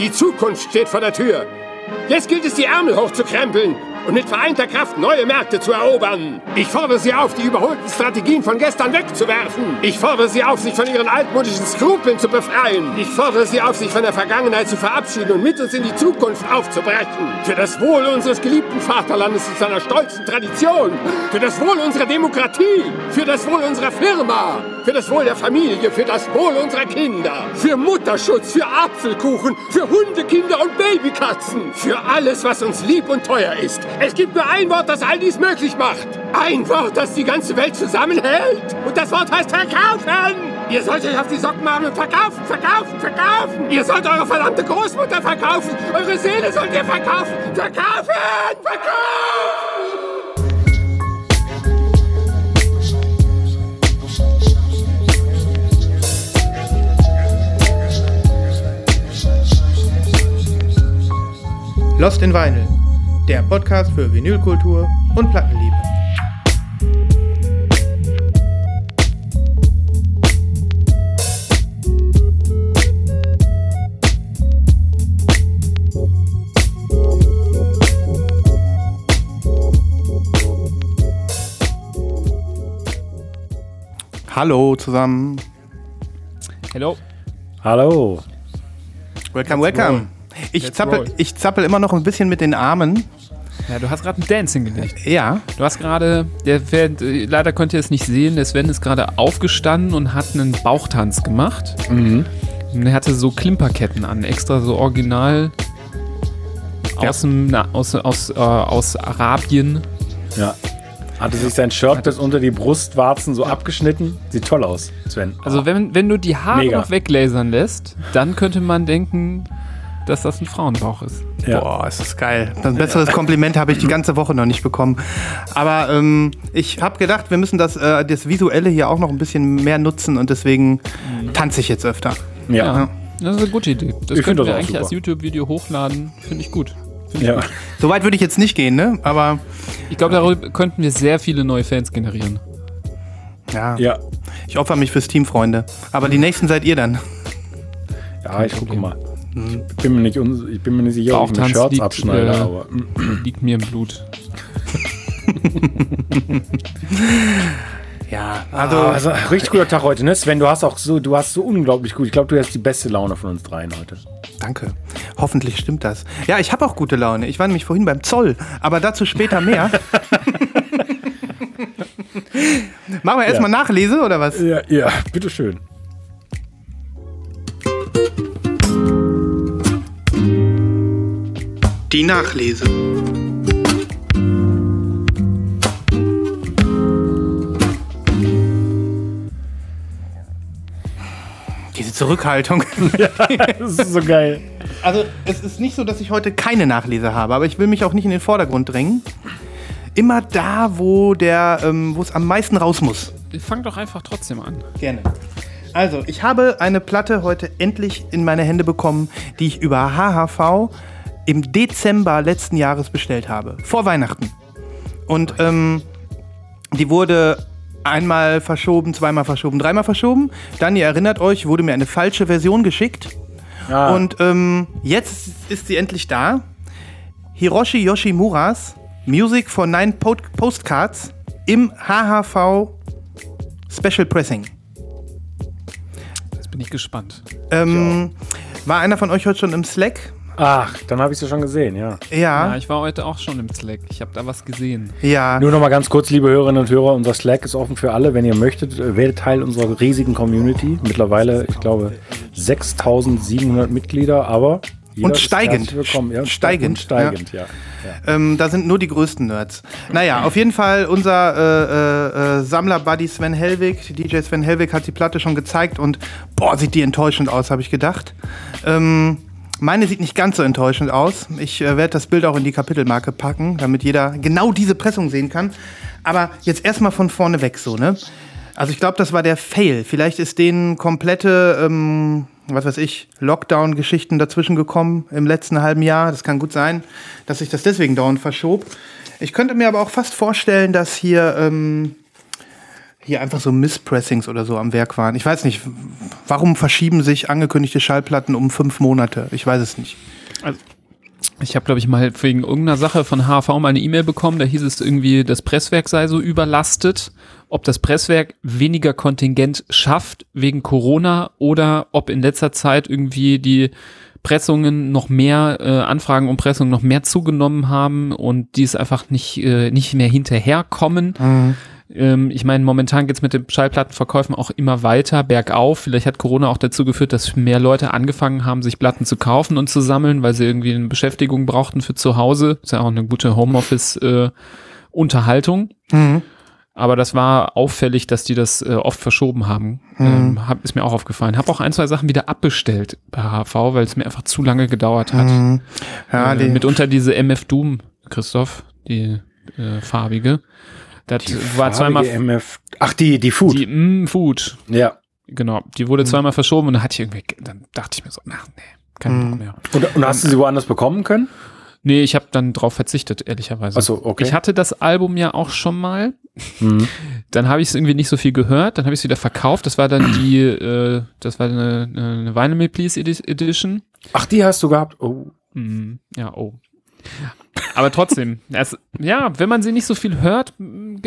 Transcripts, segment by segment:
Die Zukunft steht vor der Tür. Jetzt gilt es, die Ärmel hochzukrempeln und mit vereinter Kraft neue Märkte zu erobern. Ich fordere Sie auf, die überholten Strategien von gestern wegzuwerfen. Ich fordere Sie auf, sich von Ihren altmodischen Skrupeln zu befreien. Ich fordere Sie auf, sich von der Vergangenheit zu verabschieden und mit uns in die Zukunft aufzubrechen. Für das Wohl unseres geliebten Vaterlandes und seiner stolzen Tradition. Für das Wohl unserer Demokratie. Für das Wohl unserer Firma. Für das Wohl der Familie. Für das Wohl unserer Kinder. Für Mutterschutz. Für Apfelkuchen. Für Hundekinder und Babykatzen. Für alles, was uns lieb und teuer ist. Es gibt nur ein Wort, das all dies möglich macht. Ein Wort, das die ganze Welt zusammenhält. Und das Wort heißt verkaufen. Ihr sollt euch auf die Socken machen und verkaufen, verkaufen, verkaufen. Ihr sollt eure verdammte Großmutter verkaufen. Eure Seele sollt ihr verkaufen. Verkaufen, verkaufen. Lost in Vinyl, der Podcast für Vinylkultur und Plattenliebe. Hallo zusammen. Hello. Hallo. Welcome, welcome. Ich zappel, ich zappel immer noch ein bisschen mit den Armen. Ja, du hast gerade ein Dancing gelegt. Ja, Du hast gerade, äh, leider könnt ihr es nicht sehen, der Sven ist gerade aufgestanden und hat einen Bauchtanz gemacht. Und er hatte so Klimperketten an, extra so original Ja. aus, dem, na, aus, aus, äh, aus Arabien. Ja. Hatte sich sein Shirt bis unter die Brustwarzen so abgeschnitten. Sieht toll aus, Sven. Also wenn, wenn du die Haare Mega. noch weglasern lässt, dann könnte man denken, dass das ein Frauenbauch ist. Ja. Boah, ist das geil. Ein besseres Kompliment habe ich die ganze Woche noch nicht bekommen. Aber ähm, ich habe gedacht, wir müssen das, äh, das Visuelle hier auch noch ein bisschen mehr nutzen und deswegen tanze ich jetzt öfter. Ja. Ja, das ist eine gute Idee. Das Ich könnten das wir eigentlich super. als YouTube-Video hochladen. Finde ich gut. Find ich ja. gut. So weit würde ich jetzt nicht gehen, ne? Aber Ich glaube, darüber könnten wir sehr viele neue Fans generieren. ja, Ja. ich opfer mich fürs Team, Freunde. Aber die nächsten seid ihr dann. Ja, ich gucke mal. Ich bin mir nicht, uns- ich bin mir nicht sicher, ob ich mir Shirts liegt, abschneide, äh, aber Liegt mir im Blut. Ja, also, also richtig guter Tag heute, ne? Sven, du hast auch so, du hast so unglaublich gut. Ich glaube, du hast die beste Laune von uns dreien heute. danke. Hoffentlich stimmt das. Ja, ich habe auch gute Laune. Ich war nämlich vorhin beim Zoll, aber dazu später mehr. Machen wir erstmal Nachlese oder was? Ja, ja, bitteschön. Die Nachlese. Diese Zurückhaltung. Das ist so geil. Also, es ist nicht so, dass ich heute keine Nachlese habe, aber ich will mich auch nicht in den Vordergrund drängen. Immer da, wo der, ähm, wo es am meisten raus muss. Fang doch einfach trotzdem an. Gerne. Also, ich habe eine Platte heute endlich in meine Hände bekommen, die ich über HHV im Dezember letzten Jahres bestellt habe. Vor Weihnachten. Und ähm, die wurde einmal verschoben, zweimal verschoben, dreimal verschoben. Dann, ihr erinnert euch, wurde mir eine falsche Version geschickt. Ah, Und ähm, jetzt ist sie endlich da. Hiroshi Yoshimuras Music for Nine Po- Postcards im HHV Special Pressing. Jetzt bin ich gespannt. Ähm, war einer von euch heute schon im Slack? Ach, dann habe ich es ja schon gesehen, ja. Ja, Ja, ich war heute auch schon im Slack. Ich habe da was gesehen. ja. Nur noch mal ganz kurz, liebe Hörerinnen und Hörer, unser Slack ist offen für alle. Wenn ihr möchtet, äh, werdet Teil unserer riesigen Community. Mittlerweile, ich glaube, 6700 Mitglieder, aber jeder Und steigend. Ja, Steigend, Und steigend, ja. ja. Ähm, da sind nur die größten Nerds. Naja, auf jeden Fall unser äh, äh, äh, Sammler-Buddy Sven Hellwig, DJ Sven Hellwig hat die Platte schon gezeigt und boah, sieht die enttäuschend aus, habe ich gedacht. Ähm, meine sieht nicht ganz so enttäuschend aus. Ich äh, werde das Bild auch in die Kapitelmarke packen, damit jeder genau diese Pressung sehen kann. Aber jetzt erstmal von vorne weg so, ne? Also ich glaube, das war der Fail. Vielleicht ist denen komplette, ähm, was weiß ich, Lockdown-Geschichten dazwischen gekommen im letzten halben Jahr. Das kann gut sein, dass sich das deswegen dauernd verschob. Ich könnte mir aber auch fast vorstellen, dass hier ähm, hier einfach so Misspressings oder so am Werk waren. Ich weiß nicht, warum verschieben sich angekündigte Schallplatten um fünf Monate? Ich weiß es nicht. Ich habe, glaube ich, mal wegen irgendeiner Sache von HV mal eine E-Mail bekommen, da hieß es irgendwie, das Presswerk sei so überlastet, ob das Presswerk weniger Kontingent schafft wegen Corona oder ob in letzter Zeit irgendwie die Pressungen noch mehr, äh, Anfragen um Pressungen noch mehr zugenommen haben und die es einfach nicht, äh, nicht mehr hinterherkommen. Ähm, ich meine, momentan geht's mit den Schallplattenverkäufen auch immer weiter bergauf. Vielleicht hat Corona auch dazu geführt, dass mehr Leute angefangen haben, sich Platten zu kaufen und zu sammeln, weil sie irgendwie eine Beschäftigung brauchten für zu Hause. Ist ja auch eine gute Homeoffice-Unterhaltung. Mhm. Aber das war auffällig, dass die das äh, oft verschoben haben. Ähm, hab, ist mir auch aufgefallen. Habe auch ein, zwei Sachen wieder abbestellt bei HV, weil es mir einfach zu lange gedauert hat. Mhm. Ja, äh, die, mitunter diese MF Doom, Christoph, die äh, farbige. Das war zweimal MF. Ach, die, die Food. die mm, Food. ja. Genau, die wurde zweimal verschoben und da hatte ich irgendwie, dann dachte ich mir so, ach nee, kein Mhm. Bock mehr. Und, und hast du sie woanders bekommen können? Nee, ich habe dann drauf verzichtet, ehrlicherweise. Ach so, okay. Ich hatte das Album ja auch schon mal. Mhm. Dann habe ich es irgendwie nicht so viel gehört. Dann habe ich es wieder verkauft. Das war dann die, äh, das war eine, eine Vinyl Me Please Edi- Edition. Ach, die hast du gehabt? Oh. Mm, ja, oh. Aber trotzdem, es, ja, wenn man sie nicht so viel hört,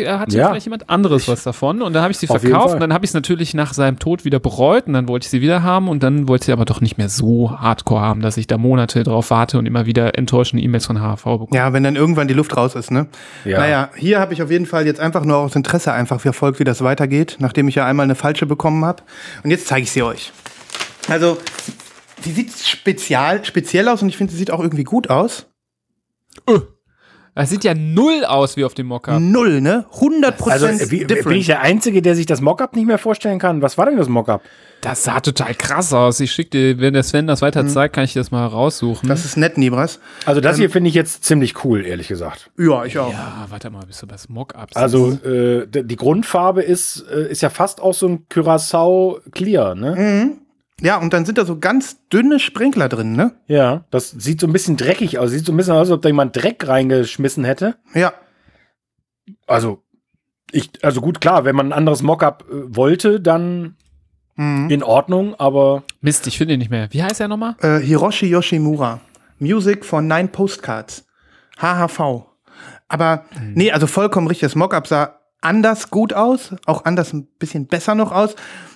hat ja Ja. vielleicht jemand anderes was davon. Und dann habe ich sie verkauft und dann habe ich es natürlich nach seinem Tod wieder bereut und dann wollte ich sie wieder haben und dann wollte ich sie aber doch nicht mehr so hardcore haben, dass ich da Monate drauf warte und immer wieder enttäuschende E-Mails von HV bekomme. ja, wenn dann irgendwann die Luft raus ist, ne? Ja. Naja, hier habe ich auf jeden Fall jetzt einfach nur aus Interesse einfach verfolgt, wie das weitergeht, nachdem ich ja einmal eine falsche bekommen habe. Und jetzt zeige ich sie euch. Also, die sieht spezial, speziell aus und ich finde, sie sieht auch irgendwie gut aus. Das sieht ja null aus wie auf dem Mockup. Null, ne? 100% Also, äh, wie, bin different. ich der Einzige, der sich das Mockup nicht mehr vorstellen kann? Was war denn das Mockup? Das sah total krass aus. Ich schicke dir, wenn der Sven das weiter zeigt, kann ich das mal raussuchen. das ist nett, Nibras. Also, das hier finde ich jetzt ziemlich cool, ehrlich gesagt. Ja, ich auch. ja, warte mal, bist du das Mockup? Also, äh, die Grundfarbe ist, äh, ist ja fast auch so ein Curacao Clear, ne? Ja, und dann sind da so ganz dünne Sprinkler drin, ne? Ja. Das sieht so ein bisschen dreckig aus. Sieht so ein bisschen aus, als ob da jemand Dreck reingeschmissen hätte. Ja. Also, ich, also gut, klar, wenn man ein anderes Mockup äh, wollte, dann Mhm. in Ordnung, aber Mist, ich finde ihn nicht mehr. Wie heißt er nochmal? Äh, Hiroshi Yoshimura. Music for Nine Postcards. HHV. Aber, nee, also vollkommen richtig. Das Mockup sah anders gut aus, auch anders ein bisschen besser noch aus.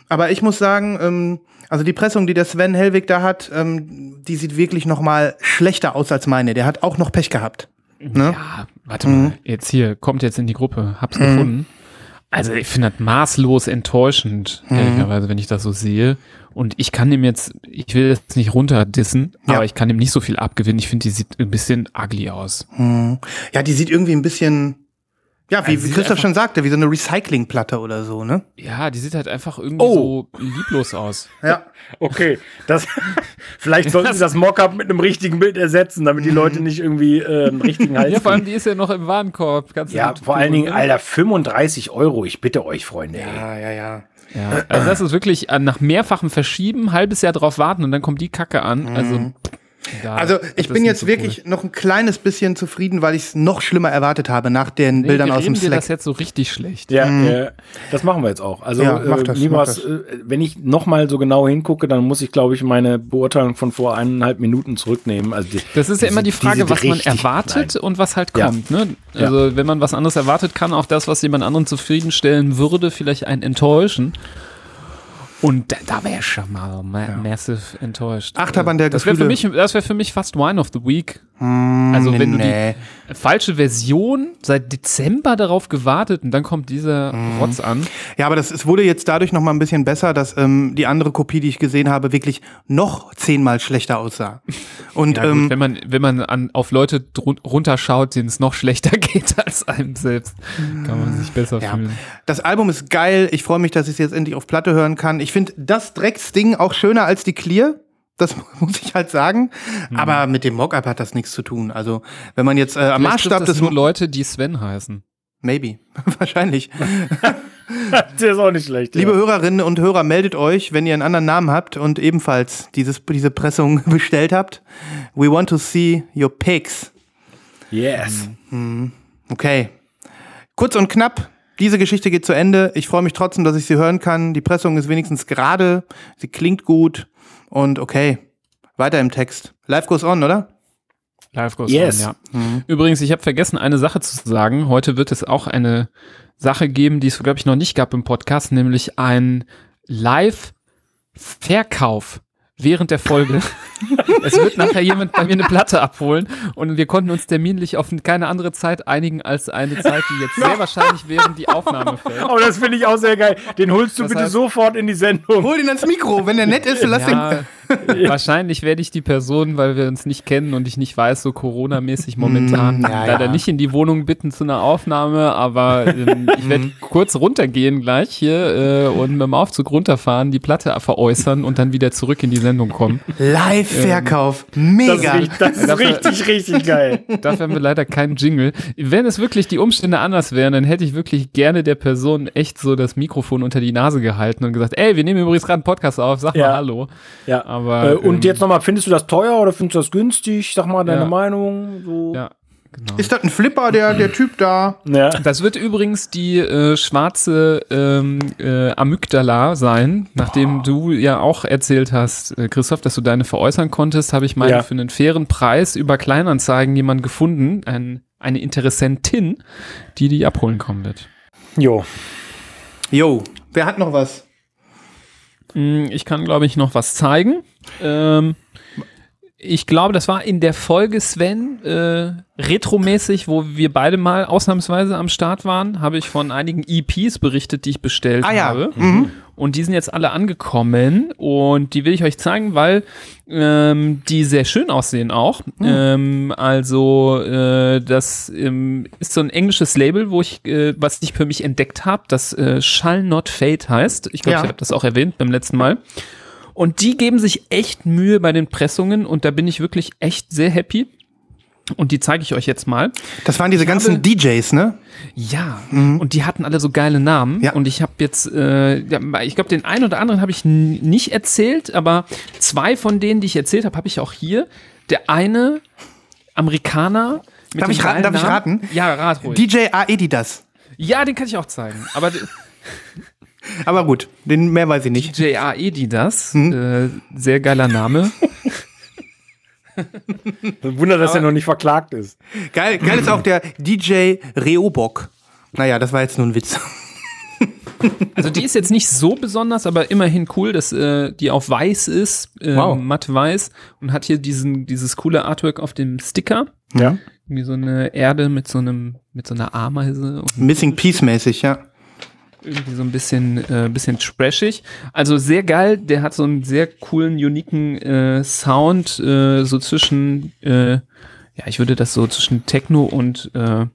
Aber ich muss sagen, ähm, also die Pressung, die der Sven Hellwig da hat, ähm, die sieht wirklich noch mal schlechter aus als meine. Der hat auch noch Pech gehabt. Ne? Ja, warte mal. Jetzt hier, kommt jetzt in die Gruppe. Hab's gefunden. Also ich finde das maßlos enttäuschend, ehrlicherweise, wenn ich das so sehe. Und ich kann dem jetzt, ich will jetzt nicht runterdissen, Ja. aber ich kann dem nicht so viel abgewinnen. Ich finde, die sieht ein bisschen ugly aus. Hm. Ja, die sieht irgendwie ein bisschen, ja, wie, Also wie Christoph schon sagte, wie so eine Recyclingplatte oder so, ne? Ja, die sieht halt einfach irgendwie Oh. so lieblos aus. Ja. okay. Das, vielleicht sollten sie das Mockup mit einem richtigen Bild ersetzen, damit die Leute nicht irgendwie äh, einen richtigen Hals Ja, vor allem die ist ja noch im Warenkorb. Du Ja, vor allen Dingen, ne? Alter, 35 Euro. Ich bitte euch, Freunde. Ja, ja, ja. Ja, also das ist wirklich äh, nach mehrfachem Verschieben, halbes Jahr drauf warten und dann kommt die Kacke an. Also, da- Also ich bin jetzt so wirklich noch ein kleines bisschen zufrieden, weil ich es noch schlimmer erwartet habe nach den Nee, Bildern wir aus dem Slack. das jetzt so richtig schlecht. Ja, äh, das machen wir jetzt auch. Also, Ja, mach äh, das, mach äh, wenn ich noch mal so genau hingucke, dann muss ich, glaube ich, meine Beurteilung von vor eineinhalb Minuten zurücknehmen. Also die, Das ist ja immer die Frage, was man erwartet Nein. und was halt Ja. kommt. Ne? Also wenn man was anderes erwartet, kann auch das, was jemand anderen zufriedenstellen würde, vielleicht einen enttäuschen. Und da, da wäre ich schon mal ma massive enttäuscht. Achterbahn der das wäre für Gefühle. mich, das wäre für mich fast Wine of the Week. Also wenn du nee. die falsche Version seit Dezember darauf gewartet und dann kommt dieser Mhm. Rotz an. Ja, aber das, es wurde jetzt dadurch noch mal ein bisschen besser, dass ähm, die andere Kopie, die ich gesehen habe, wirklich noch zehnmal schlechter aussah. Und Ja, gut, ähm, wenn man, wenn man an, auf Leute runterschaut, denen es noch schlechter geht als einem selbst, kann man sich besser Ja. fühlen. das Album ist geil. Ich freue mich, dass ich es jetzt endlich auf Platte hören kann. Ich finde das Drecksding auch schöner als die Clear. Das muss ich halt sagen. Aber mit dem Mockup hat das nichts zu tun. Also, wenn man jetzt äh, am Vielleicht Maßstab das des nur Leute, die Sven heißen. Maybe. Wahrscheinlich. Der ist auch nicht schlecht. Liebe ja. Hörerinnen und Hörer, meldet euch, wenn ihr einen anderen Namen habt und ebenfalls dieses, diese Pressung bestellt habt. We want to see your pics. Yes. Okay. Kurz und knapp. Diese Geschichte geht zu Ende. Ich freue mich trotzdem, dass ich sie hören kann. Die Pressung ist wenigstens gerade. Sie klingt gut. Und okay, weiter im Text. Life goes on, oder? Live goes Yes. on, ja. Übrigens, ich habe vergessen, eine Sache zu sagen. Heute wird es auch eine Sache geben, die es, glaube ich, noch nicht gab im Podcast, nämlich ein Live-Verkauf während der Folge. es wird nachher jemand bei mir eine Platte abholen und wir konnten uns terminlich auf keine andere Zeit einigen als eine Zeit, die jetzt sehr wahrscheinlich während die Aufnahme fällt. Oh, das finde ich auch sehr geil. Den holst du Das bitte heißt- sofort in die Sendung. Hol ihn ans Mikro. Wenn der nett ist, dann lass Ja, den. wahrscheinlich werde ich die Person, weil wir uns nicht kennen und ich nicht weiß, so Corona-mäßig momentan Mm, ja, leider ja. nicht in die Wohnung bitten zu einer Aufnahme, aber ähm, ich werde kurz runtergehen gleich hier äh, und mit dem Aufzug runterfahren, die Platte veräußern und dann wieder zurück in die Sendung kommen. Live-Verkauf. Das Mega. ist, richtig, das ist richtig, richtig geil. Dafür haben wir leider keinen Jingle. Wenn es wirklich die Umstände anders wären, dann hätte ich wirklich gerne der Person echt so das Mikrofon unter die Nase gehalten und gesagt, ey, wir nehmen übrigens gerade einen Podcast auf, sag Ja. mal Hallo. Ja. Aber, äh, und ähm, jetzt nochmal, findest du das teuer oder findest du das günstig? Sag mal deine Ja. Meinung. So. Ja, genau. Ist das ein Flipper, der, der Typ da? Ja. Das wird übrigens die äh, schwarze ähm, äh, Amygdala sein. Nachdem du ja auch erzählt hast, äh, Christoph, dass du deine veräußern konntest, habe ich meine Ja. für einen fairen Preis über Kleinanzeigen jemanden gefunden, ein, eine Interessentin, die die abholen kommen wird. Jo. Jo, wer hat noch was? Mm, Ich kann, glaube ich, noch was zeigen. Ähm, ich glaube, das war in der Folge, Sven, äh, retromäßig, wo wir beide mal ausnahmsweise am Start waren, habe ich von einigen EPs berichtet, die ich bestellt Ah ja. habe. Mhm. Und die sind jetzt alle angekommen und die will ich euch zeigen, weil ähm, die sehr schön aussehen auch. Ähm, also äh, das ähm, ist so ein englisches Label, wo ich, äh, was ich für mich entdeckt habe, das äh, Shall Not Fade heißt. Ich glaube, Ja. ich habe das auch erwähnt beim letzten Mal. Und die geben sich echt Mühe bei den Pressungen und da bin ich wirklich echt sehr happy. Und die zeige ich euch jetzt mal. Das waren diese Ich ganzen habe- DJs, ne? Ja, und die hatten alle so geile Namen. Ja. Und ich habe jetzt, äh, ich glaube, den einen oder anderen habe ich nicht erzählt, aber zwei von denen, die ich erzählt habe, habe ich auch hier. Der eine Amerikaner. Darf ich raten? Darf ich raten? Ja, rat ruhig. DJ Aedidas. ja, den kann ich auch zeigen. Aber Aber gut, den mehr weiß ich nicht. DJ Aedidas, Hm? äh, sehr geiler Name. Wunder, dass er noch nicht verklagt ist. Geil, geil ist auch der DJ Reobok. Naja, das war jetzt nur ein Witz. Also die ist jetzt nicht so besonders, aber immerhin cool, dass äh, die auf weiß ist, äh, Wow. matt weiß und hat hier diesen, dieses coole Artwork auf dem Sticker. Ja. Irgendwie so eine Erde mit so einem, mit so einer Ameise und Missing Piece mäßig, ja. Irgendwie so ein bisschen, äh, bisschen trashig. Also sehr geil, der hat so einen sehr coolen, uniken äh, Sound, äh, so zwischen, äh, ja, ich würde das so zwischen Techno und äh,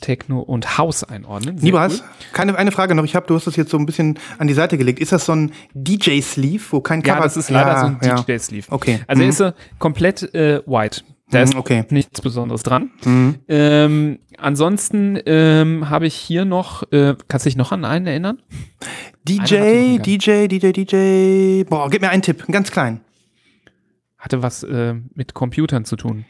Techno und House einordnen. Sehr Nibras, cool. keine eine Frage noch. Ich habe, du hast das jetzt so ein bisschen an die Seite gelegt. Ist das so ein DJ-Sleeve, wo kein Cover Ja, das ist leider Ja, so ein ja. DJ-Sleeve. Okay. Also er Mhm. ist so komplett äh, white. Da Mhm, ist okay. nichts Besonderes dran. Mhm. Ähm, ansonsten ähm, habe ich hier noch, äh, kannst du dich noch an einen erinnern? DJ, einen DJ, DJ, DJ. Boah, gib mir einen Tipp, einen ganz kleinen. Hatte was äh, mit Computern zu tun.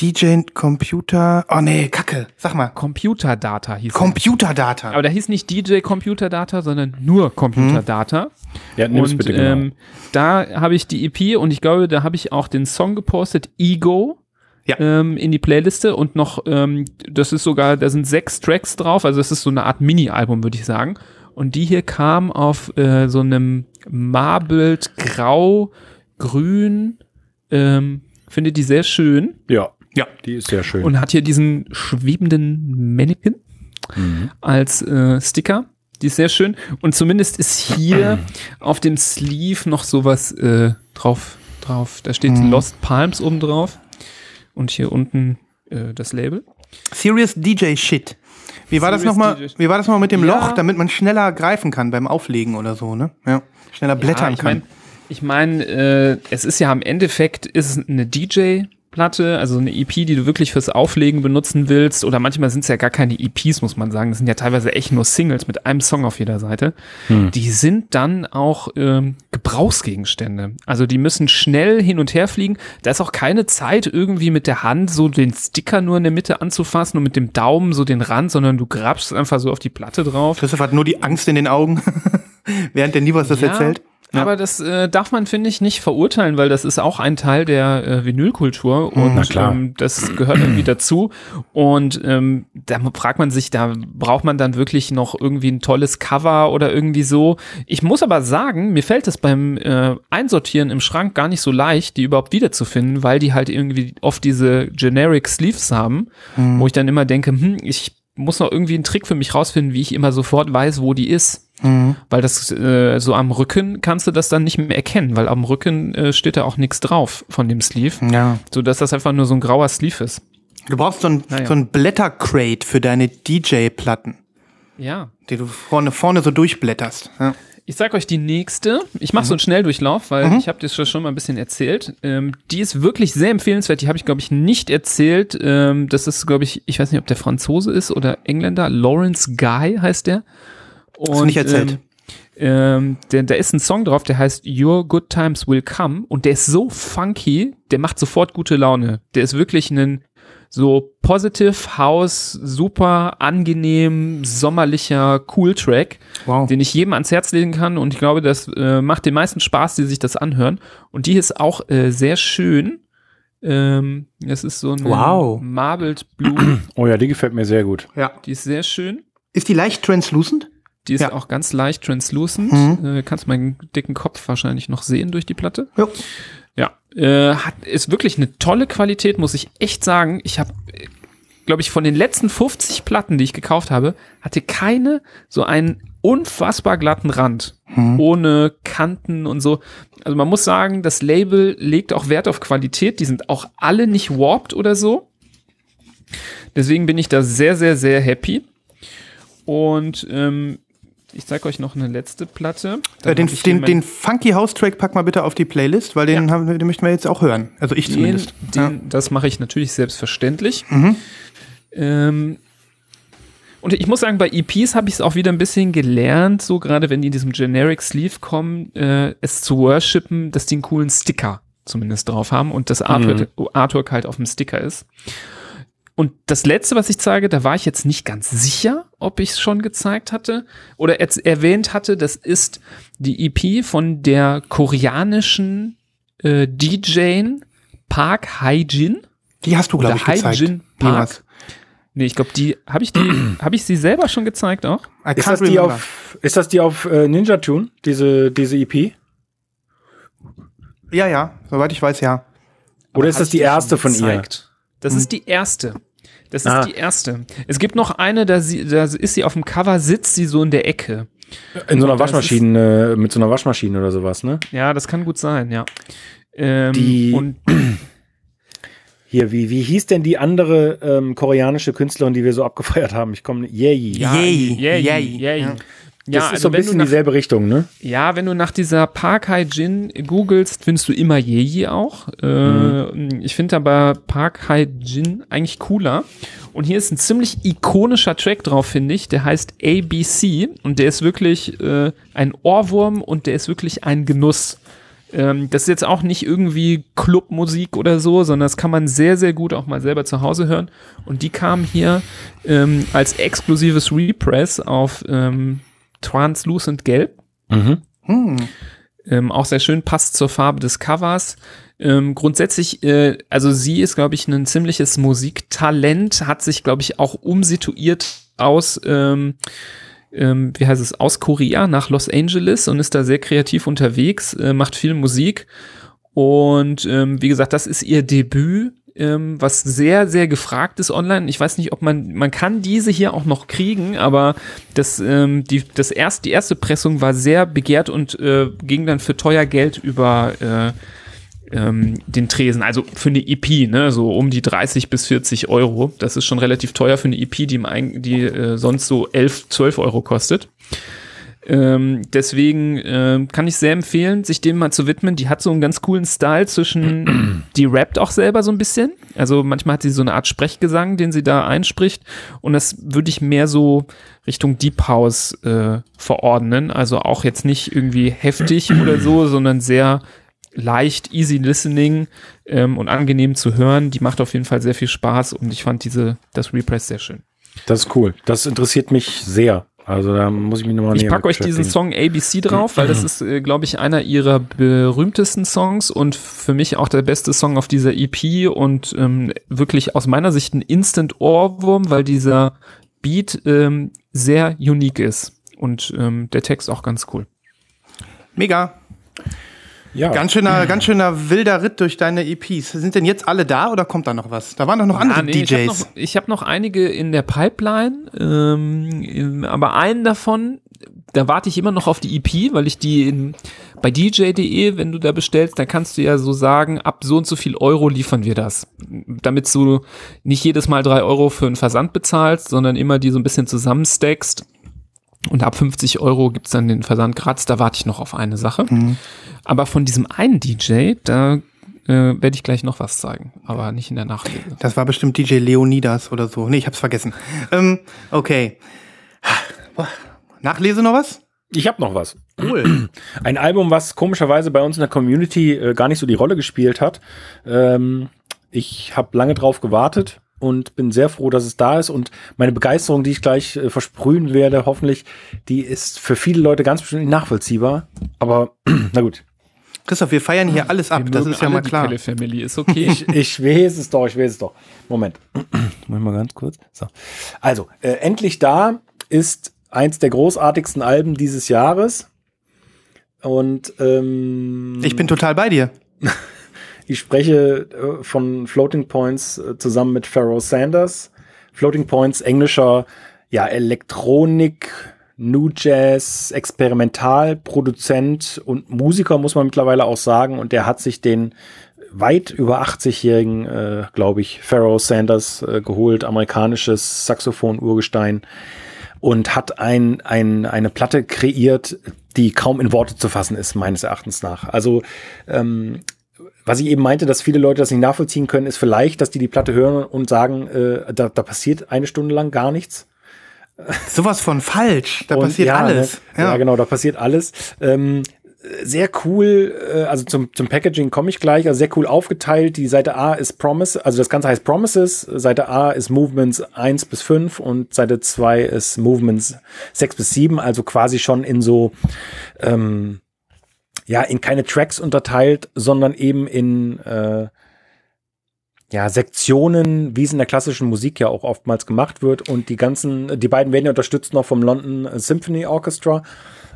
DJ Computer. Oh nee, Kacke. Sag mal. Computerdata hieß er. Computerdata. Aber der hieß nicht DJ Computerdata, sondern nur Computerdata. Ja, nimm's und bitte genau. ähm, da habe ich die EP und ich glaube, da habe ich auch den Song gepostet, Ego. Ja. Ähm, in die Playliste und noch, ähm, das ist sogar, da sind sechs Tracks drauf, also es ist so eine Art Mini-Album, würde ich sagen. Und die hier kam auf äh, so einem Marbled Grau, Grün, ähm, finde die sehr schön ja. Ja. Die ist sehr schön. und hat hier diesen schwebenden Mannequin Mhm. als äh, Sticker. Die ist sehr schön. Und zumindest ist hier auf dem Sleeve noch sowas äh, drauf, drauf. Da steht Mhm. Lost Palms oben drauf. Und hier unten äh, das Label. Serious DJ Shit. Wie war das nochmal? DJ. Wie war das nochmal mit dem Ja. Loch, damit man schneller greifen kann beim Auflegen oder so, ne? Ja. Schneller blättern ich kann. mein, ich meine, äh, es ist ja am Endeffekt ist es eine DJ Platte, also eine EP, die du wirklich fürs Auflegen benutzen willst, oder manchmal sind es ja gar keine EPs, muss man sagen. Das sind ja teilweise echt nur Singles mit einem Song auf jeder Seite. Hm. Die sind dann auch ähm, Gebrauchsgegenstände. Also die müssen schnell hin und her fliegen. Da ist auch keine Zeit, irgendwie mit der Hand so den Sticker nur in der Mitte anzufassen und mit dem Daumen so den Rand, sondern du grabst einfach so auf die Platte drauf. Christoph hat nur die Angst in den Augen, während der Nivas das Ja, erzählt. Ja. Aber das äh, darf man, finde ich, nicht verurteilen, weil das ist auch ein Teil der äh, Vinylkultur und Na klar. Ähm, das gehört irgendwie dazu. Und ähm, da fragt man sich, da braucht man dann wirklich noch irgendwie ein tolles Cover oder irgendwie so. Ich muss aber sagen, mir fällt es beim äh, Einsortieren im Schrank gar nicht so leicht, die überhaupt wiederzufinden, weil die halt irgendwie oft diese Generic Sleeves haben, wo ich dann immer denke, hm, ich muss noch irgendwie einen Trick für mich rausfinden, wie ich immer sofort weiß, wo die ist. Weil das äh, so am Rücken kannst du das dann nicht mehr erkennen, weil am Rücken äh, steht da auch nichts drauf von dem Sleeve, Ja. so dass das einfach nur so ein grauer Sleeve ist. Du brauchst so ein, Naja. so ein Blättercrate für deine DJ-Platten, Ja. die du vorne, vorne so durchblätterst. Ja. Ich sag euch die nächste. Ich mache so einen Schnelldurchlauf, weil ich habe das schon mal ein bisschen erzählt. Ähm, die ist wirklich sehr empfehlenswert. Die habe ich, glaube ich, nicht erzählt. Ähm, das ist, glaube ich, ich weiß nicht, ob der Franzose ist oder Engländer. Lawrence Guy heißt der. Und, du nicht erzählt. Ähm, ähm, der, da ist ein Song drauf, der heißt Your Good Times Will Come und der ist so funky, der macht sofort gute Laune. Der ist wirklich ein so Positive House, super angenehm, sommerlicher Cool-Track, Wow. den ich jedem ans Herz legen kann und ich glaube, das äh, macht den meisten Spaß, die sich das anhören. Und die ist auch äh, sehr schön. Ähm, es ist so ein Wow. Marbled Blue, Oh ja, die gefällt mir sehr gut. Ja. die ist sehr schön. Ist die leicht translucent? Die ist Ja. auch ganz leicht translucent. Mhm. Äh, kannst meinen dicken Kopf wahrscheinlich noch sehen durch die Platte. Ja. Äh, hat, ist wirklich eine tolle Qualität, muss ich echt sagen. Ich habe, glaube ich, von den letzten 50 Platten, die ich gekauft habe, hatte keine so einen unfassbar glatten Rand. Ohne Kanten und so. Also man muss sagen, das Label legt auch Wert auf Qualität. Die sind auch alle nicht warped oder so. Deswegen bin ich da sehr, sehr, sehr happy. Und ähm, ich zeige euch noch eine letzte Platte. Äh, den, den, den Funky House Track pack mal bitte auf die Playlist, weil den, Ja. haben, den möchten wir jetzt auch hören. Also ich zumindest. den, Das mache ich natürlich selbstverständlich. Mhm. Ähm, und ich muss sagen, bei EPs habe ich es auch wieder ein bisschen gelernt, so gerade wenn die in diesem Generic Sleeve kommen, äh, es zu worshipen, dass die einen coolen Sticker zumindest drauf haben und das Artwork, Artwork halt auf dem Sticker ist. Und das letzte, was ich zeige, da war ich jetzt nicht ganz sicher, ob ich es schon gezeigt hatte oder erwähnt hatte. Das ist die EP von der koreanischen äh, DJ Park Haijin. Die hast du, glaube Oder ich, gezeigt. Haijin Park. Nee, ich glaube, die habe ich die habe ich sie selber schon gezeigt auch. Ist das, die auf, ist das die auf äh, Ninja Tune, diese, diese EP? Ja, ja, soweit ich weiß, ja. Oder ist Hab das die erste von ihr? Das ist die erste. Das ist Ah. die erste. Es gibt noch eine, da, sie, da ist sie auf dem Cover, sitzt sie so in der Ecke. In so einer ist- Waschmaschine, äh, mit so einer Waschmaschine oder sowas, ne? Ja, das kann gut sein, ja. Ähm, Die- und Hier, wie, wie hieß denn die andere ähm, koreanische Künstlerin, die wir so abgefeiert haben? Ich komme, Yeji. ja, Yay, yay, yay, yay. Ja. Ja, das ist also so ein wenn du bisschen nach, dieselbe Richtung, ne? ja, wenn du nach dieser Park Hai-Jin googelst, findest du immer Yeji auch. Äh, Ich finde aber Park Hai-Jin eigentlich cooler. Und hier ist ein ziemlich ikonischer Track drauf, finde ich. Der heißt ABC und der ist wirklich äh, ein Ohrwurm und der ist wirklich ein Genuss. Ähm, das ist jetzt auch nicht irgendwie Clubmusik oder so, sondern das kann man sehr, sehr gut auch mal selber zu Hause hören. Und die kam hier ähm, als exklusives Repress auf ähm, Translucent Gelb. Mhm. Hm. Ähm, auch sehr schön, passt zur Farbe des Covers. Ähm, grundsätzlich, äh, also sie ist, glaube ich, ein ziemliches Musiktalent, hat sich, glaube ich, auch umsituiert aus, ähm, ähm, wie heißt es, aus Korea nach Los Angeles und ist da sehr kreativ unterwegs, äh, macht viel Musik. Und ähm, wie gesagt, das ist ihr Debüt, ähm, was sehr, sehr gefragt ist online. Ich weiß nicht, ob man, man kann diese hier auch noch kriegen, aber das, ähm, die, das erst, die erste Pressung war sehr begehrt und äh, ging dann für teuer Geld über äh, ähm, den Tresen. Also für eine EP, ne, so um die 30 bis 40 Euro. Das ist schon relativ teuer für eine EP, die, im Eig- die äh, sonst so 11, 12 Euro kostet. Ähm, deswegen äh, kann ich sehr empfehlen, sich dem mal zu widmen. Die hat so einen ganz coolen Style zwischen, die rappt auch selber so ein bisschen. Also manchmal hat sie so eine Art Sprechgesang, den sie da einspricht. Und das würde ich mehr so Richtung Deep House äh, verordnen. Also auch jetzt nicht irgendwie heftig oder so, sondern sehr leicht, easy listening ähm, und angenehm zu hören. Die macht auf jeden Fall sehr viel Spaß und ich fand diese, das Repress sehr schön. Das ist cool. Das interessiert mich sehr. Also da muss ich mich nochmal Ich packe euch diesen Song ABC drauf, weil das ist, äh, glaube ich, einer ihrer berühmtesten Songs und für mich auch der beste Song auf dieser EP und ähm, wirklich aus meiner Sicht ein Instant Ohrwurm, weil dieser Beat ähm, sehr unique ist und ähm, der Text auch ganz cool. Mega. Ja. Ganz schöner, ganz schöner wilder Ritt durch deine EPs. Sind denn jetzt alle da oder kommt da noch was? Da waren doch noch andere Ah, nee, Ich habe DJs. noch, ich hab noch einige in der Pipeline, ähm, aber einen davon, da warte ich immer noch auf die EP, weil ich die in, bei dj.de, wenn du da bestellst, dann kannst du ja so sagen, ab so und so viel Euro liefern wir das. Damit du nicht jedes Mal drei Euro für einen Versand bezahlst, sondern immer die so ein bisschen zusammenstackst. Und ab 50 Euro gibt's dann den Versand gratis. Da warte ich noch auf eine Sache. Aber von diesem einen DJ, da äh, werde ich gleich noch was zeigen. Aber nicht in der Nachlese. Das war bestimmt DJ Leonidas oder so. Nee, ich hab's vergessen. Ähm, okay. Nachlese noch was? Ich habe noch was. Cool. Ein Album, was komischerweise bei uns in der Community äh, gar nicht so die Rolle gespielt hat. Ähm, ich habe lange drauf gewartet und bin sehr froh, dass es da ist. Und meine Begeisterung, die ich gleich äh, versprühen werde, hoffentlich, die ist für viele Leute ganz bestimmt nicht nachvollziehbar. Aber na gut. Christoph, wir feiern hier alles ab. Wir Das ist ja mal die klar. Pelle Family ist okay. Ich, ich weiß es doch, ich weiß es doch. Moment. Moment mal ganz kurz. So. Also, äh, endlich da ist eins der großartigsten Alben dieses Jahres. Und ähm, Ich bin total bei dir. Ich spreche äh, von Floating Points äh, zusammen mit Pharaoh Sanders. Floating Points, englischer ja, Elektronik, New Jazz, Experimentalproduzent und Musiker, muss man mittlerweile auch sagen. Und der hat sich den weit über 80-jährigen, äh, glaube ich, Pharaoh Sanders äh, geholt, amerikanisches Saxophon-Urgestein und hat ein, ein, eine Platte kreiert, die kaum in Worte zu fassen ist, meines Erachtens nach. Also ähm, was ich eben meinte, dass viele Leute das nicht nachvollziehen können, ist vielleicht, dass die die Platte hören und sagen, äh, da, da passiert eine Stunde lang gar nichts. Sowas von falsch. Da Und passiert ja, alles. Ne? Ja. genau, da passiert alles. Ähm, sehr cool, äh, also zum, zum Packaging komme ich gleich, also sehr cool aufgeteilt. Die Seite A ist Promise, also das Ganze heißt Promises. Seite A ist Movements 1 bis 5 und Seite 2 ist Movements 6 bis 7, also quasi schon in so, ähm, ja, in keine Tracks unterteilt, sondern eben in, äh, ja, Sektionen, wie es in der klassischen Musik ja auch oftmals gemacht wird. Und die ganzen, die beiden werden ja unterstützt noch vom London Symphony Orchestra.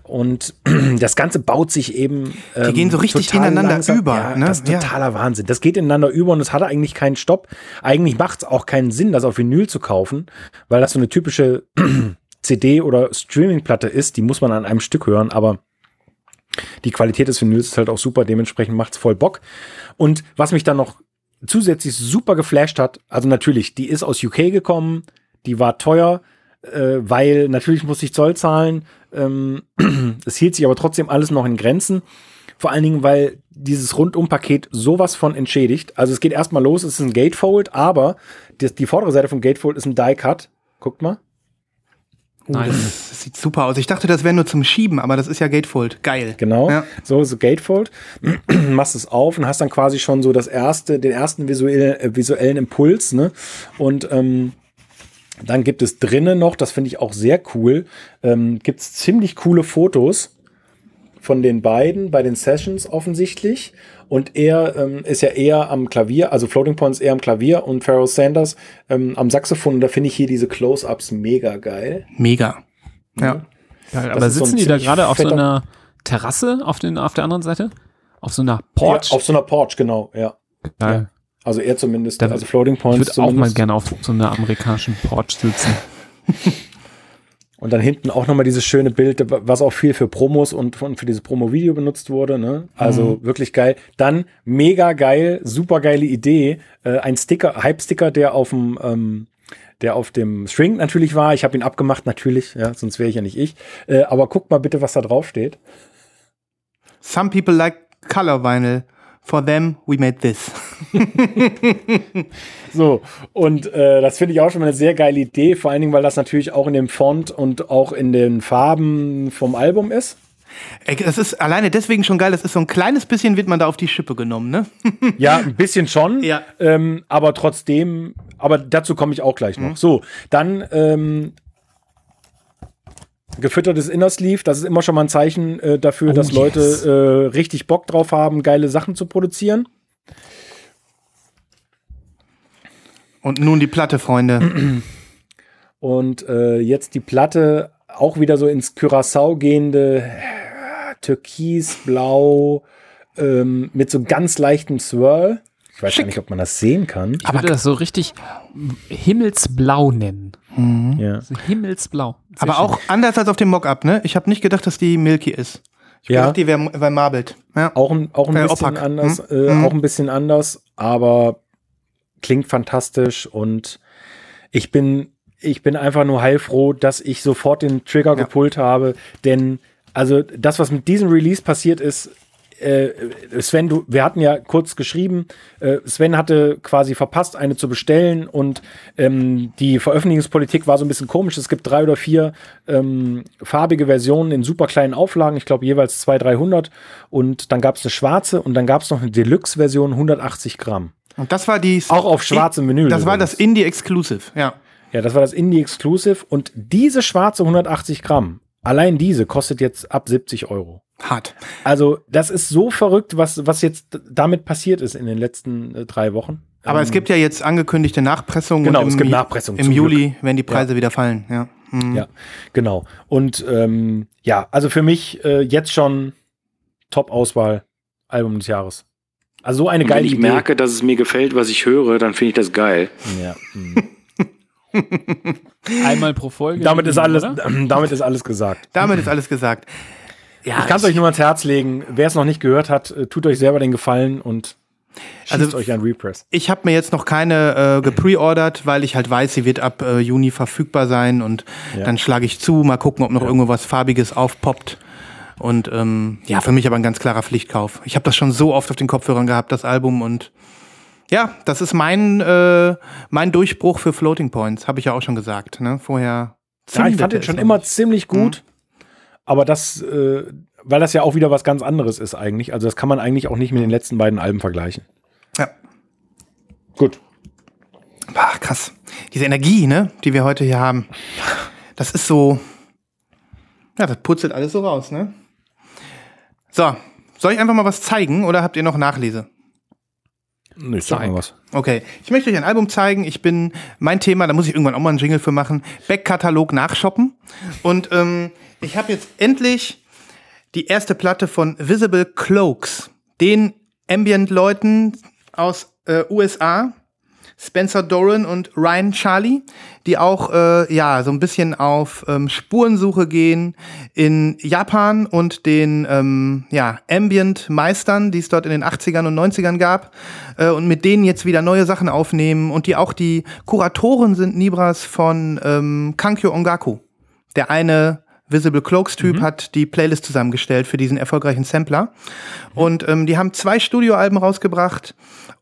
Und das Ganze baut sich eben. Die gehen so richtig ineinander über, Ja, ne? Das ist Ja. totaler Wahnsinn. Das geht ineinander über und es hat eigentlich keinen Stopp. Eigentlich macht es auch keinen Sinn, das auf Vinyl zu kaufen, weil das so eine typische CD- oder Streaming-Platte ist. Die muss man an einem Stück hören, aber die Qualität des Vinyls ist halt auch super. Dementsprechend macht's voll Bock. Und was mich dann noch zusätzlich super geflasht hat, also natürlich, die ist aus UK gekommen, die war teuer, äh, weil natürlich musste ich Zoll zahlen. Ähm, es hielt sich aber trotzdem alles noch in Grenzen. Vor allen Dingen, weil dieses Rundumpaket sowas von entschädigt. Also es geht erstmal los, es ist ein Gatefold, aber die, die vordere Seite vom Gatefold ist ein Die-Cut. Guckt mal. Oh, das, das sieht super aus. Ich dachte, das wäre nur zum Schieben, aber das ist ja Gatefold. Geil. Genau. Ja. So, so Gatefold. Machst es auf und hast dann quasi schon so das erste, den ersten visuell, äh, visuellen Impuls, ne? Und ähm, dann gibt es drinnen noch, das finde ich auch sehr cool, ähm, gibt es ziemlich coole Fotos von den beiden bei den Sessions offensichtlich. Und er ähm, ist ja eher am Klavier, also Floating Points eher am Klavier und Pharaoh Sanders ähm, am Saxophon. Und da finde ich hier diese Close-Ups mega geil. Mega. Ja. Ja, aber ist so sitzen die da gerade auf so einer Terrasse auf, den, auf der anderen Seite? Auf so einer Porch? Ja, auf so einer Porch, genau, ja. Geil. Also er zumindest, Da- also Floating Ich Points würde auch mal gerne auf so einer amerikanischen Porch sitzen. Und dann hinten auch nochmal dieses schöne Bild, was auch viel für Promos und für dieses Promo-Video benutzt wurde. Ne? Also wirklich geil. Dann mega geil, super geile Idee. Äh, ein Sticker, Hype-Sticker, der auf dem ähm, der auf dem String natürlich war. Ich habe ihn abgemacht, natürlich, ja, sonst wäre ich ja nicht ich. Äh, aber guckt mal bitte, was da drauf steht. Some people like color vinyl. For them, we made this. so, und äh, das finde ich auch schon mal eine sehr geile Idee, vor allen Dingen, weil das natürlich auch in dem Font und auch in den Farben vom Album ist. Das ist alleine deswegen schon geil. Das ist so ein kleines bisschen, wird man da auf die Schippe genommen, ne? ja, ein bisschen schon. Ja. Ähm, aber trotzdem, aber dazu komme ich auch gleich noch. Mhm. So, dann ähm, gefüttertes Inner Sleeve, das ist immer schon mal ein Zeichen äh, dafür, oh, dass Leute yes. äh, richtig Bock drauf haben, geile Sachen zu produzieren. Und nun die Platte, Freunde. Und äh, jetzt die Platte auch wieder so ins Curacao gehende äh, Türkisblau ähm, mit so ganz leichtem Swirl. Ich weiß Schick. gar nicht, ob man das sehen kann. Ich würde das so richtig Himmelsblau nennen. Mhm. Ja. So Himmelsblau. Aber auch anders als auf dem Mockup, ne? Ich habe nicht gedacht, dass die Milky ist. Ich ja. dachte, die wäre wär marbled. Ja. Auch ein, auch ein bisschen Opak. anders, hm? äh, hm. auch ein bisschen anders, aber klingt fantastisch und ich bin, ich bin einfach nur heilfroh, dass ich sofort den Trigger ja. gepult habe, denn also das, was mit diesem Release passiert ist, äh, Sven, du, wir hatten ja kurz geschrieben, äh, Sven hatte quasi verpasst, eine zu bestellen und ähm, die Veröffentlichungspolitik war so ein bisschen komisch. Es gibt drei oder vier ähm, farbige Versionen in super kleinen Auflagen, ich glaube jeweils 200, 300 und dann gab es eine schwarze und dann gab es noch eine Deluxe-Version 180 Gramm. Und das war die auch auf schwarzem Menü. Das übrigens. war das Indie Exclusive, ja. Ja, das war das Indie Exclusive und diese schwarze 180 Gramm, allein diese kostet jetzt ab 70 Euro. Hart. Also, das ist so verrückt, was, was jetzt damit passiert ist in den letzten äh, drei Wochen. Aber ähm, es gibt ja jetzt angekündigte Nachpressungen. Genau, es gibt Nachpressungen. Im Juli Glück. werden die Preise ja. wieder fallen, ja. Mhm. Ja, genau. Und ähm, ja, also für mich äh, jetzt schon Top-Auswahl, Album des Jahres. Also so eine geile Idee. Wenn ich merke, dass es mir gefällt, was ich höre, dann finde ich das geil. Ja. Einmal pro Folge. Damit ist alles, damit ist alles gesagt. Damit ist alles gesagt. Ja, ich kann es euch nur ans Herz legen. Wer es noch nicht gehört hat, äh, tut euch selber den Gefallen und schießt also, euch ein Repress. Ich habe mir jetzt noch keine äh, gepreordert, weil ich halt weiß, sie wird ab äh, Juni verfügbar sein und ja. dann schlage ich zu, mal gucken, ob noch ja. irgendwo was Farbiges aufpoppt. Und ähm, ja, für mich aber ein ganz klarer Pflichtkauf. Ich habe das schon so oft auf den Kopfhörern gehabt, das Album und ja, das ist mein, äh, mein Durchbruch für Floating Points, habe ich ja auch schon gesagt. Ne? Vorher. Ja, ich fand den schon immer ziemlich gut. Mhm. Aber das, äh, weil das ja auch wieder was ganz anderes ist eigentlich. Also das kann man eigentlich auch nicht mit den letzten beiden Alben vergleichen. Ja. Gut. Ach, krass. Diese Energie, ne, die wir heute hier haben. Das ist so. Ja, das putzelt alles so raus, ne? So, soll ich einfach mal was zeigen oder habt ihr noch Nachlese? Nee, sag mal was. Okay, ich möchte euch ein Album zeigen. Ich bin, mein Thema, da muss ich irgendwann auch mal einen Jingle für machen, Backkatalog nachshoppen. Und ähm, ich habe jetzt endlich die erste Platte von Visible Cloaks, den Ambient-Leuten aus äh, USA, Spencer Doran und Ryan Charlie, die auch äh, ja so ein bisschen auf ähm, Spurensuche gehen in Japan und den ähm, ja, Ambient-Meistern, die es dort in den 80ern und 90ern gab, äh, und mit denen jetzt wieder neue Sachen aufnehmen und die auch die Kuratoren sind Nibras von ähm, Kankyo Ongaku. Der eine Visible Cloaks Typ mhm. hat die Playlist zusammengestellt für diesen erfolgreichen Sampler. Und ähm, die haben zwei Studioalben rausgebracht.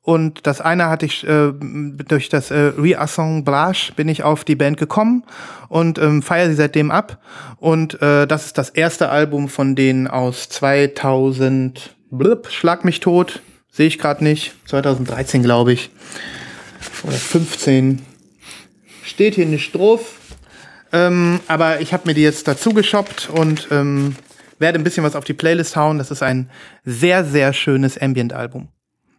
Und das eine hatte ich äh, durch das äh, Reassemblage bin ich auf die Band gekommen und ähm, feiere sie seitdem ab. Und äh, das ist das erste Album von denen aus 2000. Blip, schlag mich tot, sehe ich gerade nicht. 2013 glaube ich oder 15. Steht hier nicht drauf. Ähm, aber ich habe mir die jetzt dazu geshoppt und ähm, werde ein bisschen was auf die Playlist hauen. Das ist ein sehr, sehr schönes Ambient-Album.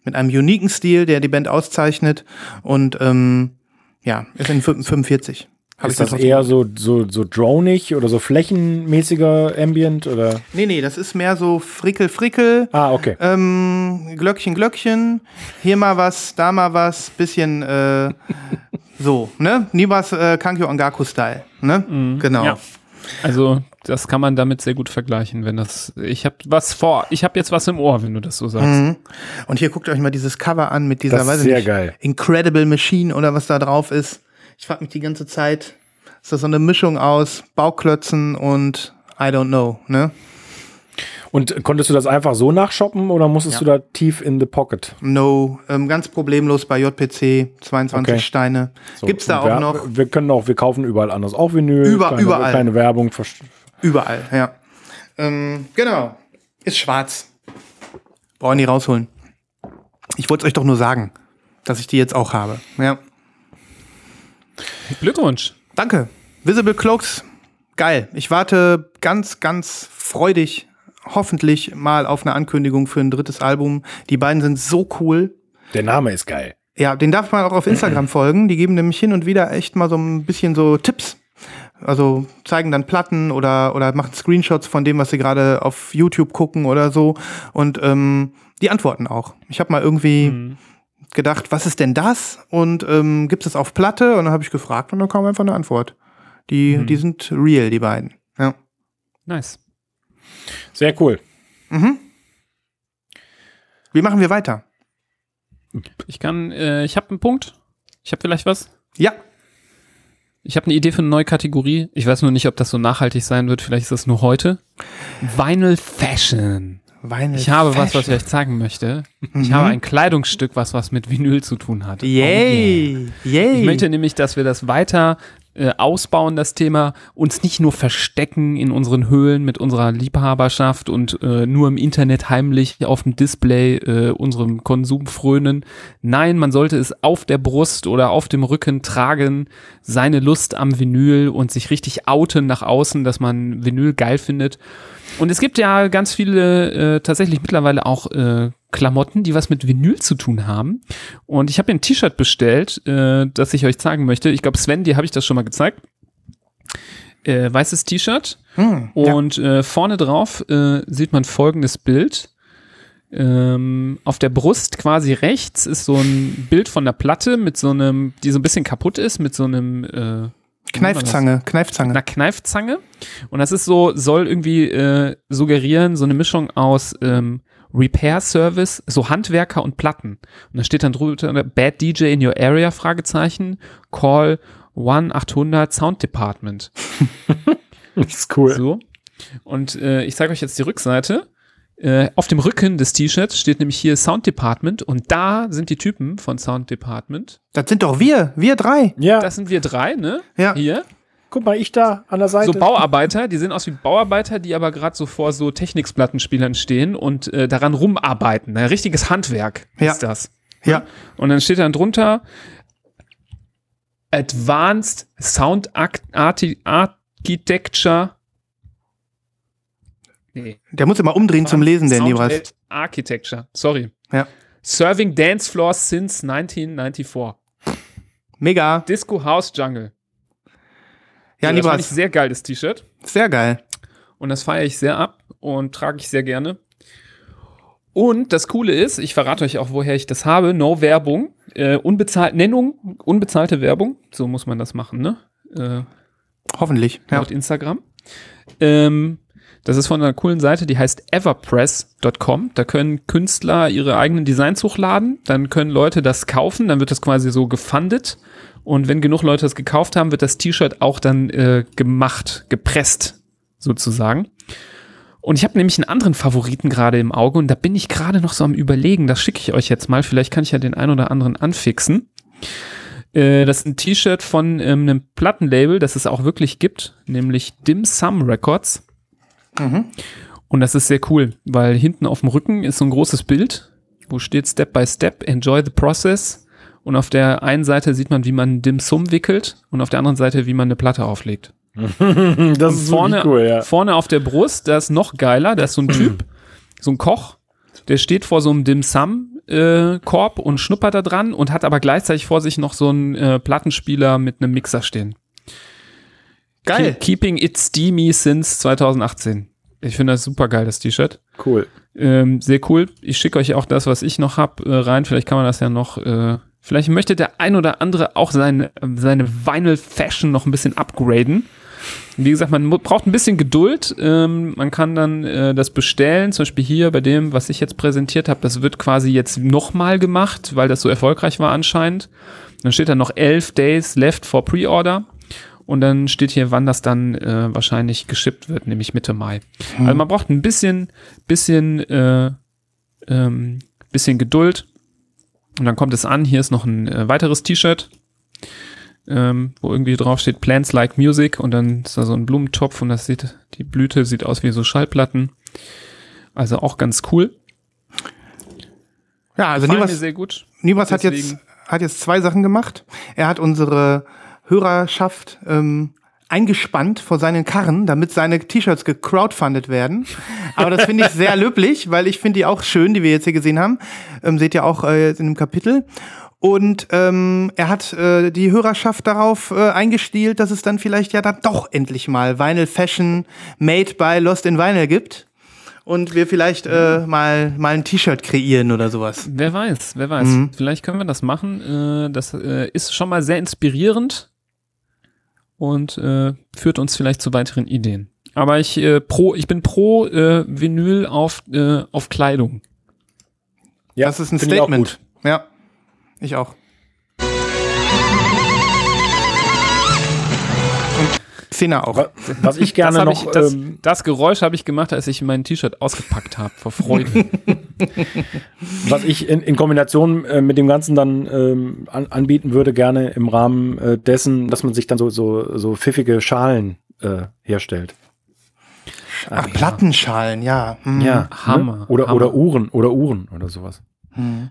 Mit einem uniken Stil, der die Band auszeichnet. Und ähm, ja, ist in 45. Hab ist das, eher so, so, so dronig oder so flächenmäßiger Ambient oder? Nee, nee, das ist mehr so Frickel, Frickel. Ah, okay. Ähm, Glöckchen, Glöckchen. Hier mal was, da mal was, bisschen äh, so, ne? Nibas äh, Kankyo Angaku-Style, ne? Mhm. Genau. Ja. Also, das kann man damit sehr gut vergleichen, wenn das. Ich habe was vor, ich habe jetzt was im Ohr, wenn du das so sagst. Mhm. Und hier guckt euch mal dieses Cover an mit dieser, das weiß sehr nicht, geil. Incredible Machine oder was da drauf ist. Ich frage mich die ganze Zeit, ist das so eine Mischung aus Bauklötzen und I don't know, ne? Und konntest du das einfach so nachshoppen oder musstest Ja. du da tief in the pocket? No, ähm, ganz problemlos bei JPC, 22 Okay. Steine. So, Gibt's da auch wir, noch? Wir können auch, wir kaufen überall anders auch Vinyl. Über- kleine, überall. Kleine Werbung. Überall, ja. Ähm, genau. Ist schwarz. Brauchen die rausholen. Ich wollte es euch doch nur sagen, dass ich die jetzt auch habe. Ja. Glückwunsch. Danke. Visible Cloaks, geil. Ich warte ganz, ganz freudig, hoffentlich mal auf eine Ankündigung für ein drittes Album. Die beiden sind so cool. Der Name ist geil. Ja, den darf man auch auf Instagram folgen. Die geben nämlich hin und wieder echt mal so ein bisschen so Tipps. Also zeigen dann Platten oder, oder machen Screenshots von dem, was sie gerade auf YouTube gucken oder so. Und ähm, die antworten auch. Ich habe mal irgendwie gedacht, was ist denn das? Und ähm, gibt es das auf Platte? Und dann habe ich gefragt und dann kam einfach eine Antwort. Die, die sind real, die beiden. Ja. Nice. Sehr cool. Wie machen wir weiter? Ich kann, äh, ich habe einen Punkt. Ich habe vielleicht was. Ja. Ich habe eine Idee für eine neue Kategorie. Ich weiß nur nicht, ob das so nachhaltig sein wird. Vielleicht ist das nur heute. Vinyl Fashion. Vinyl Ich habe was, was ich Fashion. euch zeigen möchte. Ich habe ein Kleidungsstück, was was mit Vinyl zu tun hat. Oh yeah. Yay! Yay! Ich möchte nämlich, dass wir das weiter äh, ausbauen, das Thema, uns nicht nur verstecken in unseren Höhlen mit unserer Liebhaberschaft und äh, nur im Internet heimlich auf dem Display äh, unserem Konsum frönen. Nein, man sollte es auf der Brust oder auf dem Rücken tragen, seine Lust am Vinyl und sich richtig outen nach außen, dass man Vinyl geil findet. Und es gibt ja ganz viele, äh, tatsächlich mittlerweile auch äh, Klamotten, die was mit Vinyl zu tun haben. Und ich habe mir ein T-Shirt bestellt, äh, das ich euch zeigen möchte. Ich glaube, Sven, dir habe ich das schon mal gezeigt. Äh, weißes T-Shirt. Hm, ja. Und äh, vorne drauf äh, sieht man folgendes Bild. Ähm, auf der Brust quasi rechts ist so ein Bild von der Platte mit so einem, die so ein bisschen kaputt ist, mit so einem äh, Kneifzange, Kneifzange. einer Kneifzange. Und das ist so, soll irgendwie äh, suggerieren, so eine Mischung aus ähm, Repair Service, so Handwerker und Platten. Und da steht dann drüber Bad DJ in your area, Fragezeichen, Call 1-800 Sound Department. Das ist cool. So. Und äh, ich zeige euch jetzt die Rückseite. Äh, auf dem Rücken des T-Shirts steht nämlich hier Sound Department und da sind die Typen von Sound Department. Das sind doch wir, wir drei. Ja, Das sind wir drei, ne? Ja. Hier. Guck mal, ich da an der Seite. So Bauarbeiter, die sehen aus wie Bauarbeiter, die aber gerade so vor so Techniksplattenspielern stehen und äh, daran rumarbeiten. Ein richtiges Handwerk Ja. ist das. Ja. Und dann steht dann drunter Advanced Sound Arti- Architecture. Nee. Der muss immer umdrehen zum Lesen, der Nibras. Architecture. Sorry. Ja. Serving Dance Floors since 1994. Mega. Disco House Jungle. Ja, So, das fand ich Nibras, sehr geil, das T-Shirt. sehr geil. Und das feiere ich sehr ab und trage ich sehr gerne. Und das Coole ist, ich verrate euch auch, woher ich das habe. No Werbung. Äh, unbezahlt, Nennung, unbezahlte Werbung. So muss man das machen, ne? Äh, Hoffentlich. Ja. laut Instagram. Ähm, das ist von einer coolen Seite, die heißt everpress.com. Da können Künstler ihre eigenen Designs hochladen, dann können Leute das kaufen, dann wird das quasi so gefundet. Und wenn genug Leute das gekauft haben, wird das T-Shirt auch dann äh, gemacht, gepresst, sozusagen. Und ich habe nämlich einen anderen Favoriten gerade im Auge und da bin ich gerade noch so am überlegen, das schicke ich euch jetzt mal, vielleicht kann ich ja den ein oder anderen anfixen. Äh, das ist ein T-Shirt von ähm, einem Plattenlabel, das es auch wirklich gibt, nämlich Dim Sum Records. Und das ist sehr cool, weil hinten auf dem Rücken ist so ein großes Bild, wo steht Step by Step, enjoy the process. Und auf der einen Seite sieht man, wie man Dim Sum wickelt und auf der anderen Seite, wie man eine Platte auflegt. das Und ist vorne, cool, ja. vorne auf der Brust, da ist noch geiler, da ist so ein Typ, so ein Koch, der steht vor so einem Dim Sum äh, Korb und schnuppert da dran und hat aber gleichzeitig vor sich noch so einen äh, Plattenspieler mit einem Mixer stehen. Geil. Keep- Keeping it steamy since 2018. Ich finde das super geil, das T-Shirt. Cool. Ähm, sehr cool. Ich schicke euch auch das, was ich noch hab, äh, rein. Vielleicht kann man das ja noch. Äh, vielleicht möchte der ein oder andere auch seine, seine Vinyl Fashion noch ein bisschen upgraden. Wie gesagt, man braucht ein bisschen Geduld. Ähm, man kann dann äh, das bestellen. Zum Beispiel hier bei dem, was ich jetzt präsentiert habe, das wird quasi jetzt nochmal gemacht, weil das so erfolgreich war anscheinend. Dann steht da noch elf Days left for Pre-Order. Und dann steht hier, wann das dann äh, wahrscheinlich geschippt wird, nämlich Mitte Mai. Also man braucht ein bisschen, bisschen, äh, ähm, bisschen Geduld. Und dann kommt es an. Hier ist noch ein äh, weiteres T-Shirt, ähm, wo irgendwie drauf steht Plants like Music. Und dann ist da so ein Blumentopf und das sieht, die Blüte sieht aus wie so Schallplatten. Also auch ganz cool. Ja, also Gefallen mir sehr gut. Nibras hat jetzt, hat jetzt zwei Sachen gemacht. Er hat unsere Hörerschaft ähm, eingespannt vor seinen Karren, damit seine T-Shirts gecrowdfundet werden. Aber das finde ich sehr löblich, weil ich finde die auch schön, die wir jetzt hier gesehen haben. Ähm, seht ihr auch äh, jetzt in dem Kapitel. Und ähm, er hat äh, die Hörerschaft darauf äh, eingestielt, dass es dann vielleicht ja dann doch endlich mal Vinyl Fashion made by Lost in Vinyl gibt. Und wir vielleicht äh, mal, mal ein T-Shirt kreieren oder sowas. Wer weiß, wer weiß. Mhm. Vielleicht können wir das machen. Äh, das äh, ist schon mal sehr inspirierend und äh, führt uns vielleicht zu weiteren Ideen. Aber ich äh, pro, ich bin pro äh, Vinyl auf äh, auf Kleidung. Ja, das ist ein Statement. Ja, ich auch. Und Xena auch. Wa- Was ich gerne das, noch. ich, das, ähm, das Geräusch habe ich gemacht, als ich mein T-Shirt ausgepackt habe vor Freude. was ich in, in Kombination äh, mit dem Ganzen dann ähm, an, anbieten würde, gerne im Rahmen äh, dessen, dass man sich dann so, so, so pfiffige Schalen äh, herstellt. Ach, Plattenschalen, ja. Hm. Hammer, Ne? Oder, Hammer. oder Uhren oder Uhren oder sowas.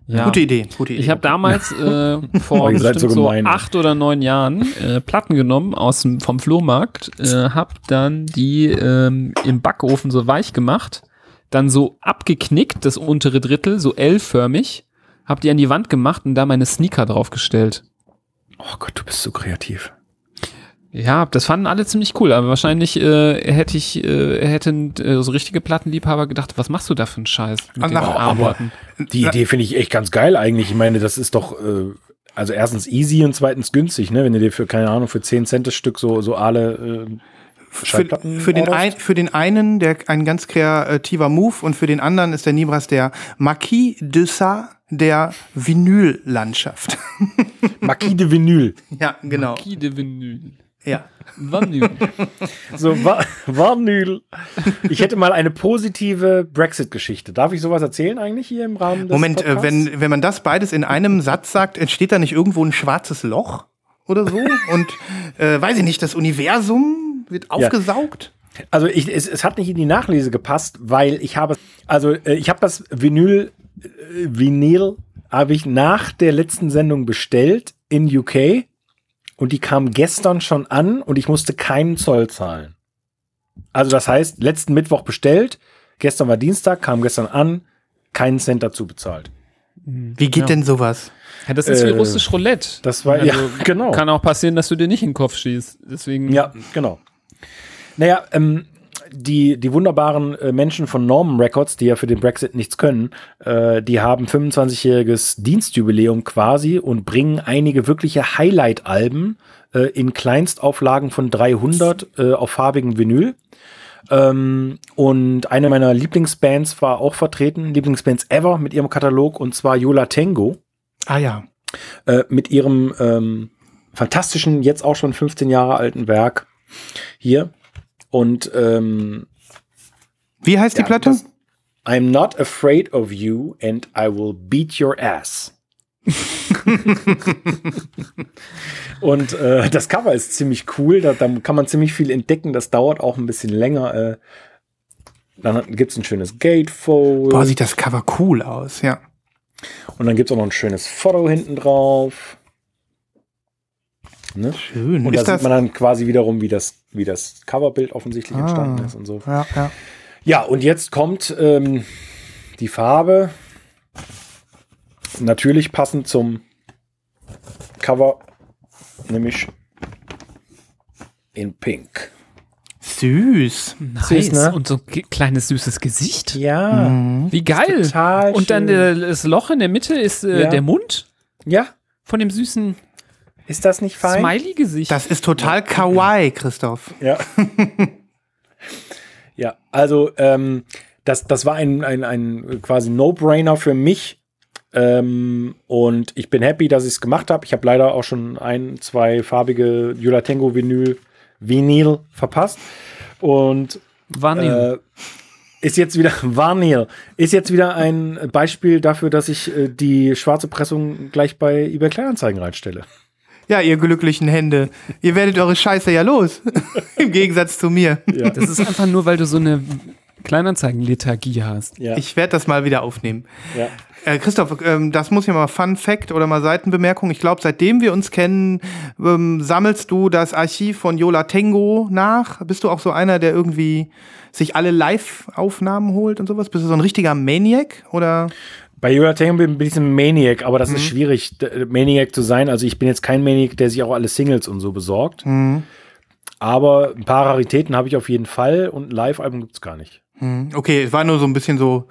ja. Gute Idee, gute Idee. Ich habe damals äh, vor Oh, bestimmt so so, acht oder neun Jahren äh, Platten genommen aus dem, vom Flohmarkt, äh, hab dann die ähm, im Backofen so weich gemacht, dann so abgeknickt, das untere Drittel, so L-förmig, hab die an die Wand gemacht und da meine Sneaker draufgestellt. Oh Gott, du bist so kreativ. Ja, das fanden alle ziemlich cool, aber wahrscheinlich äh, hätte ich, äh, hätten äh, so richtige Plattenliebhaber gedacht, was machst du da für einen Scheiß? Mit Ah, den Arbeiten? Die Idee finde ich echt ganz geil eigentlich. Ich meine, das ist doch, äh, also erstens easy und zweitens günstig, ne? Wenn du dir für, keine Ahnung, für 10 Cent das Stück so, so alle äh, für, für, den ein, für den einen der ein ganz kreativer Move und für den anderen ist der Nibras der Marquis de Sade der Vinyllandschaft. Marquis de Vinyl. ja, genau. Marquis de Vinyl. Ja. Vinyl. So, Wa- Vinyl. Ich hätte mal eine positive Brexit-Geschichte. Darf ich sowas erzählen eigentlich hier im Rahmen des Moment, äh, Podcasts? wenn, wenn man das beides in einem Satz sagt, entsteht da nicht irgendwo ein schwarzes Loch oder so? Und äh, weiß ich nicht, das Universum wird aufgesaugt? Also ich, es, es hat nicht in die Nachlese gepasst, weil ich habe, also äh, ich habe das Vinyl, äh, Vinyl habe ich nach der letzten Sendung bestellt in UK und die kam gestern schon an und ich musste keinen Zoll zahlen. Also das heißt, letzten Mittwoch bestellt, gestern war Dienstag, kam gestern an, keinen Cent dazu bezahlt. Wie geht Ja. denn sowas? Ja, das ist wie Äh, russisch Roulette. Das war, Also, ja, genau. Kann auch passieren, dass du dir nicht in den Kopf schießt. Deswegen. Ja, genau. Naja, ähm, die, die wunderbaren äh, Menschen von Norman Records, die ja für den Brexit nichts können, äh, die haben 25-jähriges Dienstjubiläum quasi und bringen einige wirkliche Highlight-Alben äh, in Kleinstauflagen von 300 äh, auf farbigem Vinyl. Ähm, und eine meiner Lieblingsbands war auch vertreten, Lieblingsbands ever mit ihrem Katalog, und zwar Yola Tango Ah ja. äh, mit ihrem ähm, fantastischen, jetzt auch schon 15 Jahre alten Werk hier. Und ähm, Wie heißt die ja, Platte? das- I'm not afraid of you and I will beat your ass. Und äh, das Cover ist ziemlich cool, da, da kann man ziemlich viel entdecken, das dauert auch ein bisschen länger. Äh, dann gibt es ein schönes Gatefold Boah, sieht das Cover cool aus, ja. und dann gibt es auch noch ein schönes Foto hinten drauf. Ne? Schön. Und da sieht man dann quasi wiederum, wie das, wie das Coverbild offensichtlich Ah. entstanden ist und so. ja, ja. Ja, und jetzt kommt ähm, die Farbe. Natürlich passend zum Cover, nämlich in Pink. Süß. Nice. Süß, ne? Und so ein kleines süßes Gesicht. Ja, Wie geil. total Und dann schön. das Loch in der Mitte ist äh, Ja. der Mund ja, von dem süßen ist das nicht fein? Smiley-Gesicht. Das ist total kawaii, Christoph. Ja. ja, also ähm, das, das war ein, ein, ein quasi No-Brainer für mich, Ähm, und ich bin happy, dass ich es gemacht habe. Ich habe leider auch schon ein, zwei farbige Yola Tango Vinyl, Vinyl verpasst. Und Wahrnehmen. äh, ist jetzt wieder Varnil, ist jetzt wieder ein Beispiel dafür, dass ich äh, die schwarze Pressung gleich bei eBay Kleinanzeigen reinstelle. Ja, ihr glücklichen Hände. Ihr werdet eure Scheiße ja los. Im Gegensatz zu mir. Ja. Das ist einfach nur, weil du so eine Kleinanzeigen-Lethargie hast. Ja. Ich werde das mal wieder aufnehmen. ja. Äh, Christoph, ähm, das muss ja mal Fun Fact oder mal Seitenbemerkung. Ich glaube, seitdem wir uns kennen, ähm, sammelst du das Archiv von Yola Tango nach. Bist du auch so einer, der irgendwie sich alle Live-Aufnahmen holt und sowas? Bist du so ein richtiger Maniac oder? Bei Yola Tango bin ich ein Maniac, aber das ist schwierig, Maniac zu sein. Also ich bin jetzt kein Maniac, der sich auch alle Singles und so besorgt. Aber ein paar Raritäten habe ich auf jeden Fall und ein Live-Album gibt es gar nicht. Hm, Okay, es war nur so ein bisschen so.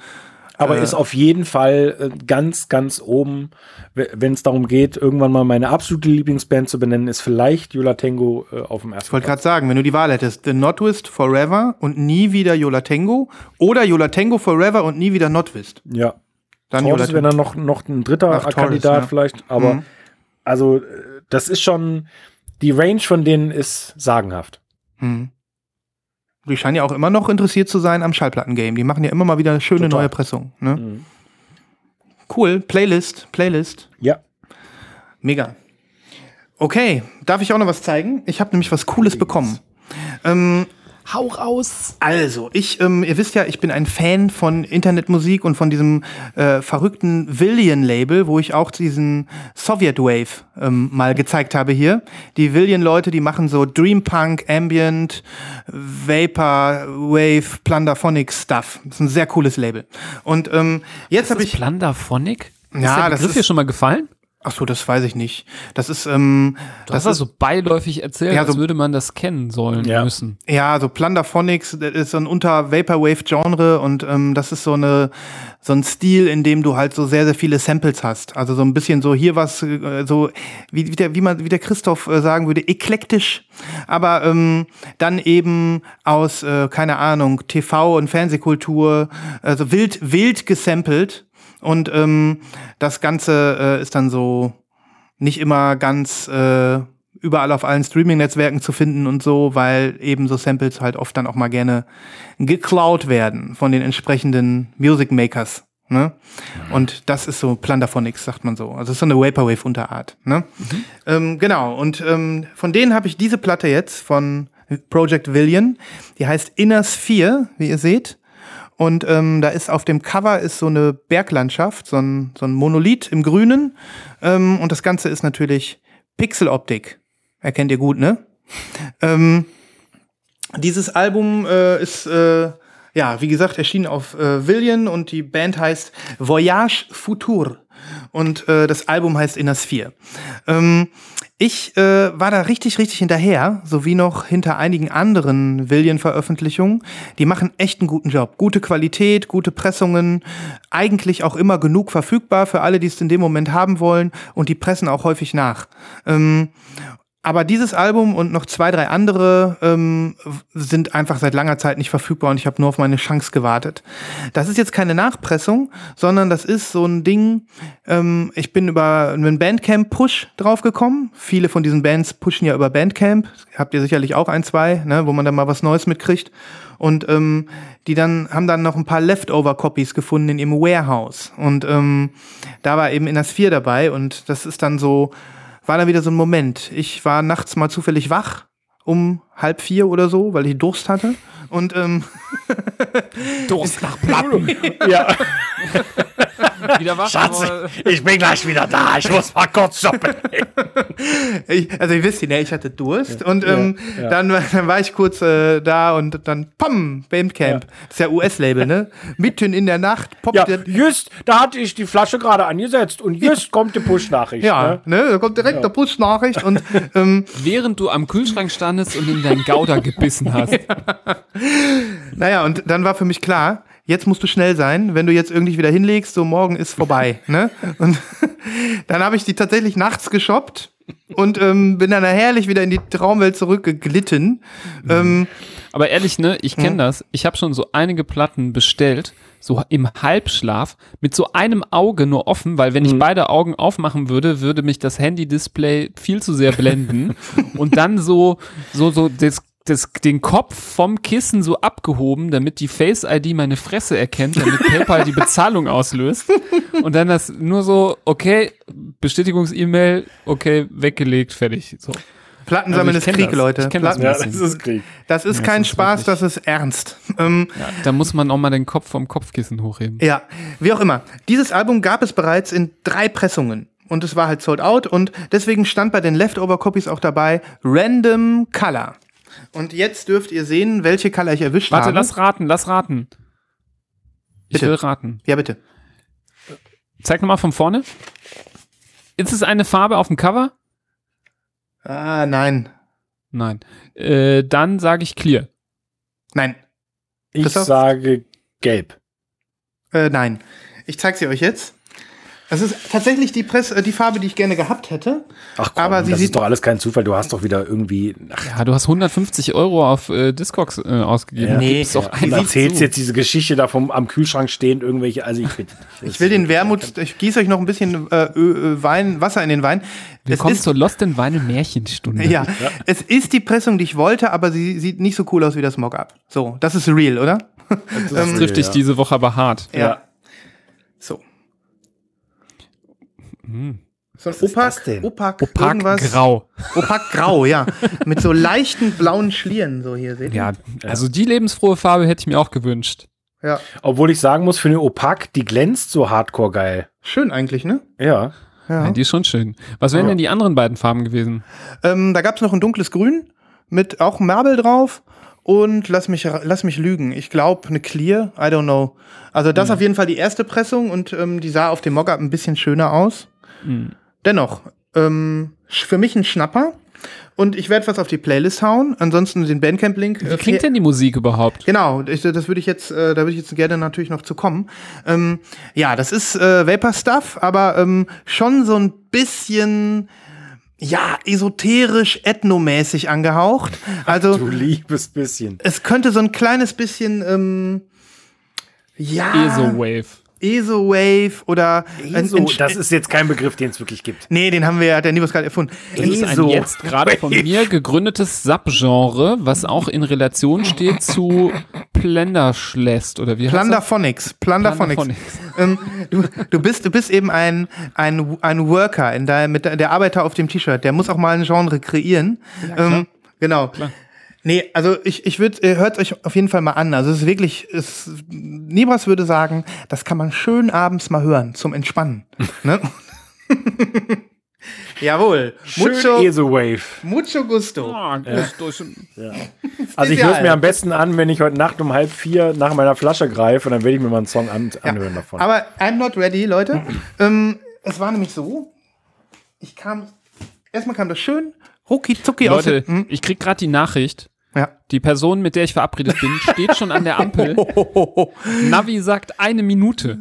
Aber Äh. ist auf jeden Fall äh, ganz, ganz oben, wenn es darum geht, irgendwann mal meine absolute Lieblingsband zu benennen, ist vielleicht Yola Tango äh, auf dem ersten Ich wollte gerade sagen, wenn du die Wahl hättest, The Notwist Forever und nie wieder Yola Tango oder Yola Tango Forever und nie wieder Notwist. Ja. Dann Torres wäre dann noch, noch ein dritter Ach, Torres, Kandidat ja. vielleicht. Aber Mhm. also, äh, das ist schon, die Range von denen ist sagenhaft. Hm. Die scheinen ja auch immer noch interessiert zu sein am Schallplatten-Game. Die machen ja immer mal wieder schöne Total. neue Pressungen. Ne? Mhm. Cool. Playlist, Playlist. Ja. Mega. Okay, darf ich auch noch was zeigen? Ich habe nämlich was Cooles bekommen. Ähm, Hau raus! also, ich, ähm, ihr wisst ja, ich bin ein Fan von Internetmusik und von diesem äh, verrückten Villian-Label, wo ich auch diesen Soviet Wave ähm, mal gezeigt habe hier. Die Villian-Leute, die machen so Dreampunk, Ambient, Vapor, Wave, Plunderphonic Stuff. Das ist ein sehr cooles Label. Und ähm, jetzt habe ich. Plunderphonic? Ja, ist der das ist- dir schon mal gefallen? Ach so, das weiß ich nicht. Das ist, ähm, Du das hast ist das so beiläufig erzählt, Ja, als so- würde man das kennen sollen Ja. müssen. Ja, so Plunderphonics, das ist so ein Unter-Vaporwave-Genre und ähm, das ist so eine so ein Stil, in dem du halt so sehr, sehr viele Samples hast. Also so ein bisschen so hier was, äh, so wie, wie, der, wie man, wie der Christoph äh, sagen würde, eklektisch, aber ähm, dann eben aus, äh, keine Ahnung, TV und Fernsehkultur, also wild, wild gesampelt. Und ähm, das Ganze äh, ist dann so nicht immer ganz äh, überall auf allen Streaming-Netzwerken zu finden und so, weil eben so Samples halt oft dann auch mal gerne geklaut werden von den entsprechenden Music Makers. Ne? Und das ist so Plunderphonics, sagt man so. Also das ist so eine Vaporwave-Unterart. Ne? Ähm, genau, und ähm, von denen habe ich diese Platte jetzt von Project Villian. Die heißt Inner Sphere, wie ihr seht. Und ähm, da ist auf dem Cover ist so eine Berglandschaft, so ein, so ein Monolith im Grünen. Ähm, und das Ganze ist natürlich Pixeloptik. Erkennt ihr gut, ne? ähm, dieses Album äh, ist, äh, ja, wie gesagt, erschienen auf äh, Villian und die Band heißt Voyage Futur. Und äh, das Album heißt Inner Sphere. Ähm, ich äh, war da richtig, richtig hinterher, sowie noch hinter einigen anderen Villian-Veröffentlichungen. Die machen echt einen guten Job. Gute Qualität, gute Pressungen, eigentlich auch immer genug verfügbar für alle, die es in dem Moment haben wollen und die pressen auch häufig nach. Ähm, aber dieses Album und noch zwei, drei andere ähm, sind einfach seit langer Zeit nicht verfügbar und ich habe nur auf meine Chance gewartet. Das ist jetzt keine Nachpressung, sondern das ist so ein Ding, ähm, ich bin über einen Bandcamp-Push draufgekommen. Viele von diesen Bands pushen ja über Bandcamp. Habt ihr sicherlich auch ein, zwei, ne, wo man dann mal was Neues mitkriegt. Und ähm, die dann haben dann noch ein paar Leftover-Copies gefunden in ihrem Warehouse. Und ähm, da war eben Inner Sphere dabei und das ist dann so, war dann wieder so ein Moment. Ich war nachts mal zufällig wach um halb vier oder so, weil ich Durst hatte. Und ähm, Durst nach Platten. Ja, Wieder wach. Schatz, ich bin gleich wieder da. Ich muss mal kurz shoppen. ich, also ihr wisst ja, ich hatte Durst und ähm, ja. Dann, dann war ich kurz äh, da und dann pam, Bandcamp. Ja. Das ist ja US-Label, ne? Mitten in der Nacht poppt ja, der, just, da hatte ich die Flasche gerade angesetzt und just kommt die Push-Nachricht. ja, Ne? ne? Da kommt direkt eine Push-Nachricht und ähm, Während du am Kühlschrank standest und in deinen Gouda gebissen hast. Naja, und dann war für mich klar, jetzt musst du schnell sein, wenn du jetzt irgendwie wieder hinlegst, so morgen ist vorbei. ne? Und dann habe ich die tatsächlich nachts geshoppt und ähm, bin dann herrlich wieder in die Traumwelt zurückgeglitten. Ähm, Aber ehrlich, ne, ich kenne das. Ich habe schon so einige Platten bestellt, so im Halbschlaf, mit so einem Auge nur offen, weil wenn ich beide Augen aufmachen würde, würde mich das Handy-Display viel zu sehr blenden. und dann so, so, so das, das, den Kopf vom Kissen so abgehoben, damit die Face-ID meine Fresse erkennt, damit PayPal die Bezahlung auslöst. Und dann das nur so, okay, Bestätigungs-E-Mail, okay, weggelegt, fertig. So. Platten Also ist Krieg, das. Leute. Ich kenn das Platten, Ja, das ist Krieg. das ist Ja, kein das ist Spaß, wirklich- das ist ernst. Ähm, Ja, da muss man auch mal den Kopf vom Kopfkissen hochheben. Ja, wie auch immer. Dieses Album gab es bereits in drei Pressungen. Und es war halt sold out und deswegen stand bei den Leftover-Copies auch dabei Random Color. Und jetzt dürft ihr sehen, welche Color ich erwischt Warte, habe. lass raten, lass raten. Ich Bitte. will raten. ja, bitte. Zeig nochmal von vorne. Ist es eine Farbe auf dem Cover? Ah, nein. Nein. Äh, dann sage ich clear. Nein. Ich Christoph? sage gelb. Äh, nein. Ich zeig sie euch jetzt. Es ist tatsächlich die, Press äh, die Farbe, die ich gerne gehabt hätte. Ach komm, Aber sie das sieht- ist doch alles kein Zufall. Du hast doch wieder irgendwie. Ach, Ja, du hast 150 Euro auf äh, Discogs äh, ausgegeben. Ja. Nee. Gib's doch du erzählst jetzt diese Geschichte da vom am Kühlschrank stehen, irgendwelche. Also ich. Ich will den Wermut, ich gieße euch noch ein bisschen äh, Ö, Wein, Wasser in den Wein. Willkommen es ist, zur Lost in Vinyl Märchenstunde. ja, es ist die Pressung, die ich wollte, aber sie sieht nicht so cool aus wie das Mockup. So, das ist real, oder? Das trifft dich ja. diese Woche aber hart. Ja. So. Hm. So ein ist das Opak, denn? Opak, Opak irgendwas. grau. Opak grau, ja. Mit so leichten blauen Schlieren, so hier, seht ihr? Ja, also die lebensfrohe Farbe hätte ich mir auch gewünscht. Ja. Obwohl ich sagen muss, für eine Opak, die glänzt so hardcore geil. Schön eigentlich, ne? Ja. Ja. Ja, die ist schon schön. Was wären Ja. denn die anderen beiden Farben gewesen? Ähm, da gab's noch ein dunkles Grün mit auch Marble drauf. Und lass mich, lass mich lügen. Ich glaube, eine Clear. I don't know. Also, das auf jeden Fall die erste Pressung und ähm, die sah auf dem Mockup ein bisschen schöner aus. Dennoch, ähm, für mich ein Schnapper. Und ich werde was auf die Playlist hauen. Ansonsten den Bandcamp-Link. Wie äh, klingt denn die Musik überhaupt? Genau, ich, das würde ich jetzt, äh, da würde ich jetzt gerne natürlich noch zu kommen. Ähm, ja, das ist äh, Vapor Stuff, aber ähm, schon so ein bisschen, ja, esoterisch, ethnomäßig angehaucht. Also Du liebes bisschen. es könnte so ein kleines bisschen, ähm, ja, ESO-Wave. ESO-Wave oder ein- So, ein- das ist jetzt kein Begriff, den es wirklich gibt. Nee, den haben wir ja, der Nibus gerade erfunden. Das ist ein ESO. jetzt gerade von mir gegründetes Subgenre, was auch in Relation steht zu Plenderschlest oder wie heißt das? Plunderphonics. Plunderphonics. Plunderphonics. ähm, du, du, bist, du bist eben ein, ein, ein Worker, in der, mit der, der Arbeiter auf dem T-Shirt. Der muss auch mal ein Genre kreieren. ähm, genau. Nee, also ich, ich würde, hört euch auf jeden Fall mal an. Also es ist wirklich, es, Nibras würde sagen, das kann man schön abends mal hören, zum Entspannen. ne? Jawohl. Mucho, Schön ESO-Wave. mucho gusto. Ah, das durch- Also ich höre es mir am besten an, wenn ich heute Nacht um halb vier nach meiner Flasche greife und dann werde ich mir mal einen Song an, anhören davon. Aber I'm not ready, Leute. ähm, es war nämlich so, ich kam, erstmal kam das schön, rucki zucki aus. Leute, Hm? ich krieg gerade die Nachricht. Ja. Die Person, mit der ich verabredet bin, steht schon an der Ampel. Navi sagt eine Minute.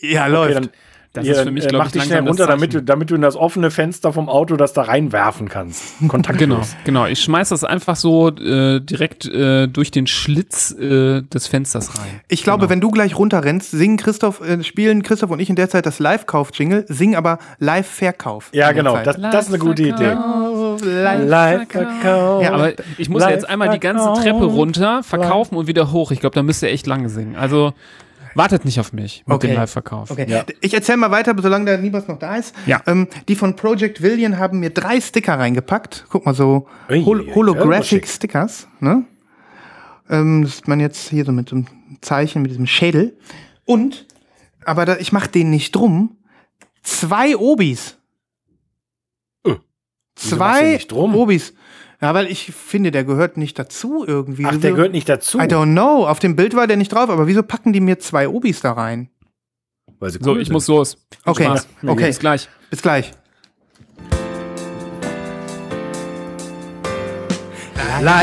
Ja, okay, läuft. dann, Das hier, ist für mich, äh, glaub mach ich, dich schnell runter, damit du, damit du in das offene Fenster vom Auto das da reinwerfen kannst. Kontaktlos. Genau, genau. Ich schmeiß das einfach so äh, direkt äh, durch den Schlitz äh, des Fensters rein. ich glaube, wenn du gleich runterrennst, singen Christoph, äh, spielen Christoph und ich in der Zeit das Live-Kauf-Jingle, singen aber Live-Verkauf. Ja, genau. Das, das ist eine gute Idee. Live. Live-Verkauf. Ja, Aber ich muss ja jetzt einmal die ganze Treppe runter, verkaufen und wieder hoch. Ich glaube, da müsst ihr echt lange singen. Also wartet nicht auf mich mit Okay. dem Live-Verkauf. Okay. Ja. Ich erzähle mal weiter, solange der Nibas noch da ist. Ja. Ähm, die von Project Villian haben mir drei Sticker reingepackt. Guck mal, so Hol Holographic. Stickers. Ne? Ähm, das sieht man jetzt hier so mit so einem Zeichen, mit diesem Schädel. Und, aber da, ich mach den nicht drum, zwei Obis. Äh, Zwei? Obis. Ja, weil ich finde, der gehört nicht dazu irgendwie. Ach, der gehört nicht dazu. I don't know. Auf dem Bild war der nicht drauf, aber wieso packen die mir zwei Obis da rein? Weil sie So, cool ich sind. muss los. Okay, Spaß. okay. Bis gleich. Bis gleich.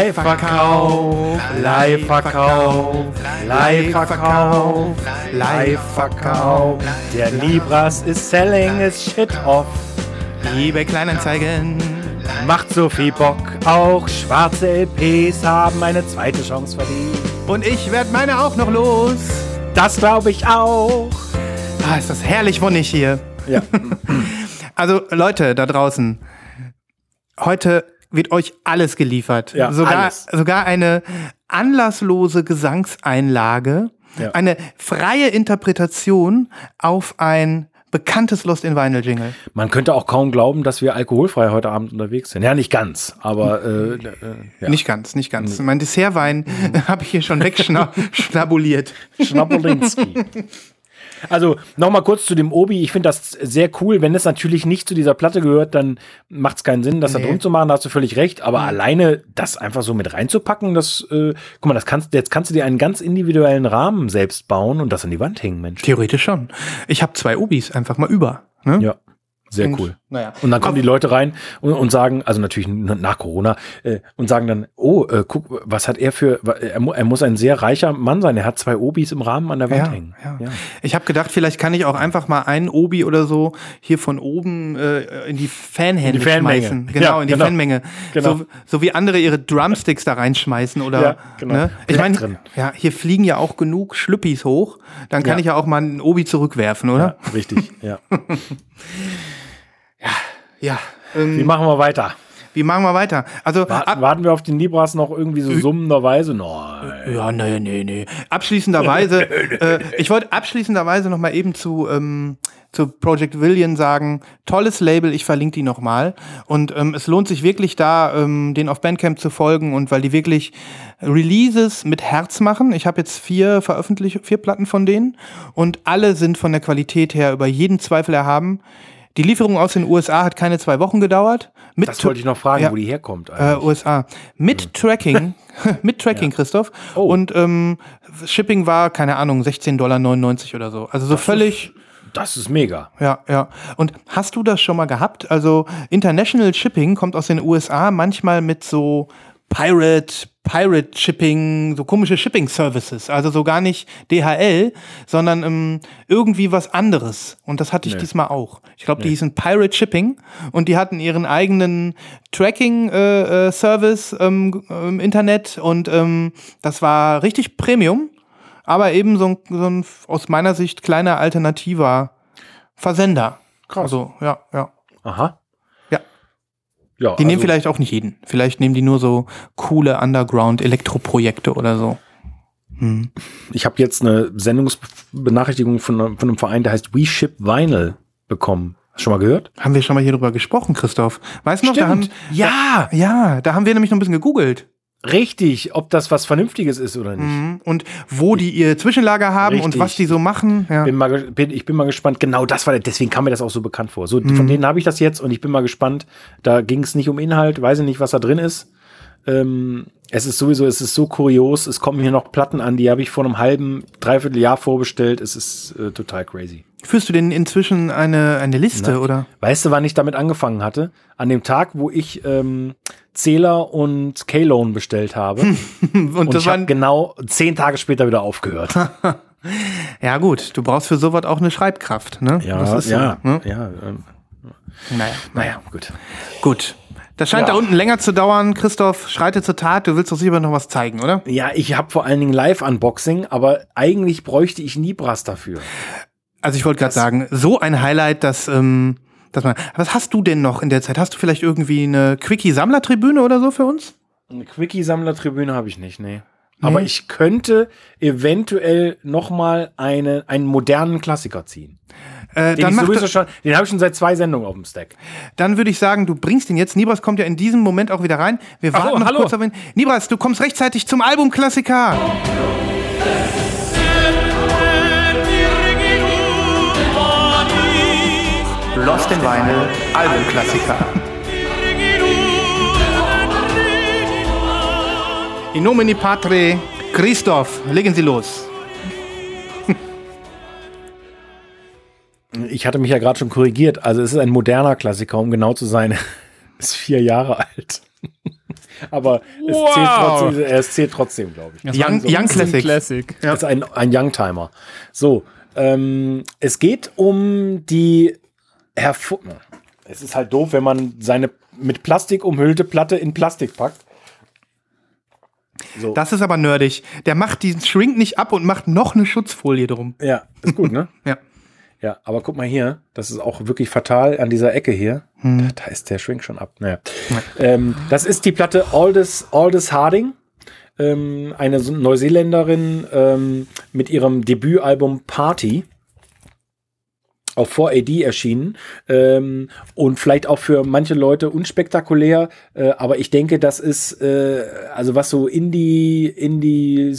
Live-Verkauf, Live-Verkauf, Live-Verkauf, Live-Verkauf. Der Libras is selling his shit off. eBay Kleinanzeigen. Macht so viel Bock. Auch schwarze LPs haben eine zweite Chance verdient. Und ich werde meine auch noch los. Das glaube ich auch. Ah, ist das herrlich wonnig hier. Ja. Also Leute da draußen, heute wird euch alles geliefert. Ja, sogar, alles. sogar eine anlasslose Gesangseinlage, Ja. eine freie Interpretation auf ein bekanntes Lost in Vinyl Jingle. Man könnte auch kaum glauben, dass wir alkoholfrei heute Abend unterwegs sind. Ja, nicht ganz, aber äh, äh, ja. Nicht ganz, nicht ganz. Mein Dessertwein habe ich hier schon wegschnabuliert. Schnapperlinski. Also nochmal kurz zu dem Obi. Ich finde das sehr cool. Wenn es natürlich nicht zu dieser Platte gehört, dann macht es keinen Sinn, das da Nee. drum zu machen. Da hast du völlig recht. Aber alleine das einfach so mit reinzupacken, das, äh, guck mal, das kannst, jetzt kannst du dir einen ganz individuellen Rahmen selbst bauen und das an die Wand hängen, Mensch. Theoretisch schon. Ich habe zwei Obis einfach mal über. Ne? Ja, sehr Und, cool. Naja. Und dann kommen die Leute rein und, und sagen, also natürlich nach Corona, äh, und sagen dann, oh, äh, guck, was hat er für, er, er muss ein sehr reicher Mann sein. Er hat zwei Obis im Rahmen an der Wand Ja, hängen. ja. Ich habe gedacht, vielleicht kann ich auch einfach mal einen Obi oder so hier von oben äh, in die Fanhände In die Fanmenge. schmeißen. Genau, Ja, in die genau. Fanmenge. Genau. So, so wie andere ihre Drumsticks da reinschmeißen oder. Ja, genau. ne? Ich meine, ja, hier fliegen ja auch genug Schlüppis hoch. Dann kann Ja. ich ja auch mal einen Obi zurückwerfen, oder? Ja, richtig, ja. Ja. ähm, Wie machen wir weiter? wie machen wir weiter? Also Warten, ab, warten wir auf den Libras noch irgendwie so summenderweise? Nein. Ja, nee, nee, nee. Abschließenderweise, äh, ich wollte abschließenderweise noch mal eben zu, ähm, zu Project Villian sagen, tolles Label, ich verlinke die noch mal. Und ähm, es lohnt sich wirklich da, ähm, den auf Bandcamp zu folgen und weil die wirklich Releases mit Herz machen. Ich habe jetzt vier veröffentlicht, vier Platten von denen und alle sind von der Qualität her über jeden Zweifel erhaben. Die Lieferung aus den USA hat keine zwei Wochen gedauert. Mit Das wollte ich noch fragen, Ja. wo die herkommt. äh. USA. Mit Tracking, mit Tracking, Christoph. Oh. Und ähm, Shipping war, keine Ahnung, 16,99 Dollar oder so. Also so völlig, das ist mega. ja, ja. Und hast du das schon mal gehabt? Also International Shipping kommt aus den USA manchmal mit so Pirate, Pirate Shipping, so komische Shipping Services. Also so gar nicht DHL, sondern ähm, irgendwie was anderes. Und das hatte ich Nee. diesmal auch. Ich glaube, die hießen Pirate Shipping und die hatten ihren eigenen Tracking-Service ähm, im Internet und ähm, das war richtig Premium, aber eben so ein, so ein aus meiner Sicht kleiner alternativer Versender. Krass. Also, ja, ja. Aha. Ja. Die nehmen also- vielleicht auch nicht jeden. Vielleicht nehmen die nur so coole Underground-Elektroprojekte oder so. Ich habe jetzt eine Sendungsbenachrichtigung von, von einem Verein, der heißt We Ship Vinyl bekommen. Hast du schon mal gehört? Haben wir schon mal hier drüber gesprochen, Christoph? Weißt du noch, da haben, Ja, ja, da haben wir nämlich noch ein bisschen gegoogelt. Richtig. Ob das was Vernünftiges ist oder nicht. Mhm. Und wo die ihr Zwischenlager haben und Richtig. was die so machen. Ja. Bin mal, bin, ich bin mal gespannt. Genau das war der, deswegen kam mir das auch so bekannt vor. So, Mhm. von denen habe ich das jetzt und ich bin mal gespannt. Da ging es nicht um Inhalt, weiß ich nicht, was da drin ist. Ähm, es ist sowieso, es ist so kurios. Es kommen hier noch Platten an, die habe ich vor einem halben, dreiviertel Jahr vorbestellt. Es ist äh, total crazy. Führst du denn inzwischen eine, eine Liste, oder? Weißt du, wann ich damit angefangen hatte? An dem Tag, wo ich ähm, Zähler und K-Lone bestellt habe. Und, Und das ich habe waren, genau zehn Tage später wieder aufgehört. ja gut, du brauchst für sowas auch eine Schreibkraft, ne? das ist so, ja, ne? ja. Ähm, Naja, naja, gut. gut. Das scheint Ja. da unten länger zu dauern. Christoph, schreite zur Tat. Du willst doch sicher noch was zeigen, oder? Ja, ich habe vor allen Dingen Live-Unboxing, aber eigentlich bräuchte ich Nibras dafür. Also ich wollte gerade sagen, so ein Highlight, dass, ähm, dass man. Was hast du denn noch in der Zeit? Hast du vielleicht irgendwie eine Quickie-Sammlertribüne oder so für uns? Eine Quickie-Sammlertribüne habe ich nicht, nee. Aber ich könnte eventuell noch mal eine, einen modernen Klassiker ziehen. Äh, Den dann ich schon, den habe ich schon seit zwei Sendungen auf dem Stack. dann würde ich sagen, du bringst ihn jetzt. Nibras kommt ja in diesem Moment auch wieder rein. Wir Ach, warten oh, noch hallo. kurz auf ihn. Nibras, du kommst rechtzeitig zum Albumklassiker. Lost in Vinyl, Albumklassiker. In nomine Patre, Christoph, legen Sie los. Ich hatte mich ja gerade schon korrigiert. Also es ist ein moderner Klassiker, um genau zu sein. ist vier Jahre alt. Aber es Wow. zählt trotzdem, es zählt trotzdem, glaube ich. Young- ein Young Classic. Classic. Ja. Das ist ein, ein Youngtimer. So, ähm, es geht um die Hervor Es ist halt doof, wenn man seine mit Plastik umhüllte Platte in Plastik packt. So. Das ist aber nerdig. Der macht diesen Shrink nicht ab und macht noch eine Schutzfolie drum. ja, ist gut, ne? Ja. Ja, aber guck mal hier, das ist auch wirklich fatal an dieser Ecke hier. Da, da ist der Shrink schon ab. Naja. Ähm, das ist die Platte Aldous, Aldous Harding, ähm, eine Neuseeländerin ähm, mit ihrem Debütalbum Party. Auf 4AD erschienen ähm, und vielleicht auch für manche Leute unspektakulär, äh, aber ich denke, das ist äh, also was so Indie, Indie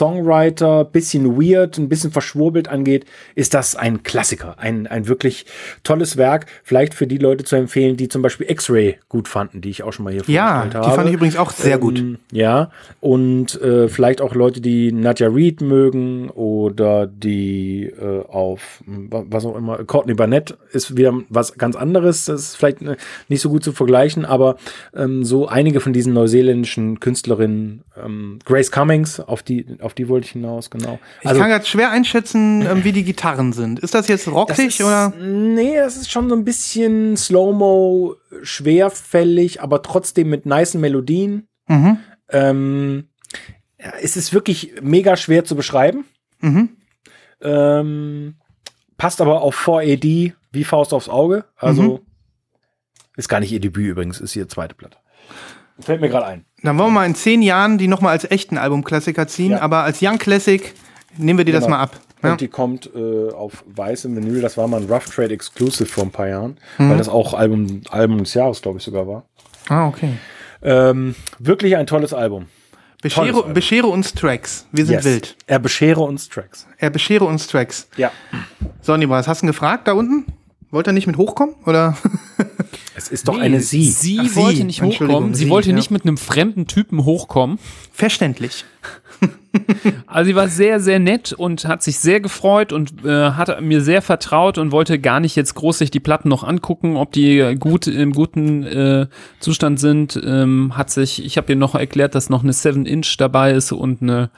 Singer-Songwriter, bisschen weird, ein bisschen verschwurbelt angeht, ist das ein Klassiker, ein, ein wirklich tolles Werk. Vielleicht für die Leute zu empfehlen, die zum Beispiel X-Ray gut fanden, die ich auch schon mal hier Ja, vorgestellt die habe. fand ich übrigens auch sehr gut. Ähm, Ja, und äh, vielleicht auch Leute, die Nadja Reed mögen oder die äh, auf wa- was auch immer, Courtney Barnett ist wieder was ganz anderes. Das ist vielleicht äh, nicht so gut zu vergleichen, aber ähm, so einige von diesen neuseeländischen Künstlerinnen, ähm, Grace Cummings, auf die, auf die wollte ich hinaus, genau. Ich kann jetzt schwer einschätzen, ähm, wie die Gitarren sind. Ist das jetzt Das rockig ist, oder? Nee, das ist schon so ein bisschen Slow-Mo, schwerfällig, aber trotzdem mit nicen Melodien. Mhm. Ähm, es ist wirklich mega schwer zu beschreiben. Mhm. Ähm, passt aber auf 4AD wie Faust aufs Auge. Also Mhm. ist gar nicht ihr Debüt übrigens, ist ihr zweite Platte. Fällt mir gerade ein. Dann wollen wir mal in zehn Jahren die nochmal als echten Albumklassiker ziehen, Ja. aber als Young Classic nehmen wir dir das Genau. mal ab. Ja. Und die kommt äh, auf weißem Vinyl. Das war mal ein Rough Trade Exclusive vor ein paar Jahren, Mhm. weil das auch Album, Album des Jahres, glaube ich, sogar war. Ah, okay. Ähm, wirklich ein tolles Album. Beschere, beschere uns Tracks. Wir sind Yes. wild. Er beschere uns Tracks. Er beschere uns Tracks. Ja. So, Nibras, hast du ihn gefragt da unten? Wollte er nicht mit hochkommen? Oder? Es ist doch Nee, eine Sie. Sie Ach, sie. wollte nicht Entschuldigung, hochkommen. Sie, sie, wollte ja. nicht mit einem fremden Typen hochkommen. Verständlich. Also sie war sehr, sehr nett und hat sich sehr gefreut und äh, hat mir sehr vertraut und wollte gar nicht jetzt groß sich die Platten noch angucken, ob die gut im guten äh, Zustand sind. Ähm, hat sich, ich habe ihr noch erklärt, dass noch eine 7-Inch dabei ist und eine,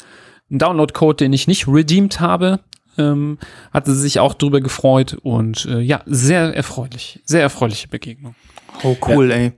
ein Download-Code, den ich nicht redeemed habe. Ähm, hatte sie sich auch drüber gefreut und äh, ja, sehr erfreulich, sehr erfreuliche Begegnung. Oh, cool, ey.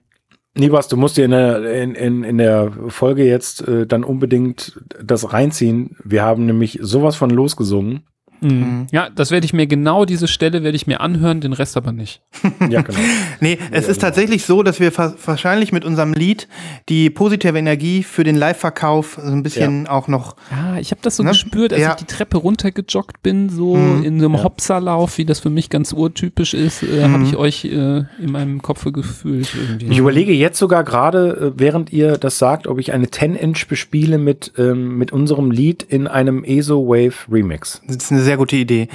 Nibas, du musst dir in der, in, in, in der Folge jetzt äh, dann unbedingt das reinziehen. Wir haben nämlich sowas von losgesungen. Mhm. Ja, das werde ich mir genau diese Stelle werde ich mir anhören, den Rest aber nicht. Ja, genau. Nee, es ist tatsächlich so, dass wir wahrscheinlich mit unserem Lied die positive Energie für den Live-Verkauf so ein bisschen auch noch. Ja, ich habe das so Ne? gespürt, als Ja. ich die Treppe runtergejoggt bin, so Mhm. in so einem Hopserlauf, wie das für mich ganz urtypisch ist, äh, Mhm. habe ich euch äh, in meinem Kopf gefühlt irgendwie. Ich überlege jetzt sogar gerade, äh, während ihr das sagt, ob ich eine 10-Inch bespiele mit, ähm, mit unserem Lied in einem ESO Wave Remix. Das ist eine sehr gute Idee.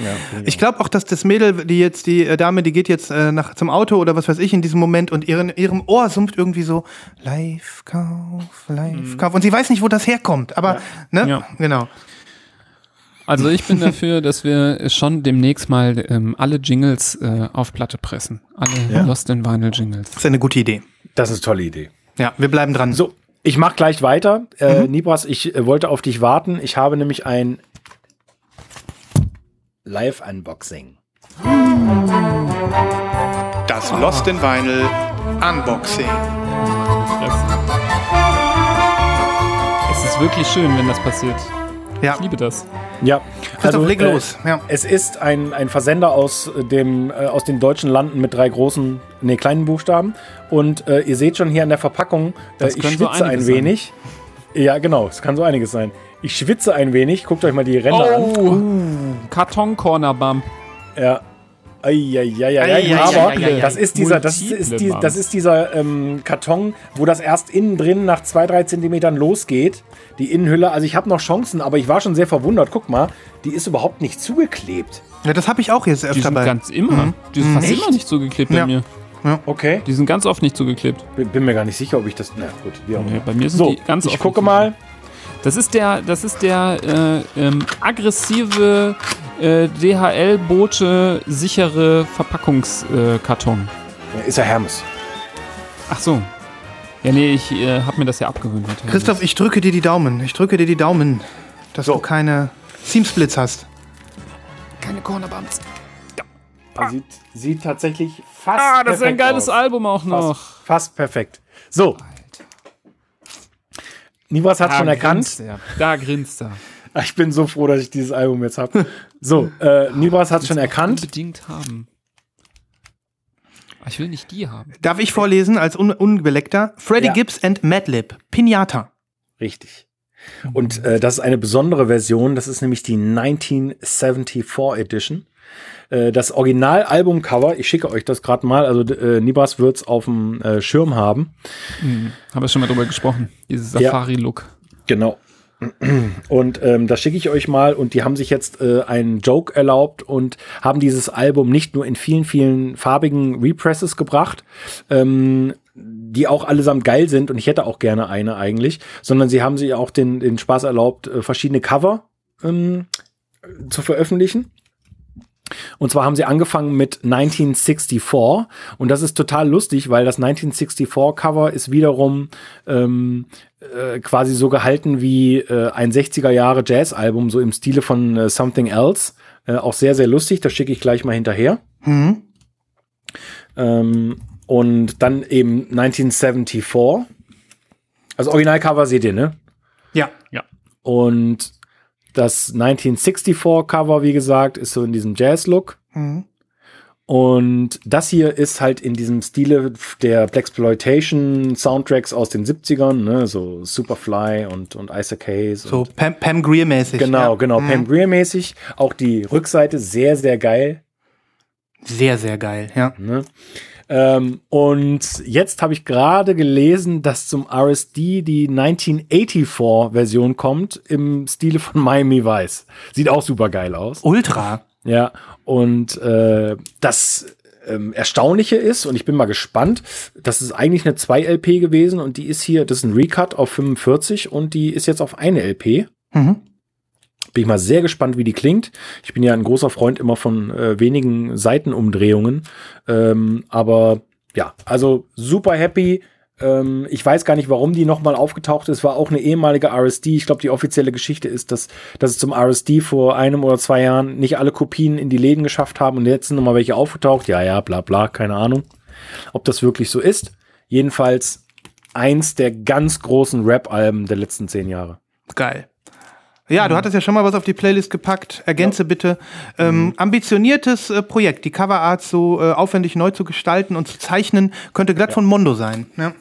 ich glaube auch, dass das Mädel, die jetzt, die äh, Dame, die geht jetzt äh, nach, zum Auto oder was weiß ich in diesem Moment und ihren, ihrem Ohr summt irgendwie so Live-Kauf, Live-Kauf. Und sie weiß nicht, wo das herkommt. Aber, ne? Ja. Genau. Also ich bin dafür, dass wir schon demnächst mal ähm, alle Jingles äh, auf Platte pressen. Alle Ja. Lost in Vinyl Jingles. Das ist eine gute Idee. Das ist eine tolle Idee. Ja, wir bleiben dran. So, ich mache gleich weiter. Äh, Nibras, ich äh, wollte auf dich warten. Ich habe nämlich ein Live-Unboxing. Das Lost in Vinyl Unboxing. Es ist wirklich schön, wenn das passiert. Ja, Ich liebe das. Ja, Christoph, leg äh, los. Ja. Es ist ein, ein Versender aus, dem, äh, aus den deutschen Landen mit drei großen, nee, kleinen Buchstaben. Und äh, ihr seht schon hier an der Verpackung, äh, ich können so schwitze ein einiges sein. wenig. Ja, genau, es kann so einiges sein. Ich schwitze ein wenig. Guckt euch mal die Ränder an. Oh, Karton-Corner-Bump. Ja. Eieieiei. Eieieiei. Aber Eieieiei. das ist dieser, das ist, die, das ist dieser ähm, Karton, wo das erst innen drin nach zwei, drei Zentimetern losgeht. Die Innenhülle. Also ich habe noch Chancen, aber ich war schon sehr verwundert. Guck mal, die ist überhaupt nicht zugeklebt. ja, das habe ich auch jetzt Die öfter sind bei. ganz immer. Die sind fast Echt? immer nicht zugeklebt Ja. bei mir. Okay. Die sind ganz oft nicht zugeklebt. Bin, bin mir gar nicht sicher, ob ich das. Na gut, wie auch Nee, immer. bei mir sind So, die ganz ich oft gucke nicht mal. Das ist der, das ist der äh, ähm, aggressive äh, DHL-Bote sichere Verpackungskarton. Äh. Ja, Ist ja Hermes. Ach so. Ja, nee, ich äh, habe mir das ja abgewöhnt. heute. Christoph, ich drücke dir die Daumen. Ich drücke dir die Daumen, dass So. du keine Seamsplits hast. keine Cornerbumps. Also sieht, sieht tatsächlich fast Ah, das ist ein perfekt geiles aus. Album auch noch. Fast, fast perfekt. So. Nibras hat schon erkannt. grinst er. Da grinst er. Ah, Ich bin so froh, dass ich dieses Album jetzt habe. So, äh, Nibras hat schon erkannt. Unbedingt haben. Ah, Ich will nicht die haben. Darf ich vorlesen als un Unbeleckter? Freddie Ja. Gibbs and Madlib. Pinata. Richtig. Und äh, das ist eine besondere Version. Das ist nämlich die 1974 Edition. Äh, das Originalalbumcover, ich schicke euch das gerade mal, also äh, Nibras wird's auf dem äh, Schirm haben. Haben wir schon mal drüber gesprochen. Dieses Safari-Look. Genau. Und ähm, das schicke ich euch mal. Und die haben sich jetzt äh, einen Joke erlaubt und haben dieses Album nicht nur in vielen, vielen farbigen Represses gebracht, ähm, die auch allesamt geil sind. Und ich hätte auch gerne eine eigentlich, sondern sie haben sich auch den, den Spaß erlaubt, äh, verschiedene Cover ähm, zu veröffentlichen. Und zwar haben sie angefangen mit 1964 und das ist total lustig, weil das 1964 Cover ist wiederum ähm, äh, quasi so gehalten wie äh, ein 60er Jahre Jazzalbum, so im Stile von äh, Something Else. Äh, auch sehr, sehr lustig, das schicke ich gleich mal hinterher. Mhm. Ähm, und dann eben 1974. Also Originalcover seht ihr, ne? Ja. Und das 1964-Cover, wie gesagt, ist so in diesem Jazz-Look. Mhm. Und das hier ist halt in diesem Stile der Blaxploitation-Soundtracks aus den 70ern, ne? so Superfly und, und Isaac Hayes. So Pam, Pam Greer-mäßig. genau, ja. genau, Mhm. Pam Greer-mäßig. Auch die Rückseite sehr, sehr geil. Sehr, sehr geil, ja. Ne? Ähm, und jetzt habe ich gerade gelesen, dass zum RSD die 1984-Version kommt im Stile von Miami Vice. Sieht auch super geil aus. Ultra. Ja, und äh, das ähm, Erstaunliche ist, und ich bin mal gespannt, das ist eigentlich eine 2-LP gewesen und die ist hier, das ist ein Recut auf 45 und die ist jetzt auf eine LP. Mhm. Bin ich mal sehr gespannt, wie die klingt. Ich bin ja ein großer Freund immer von äh, wenigen Seitenumdrehungen. Ähm, aber ja, also super happy. Ähm, ich weiß gar nicht, warum die nochmal aufgetaucht ist. War auch eine ehemalige RSD. Ich glaube, die offizielle Geschichte ist, dass, dass es zum RSD vor einem oder zwei Jahren nicht alle Kopien in die Läden geschafft haben und jetzt sind nochmal welche aufgetaucht. Ja, ja, bla bla, keine Ahnung, ob das wirklich so ist. Jedenfalls eins der ganz großen Rap-Alben der letzten zehn Jahre. Geil. Ja, du hattest ja schon mal was auf die Playlist gepackt. Ergänze bitte. Ähm, ambitioniertes äh, Projekt, die Coverart so äh, aufwendig neu zu gestalten und zu zeichnen, könnte glatt von Mondo sein. Ja.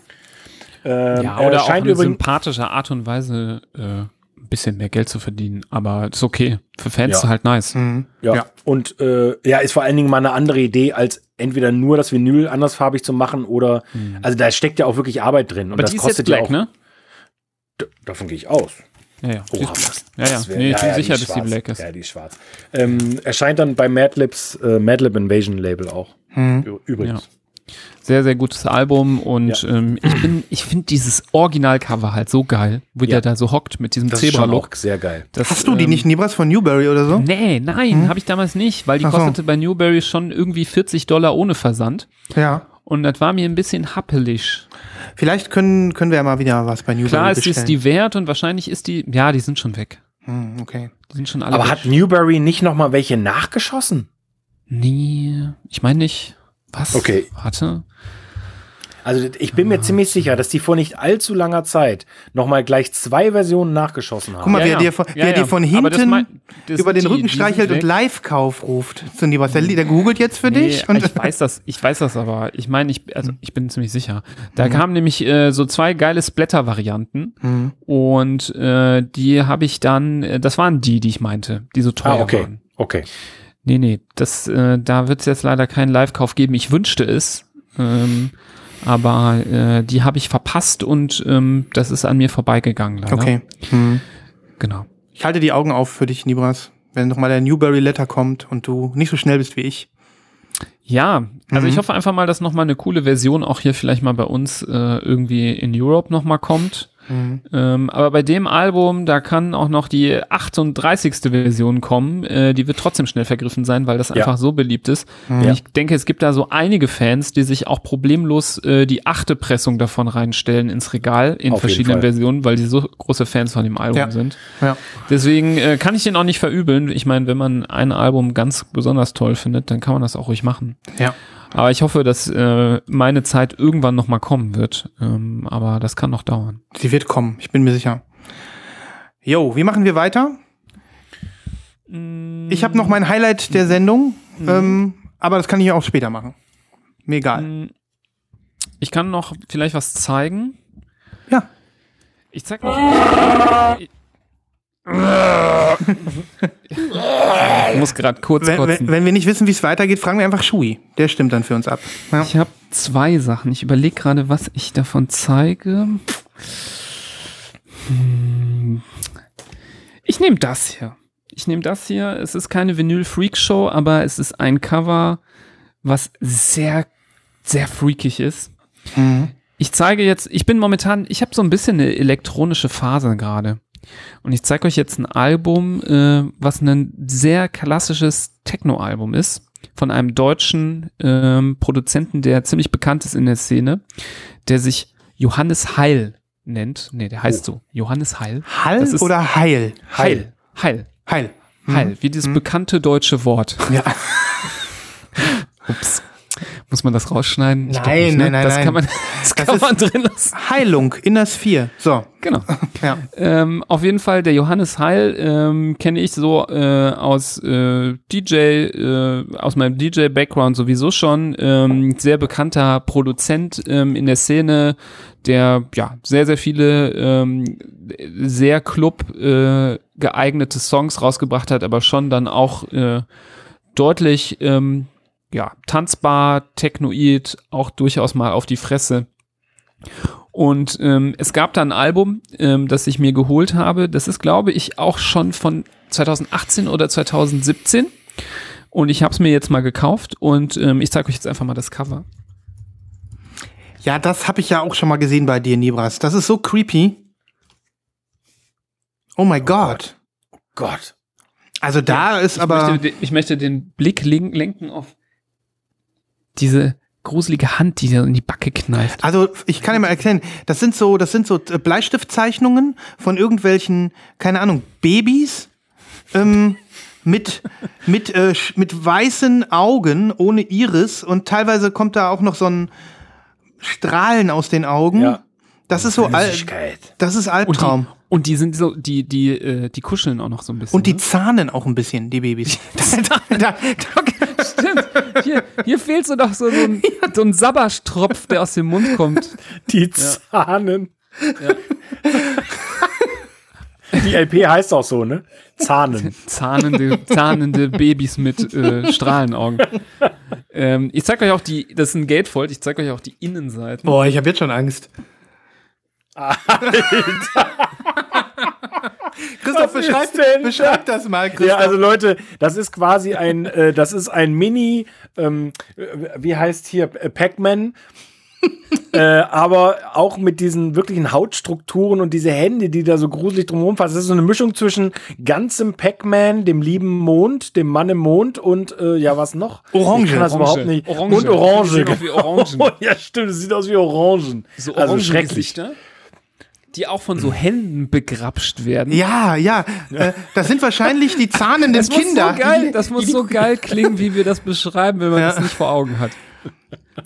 Ähm, Ja, er oder auch scheint eine sympathische Art und Weise, äh, ein bisschen mehr Geld zu verdienen. Aber ist okay. Für Fans Ja. halt nice. ja. Ja. Und äh, ja, ist vor allen Dingen mal eine andere Idee, als entweder nur das Vinyl andersfarbig zu machen oder, also da steckt ja auch wirklich Arbeit drin. Und Aber das die ist kostet jetzt ja black, auch, ne? Davon gehe ich aus. Ja, ja. Oha, was? ja, ja. Das wär- Nee, ich bin die sicher, dass die black ist. Ja, die ist schwarz. Ähm, erscheint dann bei Madlibs, äh, Madlib Invasion Label auch. Ü- Übrigens. Sehr, sehr gutes Album und Ja. ähm, ich bin, ich finde dieses Originalcover halt so geil, wo Ja. der da so hockt mit diesem Das Zebra-Look. auch sehr geil. Das, Hast du die ähm, nicht Nibras von Newberry oder so? Nee, nein, habe ich damals nicht, weil die Ach so. kostete bei Newberry schon irgendwie 40 Dollar ohne Versand. Ja. Und das war mir ein bisschen happelig. Vielleicht können, können wir ja mal wieder was bei Newberry Klar ist es bestellen. die wert und wahrscheinlich ist die, ja, die sind schon weg. Hm, okay. Die sind schon alle Aber weg. hat Newberry nicht noch mal welche nachgeschossen? Nee, ich meine nicht. Was? Okay. Warte. Also ich bin mir ziemlich sicher, dass die vor nicht allzu langer Zeit noch mal gleich zwei Versionen nachgeschossen haben. Guck mal, Ja, wer, ja. dir von, Ja, wer ja. dir von hinten mein- das über sind den die- Rücken die streichelt sind und. Live-Kauf ruft zu Nibras. Der, der googelt jetzt für dich. Nee, Und ich weiß das, ich weiß das aber. Ich meine, ich, also ich bin ziemlich sicher. Da kamen nämlich äh, so zwei geile Splatter-Varianten Hm. und äh, die habe ich dann, äh, das waren die, die ich meinte, die so teuer Ah, okay. waren. Okay. Nee, nee, das, äh, da wird es jetzt leider keinen Live-Kauf geben. Ich wünschte es, ähm, aber äh, die habe ich verpasst und ähm, das ist an mir vorbeigegangen leider. okay. Hm. Genau. Ich halte die Augen auf für dich, Nibras. Wenn nochmal der Newberry Letter kommt und du nicht so schnell bist wie ich. Ja, also Mhm. ich hoffe einfach mal, dass noch mal eine coole Version auch hier vielleicht mal bei uns äh, irgendwie in Europe noch mal kommt. Ähm, aber bei dem Album, da kann auch noch die 38. Version kommen. Äh, die wird trotzdem schnell vergriffen sein, weil das Ja. einfach so beliebt ist. Ja. Ich denke, es gibt da so einige Fans, die sich auch problemlos äh, die achte Pressung davon reinstellen ins Regal in Auf verschiedenen. Versionen, weil die so große Fans von dem Album Ja. sind. Ja. Deswegen äh, kann ich den auch nicht verübeln. Ich meine, wenn man ein Album ganz besonders toll findet, dann kann man das auch ruhig machen. Ja. Aber ich hoffe, dass äh, meine Zeit irgendwann noch mal kommen wird. Ähm, aber das kann noch dauern. Sie wird kommen, ich bin mir sicher. Jo, wie machen wir weiter? Ich habe noch mein Highlight der Sendung, ähm, aber das kann ich auch später machen. Mir egal. Ich kann noch vielleicht was zeigen. Ja. Ich zeig noch. ich muss gerade kurz Wenn, kotzen. wenn, wenn wir nicht wissen, wie es weitergeht, fragen wir einfach Shui. Der stimmt dann für uns ab. Ja. Ich habe zwei Sachen. Ich überlege gerade, was ich davon zeige. Hm. Ich nehme das hier. Ich nehme das hier. Es ist keine Vinyl Freak Show, aber es ist ein Cover, was sehr, sehr freakig ist. Ich zeige jetzt, ich bin momentan, ich habe so ein bisschen eine elektronische Phase gerade. Und ich zeige euch jetzt ein Album, äh, was ein sehr klassisches Techno-Album ist, von einem deutschen ähm, Produzenten, der ziemlich bekannt ist in der Szene, der sich Johannes Heil nennt. Nee, der heißt so. Johannes Heil. Ist- oder Heil? Heil. Heil. Heil. Heil. Wie dieses bekannte deutsche Wort. Ja. Ups. Muss man das rausschneiden? Glaub Nein, nicht, ne? nein, nein, Das nein. kann man, das kann ist- man drin lassen. Heilung in das Vier. So. Genau. Ja. Ähm, auf jeden Fall, der Johannes Heil ähm, kenne ich so äh, aus äh, DJ, äh, aus meinem DJ-Background sowieso schon. Ähm, sehr bekannter Produzent ähm, in der Szene, der ja sehr, sehr viele ähm, sehr Club äh, geeignete Songs rausgebracht hat, aber schon dann auch äh, deutlich ähm, ja, tanzbar, technoid, auch durchaus mal auf die Fresse. Und ähm, es gab da ein Album, ähm, das ich mir geholt habe. Das ist, glaube ich, auch schon von 2018 oder 2017. Und ich habe es mir jetzt mal gekauft und ähm, ich zeige euch jetzt einfach mal das Cover. Ja, das habe ich ja auch schon mal gesehen bei dir, Nibras. Das ist so creepy. Oh mein Gott. Gott. Also da ist Ich, aber. möchte, ich möchte den Blick len- lenken auf diese gruselige Hand, die da in die Backe kneift. Also ich kann dir mal erklären, das sind so, das sind so äh, Bleistiftzeichnungen von irgendwelchen, keine Ahnung, Babys ähm, mit mit äh, mit weißen Augen ohne Iris und teilweise kommt da auch noch so ein Strahlen aus den Augen. Ja. Das ist so, al das ist Und Albtraum. die, und die sind so, die, die, äh, die kuscheln auch noch so ein bisschen. Und die ne? zahnen auch ein bisschen, die Babys. da, da, da, Stimmt. Hier, hier fehlt so noch so, so ein, so ein Sabberstropf, der aus dem Mund kommt. Die Zahnen. Die LP heißt auch so, ne? Zahnen. Zahnende, zahnende Babys mit äh, Strahlenaugen. Ähm, ich zeig euch auch die, das ist ein Gatefold, ich zeig euch auch die Innenseiten. Boah, ich habe jetzt schon Angst. Christoph, beschreib, denn beschreib das mal, Christoph. Ja, also Leute, das ist quasi ein, äh, das ist ein Mini, ähm, äh, wie heißt hier, äh, Pac-Man. äh, aber auch mit diesen wirklichen Hautstrukturen und diese Hände, die da so gruselig drumherum fassen. Das ist so eine Mischung zwischen ganzem Pac-Man, dem lieben Mond, dem Mann im Mond und äh, ja, was noch? Orange. Ich kann das Orange. überhaupt nicht. Orange. Und Orange. Sehen aus wie Orangen. ja, stimmt, es sieht aus wie Orangen. So also orange schrecklich. Gesichter, die auch von so Händen begrapscht werden. Ja, ja. Äh, das sind wahrscheinlich die zahnenden Das muss, Kinder. so geil, das muss so geil klingen, wie wir das beschreiben, wenn man Ja. das nicht vor Augen hat.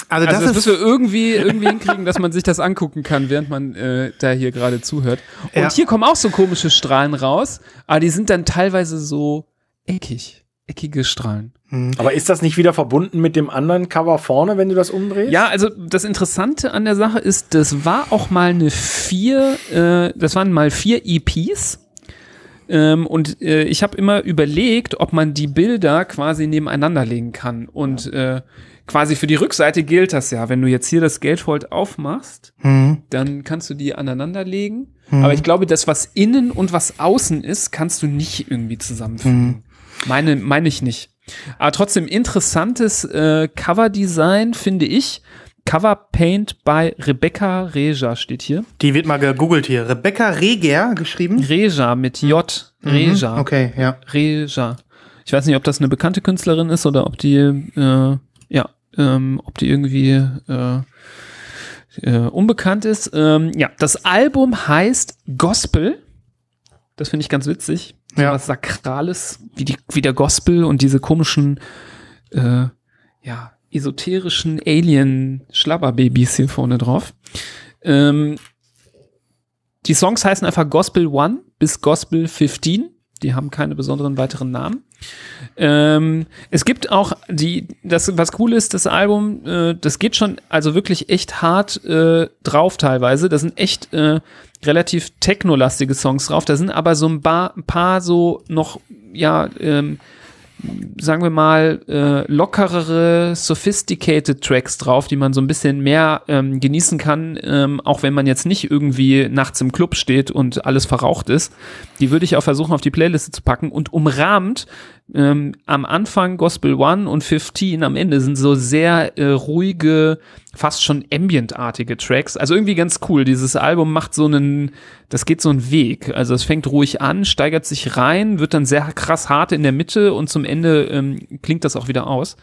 also, Also das, das, müssen wir irgendwie, irgendwie hinkriegen, dass man sich das angucken kann, während man äh, da hier gerade zuhört. Und Ja. hier kommen auch so komische Strahlen raus, aber die sind dann teilweise so eckig. Eckige Strahlen. Aber ist das nicht wieder verbunden mit dem anderen Cover vorne, wenn du das umdrehst? Ja, also das Interessante an der Sache ist, das war auch mal eine vier, äh, das waren mal vier EPs. Ähm, und äh, ich habe immer überlegt, ob man die Bilder quasi nebeneinander legen kann. Und äh, quasi für die Rückseite gilt das ja. Wenn du jetzt hier das Gatefold aufmachst, Hm. dann kannst du die aneinander legen. Aber ich glaube, das, was innen und was außen ist, kannst du nicht irgendwie zusammenfügen. Meine, meine ich nicht. Aber trotzdem interessantes äh, Coverdesign, finde ich. Cover Paint bei Rebecca Reja steht hier. Die wird mal gegoogelt hier. Rebecca Reger geschrieben. Reja mit J. Reja. Mhm, Okay, ja. Reja. Ich weiß nicht, ob das eine bekannte Künstlerin ist oder ob die, äh, ja, ähm, ob die irgendwie äh, äh, unbekannt ist. Ähm, ja, das Album heißt Gospel. Das finde ich ganz witzig. Ja. was Sakrales, wie, die, wie der Gospel und diese komischen, äh, ja, esoterischen Alien-Schlabberbabys hier vorne drauf. Ähm, die Songs heißen einfach Gospel One bis Gospel 15. Die haben keine besonderen weiteren Namen. Ähm, es gibt auch die, das, was cool ist, das Album, äh, das geht schon also wirklich echt hart äh, drauf teilweise. Da sind echt äh, relativ technolastige Songs drauf. Da sind aber so ein paar, ein paar so noch, ja, ähm, sagen wir mal, äh, lockerere, sophisticated Tracks drauf, die man so ein bisschen mehr ähm, genießen kann, ähm, auch wenn man jetzt nicht irgendwie nachts im Club steht und alles verraucht ist. Die würde ich auch versuchen, auf die Playliste zu packen und umrahmt ähm, am Anfang Gospel One und 15 am Ende sind so sehr äh, ruhige, fast schon ambientartige Tracks. Also irgendwie ganz cool. Dieses Album macht so einen, das geht so einen Weg. Also es fängt ruhig an, steigert sich rein, wird dann sehr krass hart in der Mitte und zum Ende ähm, klingt das auch wieder aus.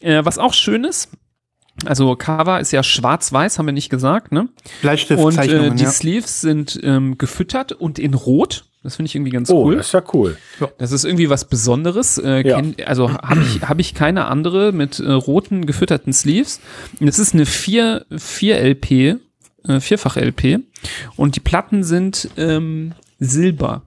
Äh, was auch schön ist, also Cover ist ja schwarz-weiß, haben wir nicht gesagt, ne? Und äh, Bleistiftzeichnungen, die ja. Sleeves sind ähm, gefüttert und in Rot. Das finde ich irgendwie ganz Oh, cool. das ist ja cool. Das ist irgendwie was Besonderes. Äh, Ja. kenn, also habe ich, hab ich keine andere mit äh, roten gefütterten Sleeves. Und Es ist eine 4, 4 LP, äh, vierfach LP. Und die Platten sind ähm, Silber.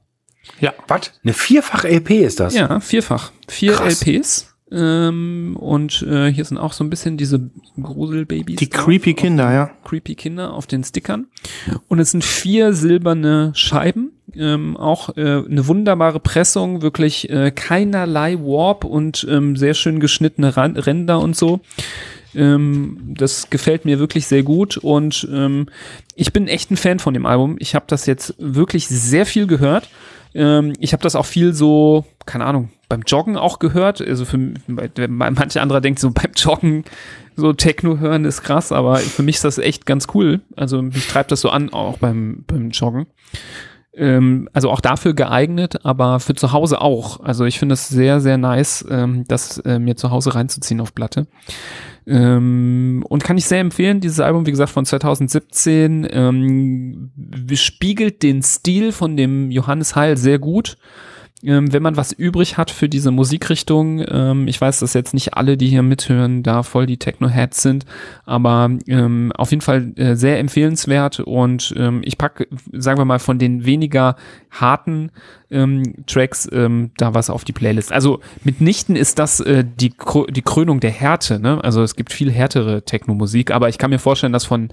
Was? Eine Vierfach-LP ist das? Ja, vierfach. Vier Krass. LPs. Ähm, und äh, hier sind auch so ein bisschen diese Gruselbabys. Die drauf. creepy Kinder, ja. creepy Kinder auf den Stickern. Und es sind vier silberne Scheiben. Ähm, auch äh, eine wunderbare Pressung, wirklich äh, keinerlei Warp und ähm, sehr schön geschnittene Ran Ränder und so. Ähm, das gefällt mir wirklich sehr gut und ähm, ich bin echt ein Fan von dem Album. Ich habe das jetzt wirklich sehr viel gehört. Ähm, ich habe das auch viel so, keine Ahnung, beim Joggen auch gehört. Also für manche andere denkt so beim Joggen so Techno hören ist krass, aber für mich ist das echt ganz cool. Also mich treibt das so an, auch beim, beim Joggen. Ähm, also auch dafür geeignet, aber für zu Hause auch. Also ich finde es sehr, sehr nice, ähm, das äh, mir zu Hause reinzuziehen auf Platte. Ähm, und kann ich sehr empfehlen, dieses Album, wie gesagt, von 2017, ähm, spiegelt den Stil von dem Johannes Heil sehr gut. Ähm, wenn man was übrig hat für diese Musikrichtung, ähm, ich weiß, dass jetzt nicht alle, die hier mithören, da voll die Techno-Heads sind, aber ähm, auf jeden Fall äh, sehr empfehlenswert und ähm, ich packe, sagen wir mal, von den weniger harten ähm, Tracks ähm, da was auf die Playlist. Also mitnichten ist das äh, die, die Krönung der Härte, ne? Also es gibt viel härtere Techno-Musik, aber ich kann mir vorstellen, dass von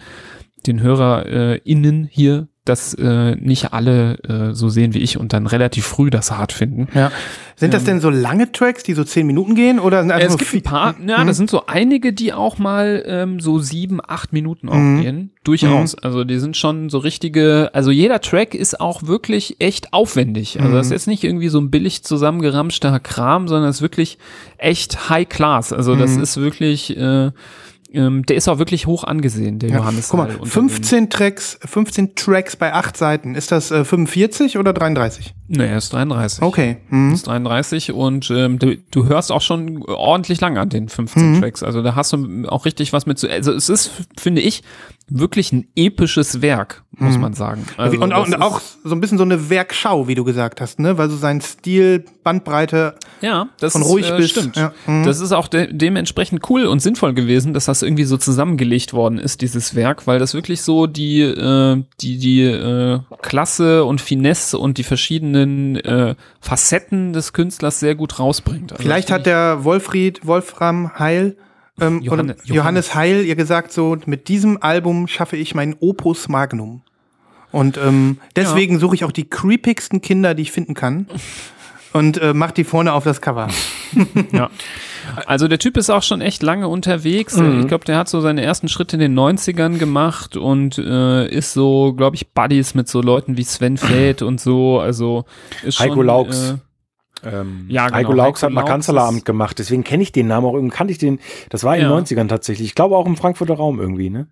den HörerInnen hier das äh, nicht alle äh, so sehen wie ich und dann relativ früh das hart finden. ja. Sind das denn so lange Tracks, die so zehn Minuten gehen? Oder sind einfach es gibt ein paar, ja, das sind so einige, die auch mal ähm, so sieben, acht Minuten auch Mhm. gehen. Durchaus. Also die sind schon so richtige, also jeder Track ist auch wirklich echt aufwendig. Also Mhm. das ist jetzt nicht irgendwie so ein billig zusammengeramschter Kram, sondern es ist wirklich echt High Class. Also Mhm. das ist wirklich, äh, ähm, der ist auch wirklich hoch angesehen, der Ja, Johannes. guck mal, Heil unter 15 Tracks, 15 Tracks bei acht Seiten. Ist das äh, 45 oder 33? den- Nee, er ist 33. Okay. Mhm. ist 33 und ähm, du, du hörst auch schon ordentlich lang an den 15 Mhm. Tracks. Also da hast du auch richtig was mit zu. Also es ist, finde ich, wirklich ein episches Werk, muss man sagen. Also und, auch, und auch so ein bisschen so eine Werkschau, wie du gesagt hast, ne? Weil so sein Stil, Bandbreite, ja, das von ist, ruhig äh, bis- stimmt. ja, mhm. Das ist auch de dementsprechend cool und sinnvoll gewesen, dass das irgendwie so zusammengelegt worden ist, dieses Werk, weil das wirklich so die, äh, die, die äh, Klasse und Finesse und die verschiedenen äh, Facetten des Künstlers sehr gut rausbringt. Also Vielleicht hat der Wolfried, Wolfram Heil, ähm, Johanne- oder Johannes Heil ihr gesagt, so, mit diesem Album schaffe ich mein Opus Magnum. Und ähm, deswegen suche ich auch die creepigsten Kinder, die ich finden kann. Und äh, mach die vorne auf das Cover. Ja. Also der Typ ist auch schon echt lange unterwegs. Mhm. Ich glaube, der hat so seine ersten Schritte in den 90ern gemacht und äh, ist so, glaube ich, Buddies mit so Leuten wie Sven Feld und so. Also ist Heiko schon, Laux. Äh, Ähm, Ja, genau, Heiko Laux hat mal Kanzleramt gemacht, deswegen kenne ich den Namen auch irgendwie, kannte ich den, das war in Ja. den 90ern tatsächlich. Ich glaube auch im Frankfurter Raum irgendwie, ne?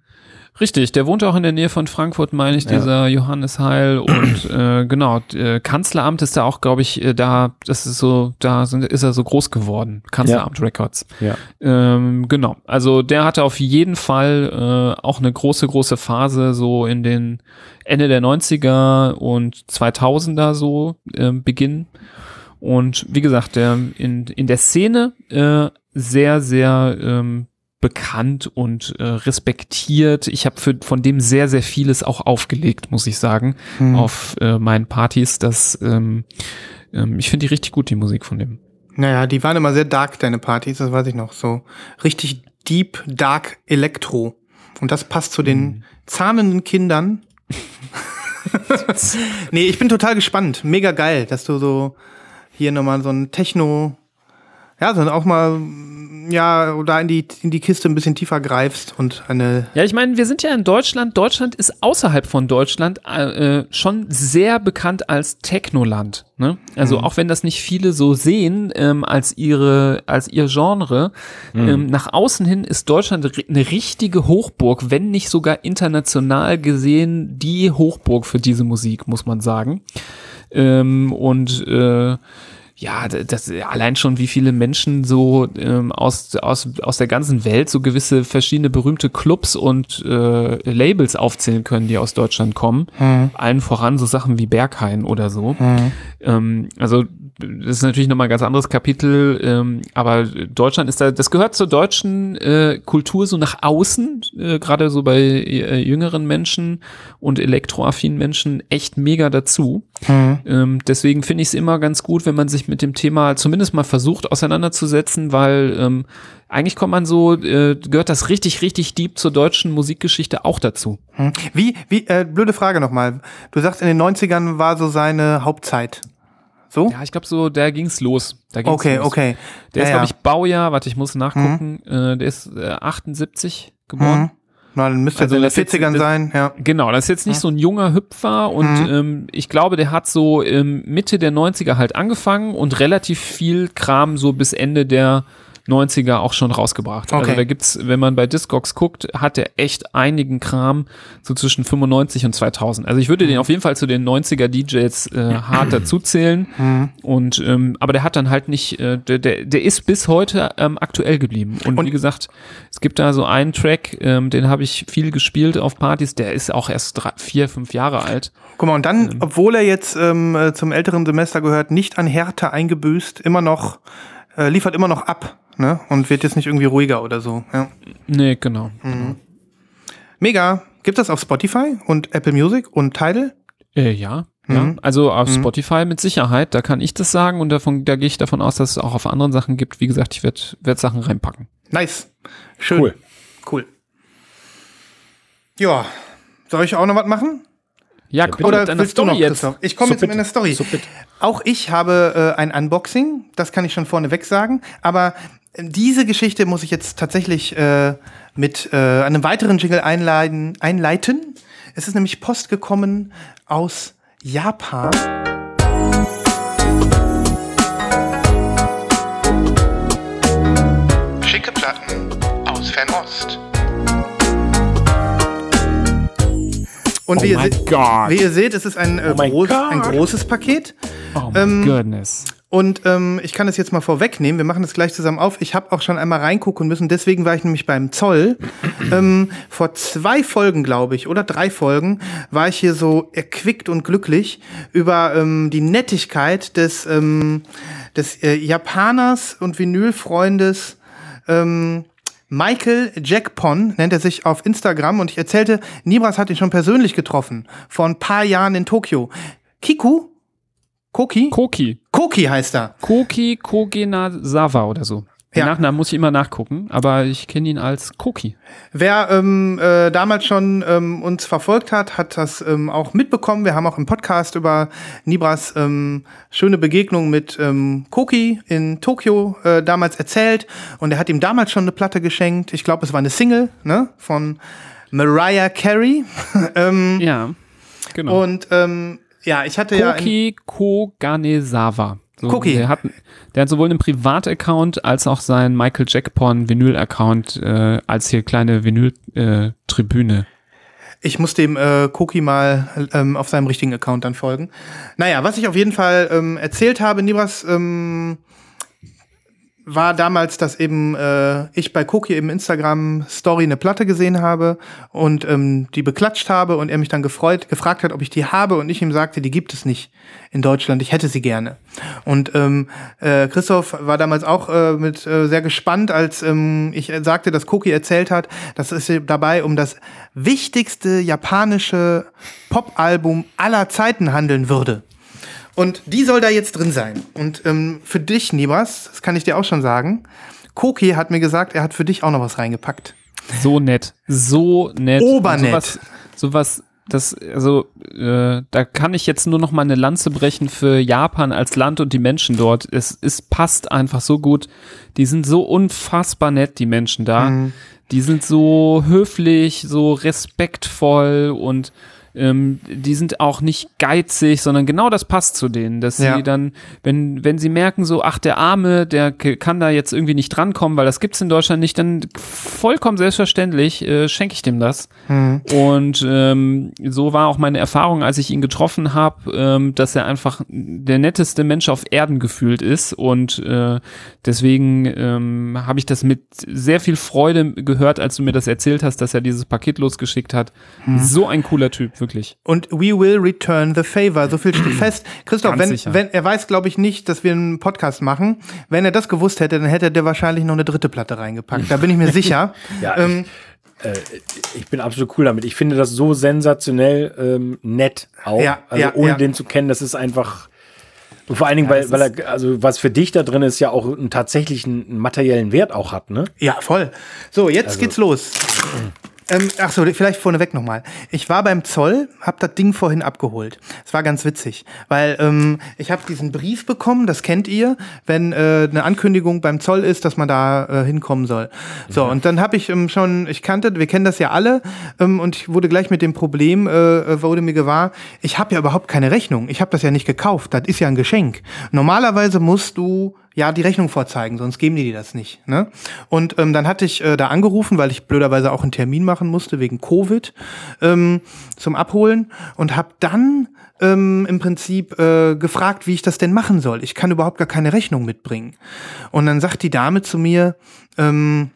Richtig, der wohnt auch in der Nähe von Frankfurt, meine ich, Ja. dieser Johannes Heil. Und äh, genau, äh, Kanzleramt ist da auch, glaube ich, äh, da, das ist so, da sind, ist er so groß geworden. Kanzleramt Records. Ja. Ähm, genau. Also der hatte auf jeden Fall äh, auch eine große, große Phase so in den Ende der 90er und 2000er so äh, Beginn. Und wie gesagt, der in, in der Szene äh, sehr, sehr ähm, bekannt und äh, respektiert. Ich habe von dem sehr, sehr vieles auch aufgelegt, muss ich sagen, Hm. auf äh, meinen Partys. Das, ähm, ähm, ich finde die richtig gut, die Musik von dem. Naja, die waren immer sehr dark, deine Partys, das weiß ich noch. So richtig deep, dark Elektro. Und das passt zu den zahnenden Kindern. nee, ich bin total gespannt. Mega geil, dass du so hier nochmal so ein Techno, ja, so auch mal, ja, da in die, in die Kiste ein bisschen tiefer greifst und eine, Ja, ich meine, wir sind ja in Deutschland. Deutschland ist außerhalb von Deutschland äh, schon sehr bekannt als Technoland. Ne? Also auch wenn das nicht viele so sehen ähm, als ihre als ihr Genre, ähm, nach außen hin ist Deutschland eine richtige Hochburg, wenn nicht sogar international gesehen die Hochburg für diese Musik, muss man sagen. Ähm, und äh, ja, das allein schon, wie viele Menschen so ähm, aus, aus, aus der ganzen Welt so gewisse verschiedene berühmte Clubs und äh, Labels aufzählen können, die aus Deutschland kommen. Allen voran so Sachen wie Berghain oder so. Ähm, also das ist natürlich nochmal ein ganz anderes Kapitel, ähm, aber Deutschland ist da, das gehört zur deutschen äh, Kultur so nach außen, äh, gerade so bei äh, jüngeren Menschen und elektroaffinen Menschen echt mega dazu. Ähm, deswegen finde ich es immer ganz gut, wenn man sich mit dem Thema zumindest mal versucht auseinanderzusetzen, weil ähm, eigentlich kommt man so, äh, gehört das richtig, richtig deep zur deutschen Musikgeschichte auch dazu. Hm. Wie, wie, äh, blöde Frage nochmal. Du sagst, in den 90ern war so seine Hauptzeit. So? Ja, ich glaube so, da ging's los. Da ging's okay, los. okay. Der ist, Ja, glaube ja. ich, Baujahr, warte, ich muss nachgucken, äh, der ist äh, 78 geboren. Mhm. Na, dann müsste Also er so in den jetzt- 40ern das- sein, ja. Genau, das ist jetzt nicht so ein junger Hüpfer und ähm, ich glaube, der hat so ähm, Mitte der 90er halt angefangen und relativ viel Kram so bis Ende der 90er auch schon rausgebracht. Also Okay. da gibt's, wenn man bei Discogs guckt, hat er echt einigen Kram so zwischen 95 und 2000. Also ich würde den auf jeden Fall zu den 90er DJs äh, hart dazuzählen. Und ähm, aber der hat dann halt nicht, äh, der, der, der ist bis heute ähm, aktuell geblieben. Und, Und- wie gesagt, es gibt da so einen Track, ähm, den habe ich viel gespielt auf Partys. Der ist auch erst drei, vier, fünf Jahre alt. Guck mal, und dann, Mhm. obwohl er jetzt ähm, äh, zum älteren Semester gehört, nicht an Härte eingebüßt, immer noch, äh, liefert immer noch ab, ne? Und wird jetzt nicht irgendwie ruhiger oder so. Ja. Nee, genau. Mega. Gibt das auf Spotify und Apple Music und Tidal? Äh, ja. Ja, also auf Spotify mit Sicherheit, da kann ich das sagen und davon, da gehe ich davon aus, dass es auch auf anderen Sachen gibt. Wie gesagt, ich werde werd Sachen reinpacken. Nice. Schön. Cool. Cool. Ja. Soll ich auch noch was machen? Ja, bitte. komm Oder mit willst du Story noch, jetzt. Christoph? Ich komme So jetzt mit bitte. einer Story. So bitte. Auch ich habe äh, ein Unboxing, das kann ich schon vorneweg sagen. Aber diese Geschichte muss ich jetzt tatsächlich äh, mit äh, einem weiteren Jingle einleiten, einleiten. Es ist nämlich Post gekommen aus Japan. Schicke Platten aus Fernost. Und wie, ihr se- wie ihr seht, es ist ein, äh, Oh groß, God. ein großes Paket. Oh my Ähm, goodness. Und ähm, ich kann es jetzt mal vorwegnehmen. Wir machen das gleich zusammen auf. Ich habe auch schon einmal reingucken müssen. Deswegen war ich nämlich beim Zoll. ähm, vor zwei Folgen, glaube ich, oder drei Folgen, war ich hier so erquickt und glücklich über ähm, die Nettigkeit des, ähm, des äh, Japaners und Vinylfreundes ähm, Michael Jackpon nennt er sich auf Instagram und ich erzählte, Nibras hat ihn schon persönlich getroffen. Vor ein paar Jahren in Tokio. Kiku? Koki? Koki. Koki heißt er. Koki Kogenazawa oder so. Den Ja. Nachnamen muss ich immer nachgucken, aber ich kenne ihn als Koki. Wer ähm, äh, damals schon ähm, uns verfolgt hat, hat das ähm, auch mitbekommen. Wir haben auch im Podcast über Nibras ähm, schöne Begegnung mit ähm, Koki in Tokio äh, damals erzählt. Und er hat ihm damals schon eine Platte geschenkt. Ich glaube, es war eine Single ne, von Mariah Carey. ähm, Ja, genau. Und ähm, ja, ich hatte ja. Koki Koganezawa. So, Cookie. Der hat, der hat sowohl einen Privataccount als auch seinen Michael Jackpon Vinyl-Account äh, als hier kleine Vinyl-Tribüne. Ich muss dem äh, Cookie mal ähm, auf seinem richtigen Account dann folgen. Naja, was ich auf jeden Fall ähm, erzählt habe, Nibras, ähm, war damals, dass eben äh, ich bei Cookie im Instagram Story eine Platte gesehen habe und ähm, die beklatscht habe und er mich dann gefreut, gefragt hat, ob ich die habe und ich ihm sagte, die gibt es nicht in Deutschland, ich hätte sie gerne. Und ähm, äh, Christoph war damals auch äh, mit äh, sehr gespannt, als ähm, ich äh, sagte, dass Cookie erzählt hat, dass es dabei um das wichtigste japanische Popalbum aller Zeiten handeln würde. Und die soll da jetzt drin sein. Und ähm, für dich, Nibas, das kann ich dir auch schon sagen, Koki hat mir gesagt, er hat für dich auch noch was reingepackt. So nett. So nett. Obernett. Sowas, sowas das, also, äh, da kann ich jetzt nur noch mal eine Lanze brechen für Japan als Land und die Menschen dort. Es, es passt einfach so gut. Die sind so unfassbar nett, die Menschen da. Die sind so höflich, so respektvoll und ähm, die sind auch nicht geizig, sondern genau das passt zu denen, dass Ja. sie dann, wenn, wenn sie merken, so, ach, der Arme, der kann da jetzt irgendwie nicht drankommen, weil das gibt's in Deutschland nicht, dann vollkommen selbstverständlich äh, schenke ich dem das. Und ähm, so war auch meine Erfahrung, als ich ihn getroffen habe, ähm, dass er einfach der netteste Mensch auf Erden gefühlt ist. Und äh, deswegen ähm, habe ich das mit sehr viel Freude gehört, als du mir das erzählt hast, dass er dieses Paket losgeschickt hat. So ein cooler Typ, wirklich. Und we will return the favor. So viel steht fest. Christoph, wenn, wenn, er weiß, glaube ich, nicht, dass wir einen Podcast machen. Wenn er das gewusst hätte, dann hätte der wahrscheinlich noch eine dritte Platte reingepackt. Da bin ich mir sicher. Ja, ähm, Ich bin absolut cool damit. Ich finde das so sensationell ähm, nett auch. Ja, also ja, ohne ja. den zu kennen, das ist einfach. Und vor allen Dingen, weil, weil er, also was für dich da drin ist, ja auch einen tatsächlichen materiellen Wert auch hat, ne? Ja, voll. So, jetzt Also geht's los. Ähm, ach so, vielleicht vorneweg nochmal. Ich war beim Zoll, hab das Ding vorhin abgeholt. Es war ganz witzig, weil ähm, ich habe diesen Brief bekommen, das kennt ihr, wenn äh, eine Ankündigung beim Zoll ist, dass man da äh, hinkommen soll. So, und dann habe ich ähm, schon, ich kannte, wir kennen das ja alle, ähm, und ich wurde gleich mit dem Problem, äh, wurde mir gewahr, ich habe ja überhaupt keine Rechnung. Ich habe das ja nicht gekauft, das ist ja ein Geschenk. Normalerweise musst du ja die Rechnung vorzeigen, sonst geben die dir das nicht. Ne? Und ähm, dann hatte ich äh, da angerufen, weil ich blöderweise auch einen Termin machen musste wegen Covid ähm, zum Abholen und habe dann ähm, im Prinzip äh, gefragt, wie ich das denn machen soll. Ich kann überhaupt gar keine Rechnung mitbringen. Und dann sagt die Dame zu mir, ähm,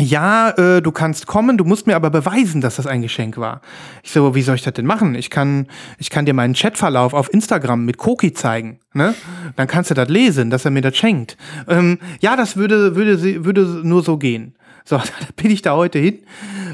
ja, äh, du kannst kommen, du musst mir aber beweisen, dass das ein Geschenk war. Ich so, wie soll ich das denn machen? Ich kann, ich kann dir meinen Chatverlauf auf Instagram mit Koki zeigen, ne? Dann kannst du das lesen, dass er mir das schenkt. Ähm, ja, das würde, würde, würde nur so gehen. So, da bin ich da heute hin.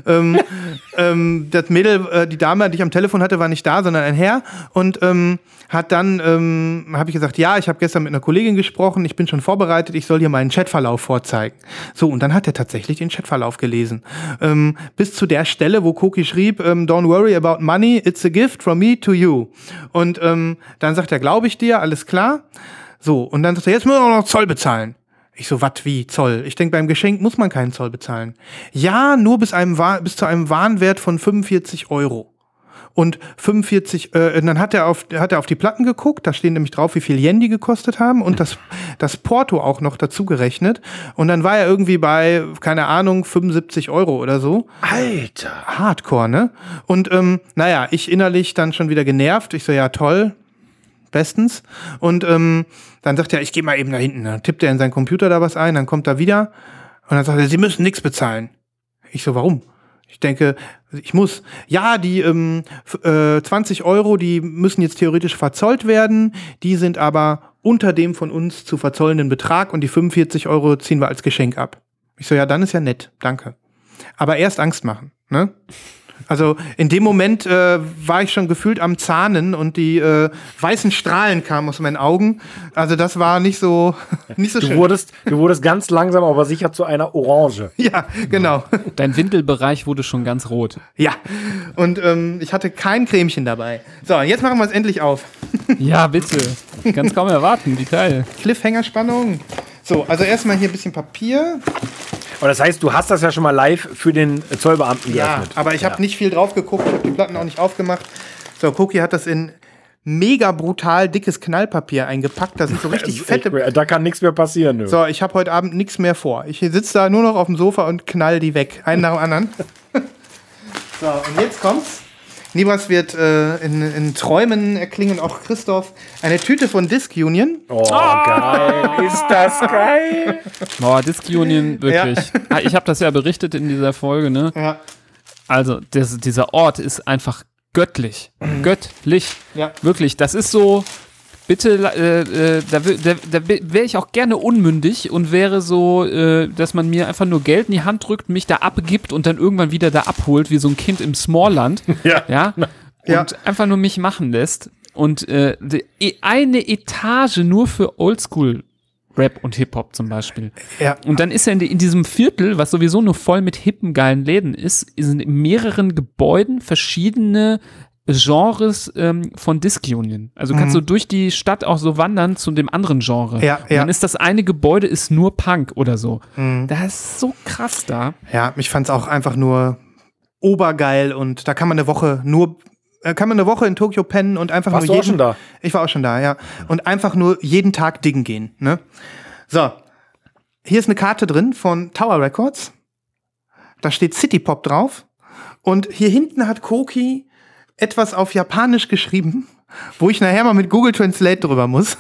Ähm, ähm, das Mädel, äh, die Dame, die ich am Telefon hatte, war nicht da, sondern ein Herr. Und ähm, hat dann, ähm, habe ich gesagt, ja, ich habe gestern mit einer Kollegin gesprochen, ich bin schon vorbereitet, ich soll dir meinen Chatverlauf vorzeigen. So, und dann hat er tatsächlich den Chatverlauf gelesen. Ähm, bis zu der Stelle, wo Koki schrieb, ähm, don't worry about money, it's a gift from me to you. Und dann sagt er, glaube ich dir, alles klar. So, und dann sagt er, jetzt müssen wir auch noch Zoll bezahlen. Ich so, wat wie Zoll? Ich denke, beim Geschenk muss man keinen Zoll bezahlen. Ja, nur bis, einem, bis zu einem Warenwert von 45 Euro. Und 45, äh, dann hat er, auf, hat er auf die Platten geguckt, da stehen nämlich drauf, wie viel Yen die gekostet haben und das, das Porto auch noch dazu gerechnet. Und dann war er irgendwie bei, keine Ahnung, 75 Euro oder so. Alter. Hardcore, ne? Und ähm, naja, ich innerlich dann schon wieder genervt. Ich so, ja, toll, bestens. Und ähm, dann sagt er, ich gehe mal eben da hinten. Dann tippt er in seinen Computer da was ein, dann kommt er wieder und dann sagt er, Sie müssen nichts bezahlen. Ich so, warum? Ich denke, ich muss. Ja, die ähm, äh, 20 Euro, die müssen jetzt theoretisch verzollt werden. Die sind aber unter dem von uns zu verzollenden Betrag und die 45 Euro ziehen wir als Geschenk ab. Ich so, ja, dann ist ja nett, danke. Aber erst Angst machen, ne? Also in dem Moment äh, war ich schon gefühlt am Zahnen und die äh, weißen Strahlen kamen aus meinen Augen. Also das war nicht so nicht so Du schön. wurdest, du wurdest ganz langsam, aber sicher zu einer Orange. Ja, genau. Dein Windelbereich wurde schon ganz rot. Ja. Und ähm, ich hatte kein Cremchen dabei. So, jetzt machen wir es endlich auf. Ja, bitte. Ich kann es kaum erwarten, wie geil. Cliffhanger-Spannung. So, also erstmal hier ein bisschen Papier. Aber das heißt, du hast das ja schon mal live für den Zollbeamten Ja, geöffnet. aber ich habe nicht viel drauf geguckt. Ich habe die Platten auch nicht aufgemacht. So, Cookie hat das in mega brutal dickes Knallpapier eingepackt. Da sind so richtig fette. Da kann nichts mehr passieren. Nö. So, ich habe heute Abend nichts mehr vor. Ich sitze da nur noch auf dem Sofa und knall die weg. Einen nach dem anderen. so, und jetzt kommt's. Nibas wird äh, in, in Träumen erklingen, auch Christoph, eine Tüte von Disc Union. Oh, geil. Ist das geil? Boah, Disc Union, wirklich. Ah, Ich habe das ja berichtet in dieser Folge, ne? Ja. Also, das, dieser Ort ist einfach göttlich. Göttlich. Ja. Wirklich, das ist so. Bitte, äh, äh, da, da, da wäre ich auch gerne unmündig und wäre so, äh, dass man mir einfach nur Geld in die Hand drückt, mich da abgibt und dann irgendwann wieder da abholt, wie so ein Kind im Smallland. Ja. ja. Und Ja. einfach nur mich machen lässt. Und äh, die, e- eine Etage nur für Oldschool Rap und Hip-Hop zum Beispiel. Ja. Und dann ist er in, in diesem Viertel, was sowieso nur voll mit hippen, geilen Läden ist, sind in mehreren Gebäuden verschiedene Genres ähm, von Disc Union. Also du kannst so durch die Stadt auch so wandern zu dem anderen Genre. Mhm. Ja, Und ja. dann ist das eine Gebäude ist nur Punk oder so. Mhm. Das ist so krass da. Ja, ich fand's auch einfach nur obergeil und da kann man eine Woche nur äh, kann man eine Woche in Tokio pennen und einfach Warst nur du auch jeden, schon da? Ich war auch schon da, ja. Und einfach nur jeden Tag diggen gehen, ne? So. Hier ist eine Karte drin von Tower Records. Da steht City Pop drauf und hier hinten hat Koki etwas auf Japanisch geschrieben, wo ich nachher mal mit Google Translate drüber muss.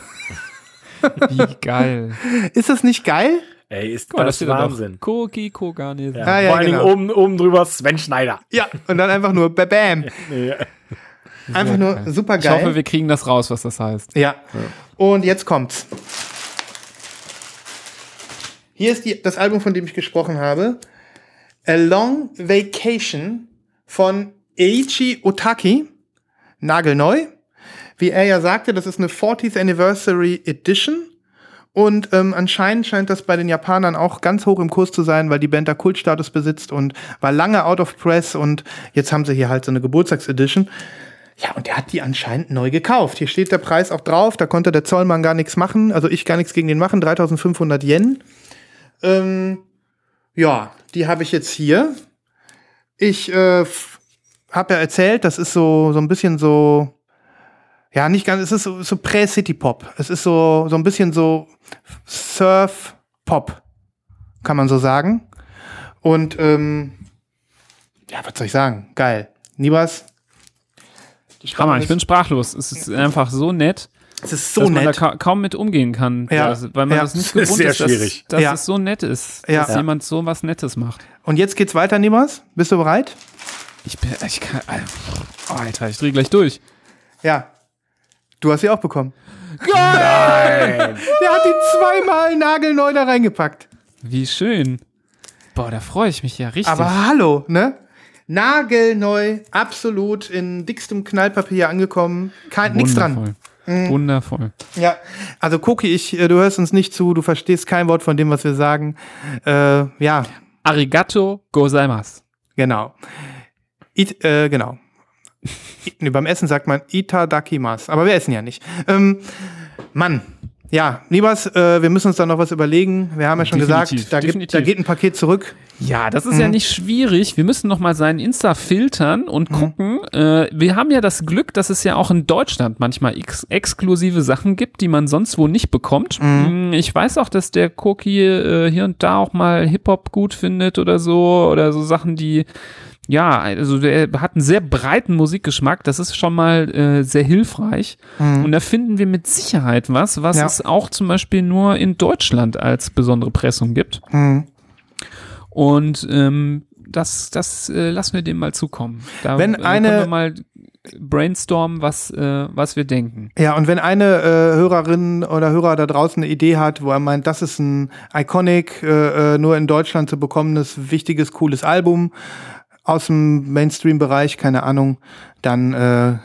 Wie geil. Ist das nicht geil? Ey, ist Guck mal, das steht da doch. Wahnsinn. Koki Kogane. Ja. Ah, ja, Vor allen genau. Dingen oben, oben drüber Sven Schneider. Ja, und dann einfach nur Bam. Ja. Einfach nur super Ich geil. hoffe, wir kriegen das raus, was das heißt. Ja. Und jetzt kommt's. Hier ist die, das Album, von dem ich gesprochen habe. A Long Vacation von Eiichi Otaki. Nagelneu. Wie er ja sagte, das ist eine 40th Anniversary Edition. Und ähm, anscheinend scheint das bei den Japanern auch ganz hoch im Kurs zu sein, weil die Band da Kultstatus besitzt und war lange out of press und jetzt haben sie hier halt so eine Geburtstagsedition. Ja, und der hat die anscheinend neu gekauft. Hier steht der Preis auch drauf, da konnte der Zollmann gar nichts machen, also ich gar nichts gegen den machen, 3500 Yen. Ähm, ja, die habe ich jetzt hier. Ich äh, habe ja erzählt, das ist so, so ein bisschen so, ja, nicht ganz, es ist so, so Prä-City-Pop. Es ist so, so ein bisschen so Surf-Pop, kann man so sagen. Und, ähm, ja, was soll ich sagen? Geil. Nibas? Hammer, ich bin sprachlos. Es ist einfach so nett, Es ist so dass man da ka kaum mit umgehen kann. Ja. Also, weil man Ja. das nicht Das ist gewohnt sehr ist, dass, schwierig. dass Ja. es so nett ist, dass Ja. jemand so was Nettes macht. Und jetzt geht's weiter, Nibas. Bist du bereit? Ich bin, ich kann, oh, Alter, ich dreh gleich durch. Ja. Du hast sie auch bekommen. Nein. Der hat die zweimal nagelneu da reingepackt. Wie schön. Boah, da freue ich mich ja richtig. Aber hallo, ne? Nagelneu, absolut in dickstem Knallpapier angekommen. Kein, nix dran. Wundervoll. Mhm. Wundervoll. Ja, also Koki, ich, äh, du hörst uns nicht zu, du verstehst kein Wort von dem, was wir sagen. Äh, ja, Arigato gozaimasu. genau. It, äh, genau. Nee, beim Essen sagt man Itadakimas, aber wir essen ja nicht. Ähm, Mann, ja, Liebers, äh, wir müssen uns da noch was überlegen. Wir haben ja schon Definitiv, gesagt, da, gibt, da geht ein Paket zurück. Ja, das Mhm. ist ja nicht schwierig. Wir müssen noch mal seinen Insta filtern und Mhm. gucken. Äh, wir haben ja das Glück, dass es ja auch in Deutschland manchmal ex exklusive Sachen gibt, die man sonst wo nicht bekommt. Mhm. Mm, Ich weiß auch, dass der Koki äh, hier und da auch mal Hip-Hop gut findet oder so. Oder so Sachen, die ja, also der hat einen sehr breiten Musikgeschmack. Das ist schon mal äh, sehr hilfreich. Und da finden wir mit Sicherheit was, was Mhm. Ja. es auch zum Beispiel nur in Deutschland als besondere Pressung gibt. Mhm. Und ähm, das, das äh, lassen wir dem mal zukommen. Da Wenn eine- können wir mal brainstormen, was, äh, was wir denken. Ja, und wenn eine äh, Hörerin oder Hörer da draußen eine Idee hat, wo er meint, das ist ein iconic, äh, äh, nur in Deutschland zu bekommenes, wichtiges, cooles Album aus dem Mainstream-Bereich, keine Ahnung, dann äh,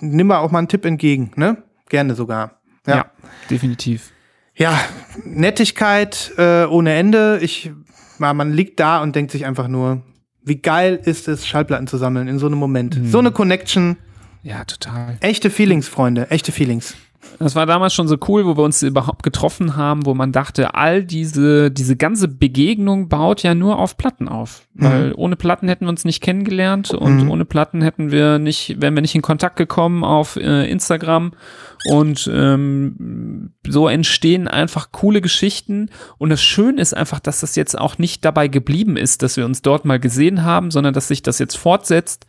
nimm mal auch mal einen Tipp entgegen, ne? Gerne sogar. Ja, Ja, definitiv. ja Nettigkeit äh, ohne Ende. Ich, man man liegt da und denkt sich einfach nur, wie geil ist es, Schallplatten zu sammeln in so einem Moment. So eine Connection. Ja, total. Echte Feelings, Freunde, echte Feelings. Das war damals schon so cool, wo wir uns überhaupt getroffen haben, wo man dachte, all diese, diese ganze Begegnung baut ja nur auf Platten auf. Weil ohne Platten hätten wir uns nicht kennengelernt und ohne Platten hätten wir nicht, wären wir nicht in Kontakt gekommen auf äh, Instagram. Und ähm, so entstehen einfach coole Geschichten. Und das Schöne ist einfach, dass das jetzt auch nicht dabei geblieben ist, dass wir uns dort mal gesehen haben, sondern dass sich das jetzt fortsetzt.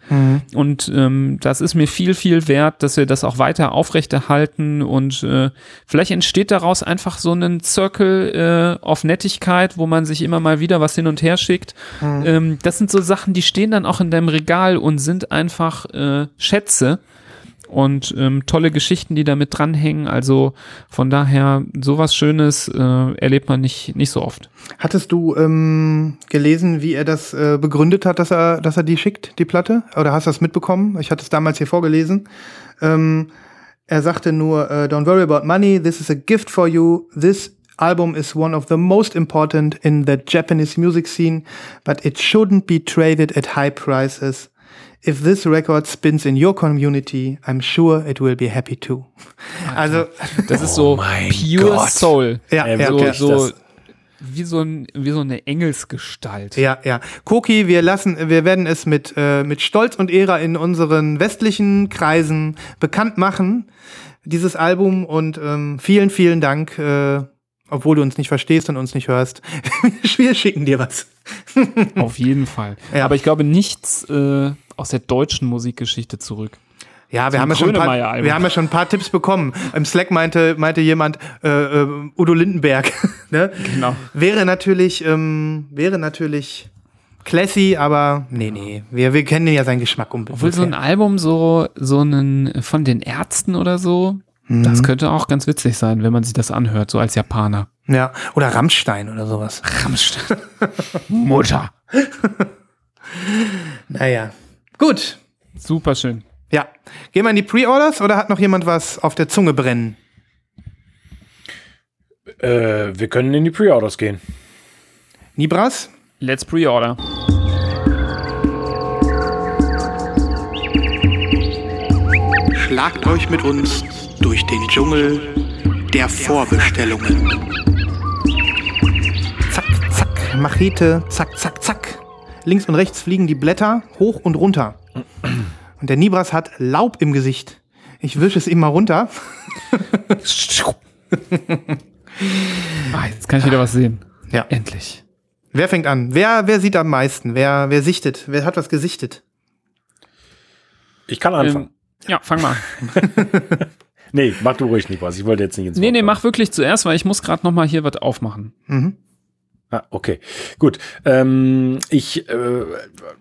Und ähm, das ist mir viel, viel wert, dass wir das auch weiter aufrechterhalten. Und äh, vielleicht entsteht daraus einfach so ein Circle äh, auf Nettigkeit, wo man sich immer mal wieder was hin und her schickt. Ähm, das sind so Sachen, die stehen dann auch in deinem Regal und sind einfach äh, Schätze und ähm, tolle Geschichten, die damit dranhängen. Also von daher, sowas Schönes äh, erlebt man nicht, nicht so oft. Hattest du ähm, gelesen, wie er das äh, begründet hat, dass er, dass er die schickt, die Platte? Oder hast du das mitbekommen? Ich hatte es damals hier vorgelesen. Ähm, er sagte nur, äh, don't worry about money, this is a gift for you. This album is one of the most important in the Japanese music scene, but it shouldn't be traded at high prices. If this record spins in your community, I'm sure it will be happy too. Also, Das ist so mein pure Gott. Soul. ja, Ey, ja, so, so das- wie so ein, wie so eine Engelsgestalt. Ja, ja. Koki, wir lassen, wir werden es mit, äh, mit Stolz und Ehre in unseren westlichen Kreisen bekannt machen, dieses Album. Und ähm, vielen, vielen Dank, äh, obwohl du uns nicht verstehst und uns nicht hörst. wir schicken dir was. Auf jeden Fall. Ja. Aber ich glaube nichts äh, aus der deutschen Musikgeschichte zurück. Ja, wir haben ja, schon ein paar, wir haben ja schon ein paar Tipps bekommen. Im Slack meinte, meinte jemand, äh, äh, Udo Lindenberg. ne? Genau. Wäre natürlich, ähm, wäre natürlich classy, aber nee, nee. Wir, wir kennen ja seinen Geschmack um. Obwohl so ein Album so, so einen von den Ärzten oder so, das könnte auch ganz witzig sein, wenn man sich das anhört, so als Japaner. Ja, oder Rammstein oder sowas. Rammstein. Mutter. Naja. Gut. Super schön. Ja. Gehen wir in die Pre-Orders oder hat noch jemand was auf der Zunge brennen? Äh, wir können in die Pre-Orders gehen. Nibras? Let's pre-order. Schlagt euch mit uns durch den Dschungel der Vorbestellungen. Zack, zack, Machete, zack, zack, zack. Links und rechts fliegen die Blätter hoch und runter. Und der Nibras hat Laub im Gesicht. Ich wische es ihm mal runter. Ah, jetzt kann ich wieder was sehen. Ja. Endlich. Wer fängt an? Wer, wer sieht am meisten? Wer, wer sichtet? Wer hat was gesichtet? Ich kann anfangen. Ähm, ja, fang mal an. nee, mach du ruhig nicht was. Ich wollte jetzt nicht ins Nee, Wort nee, fallen. mach wirklich zuerst, weil ich muss gerade noch mal hier was aufmachen. Ah, okay, gut. Ähm, ich äh,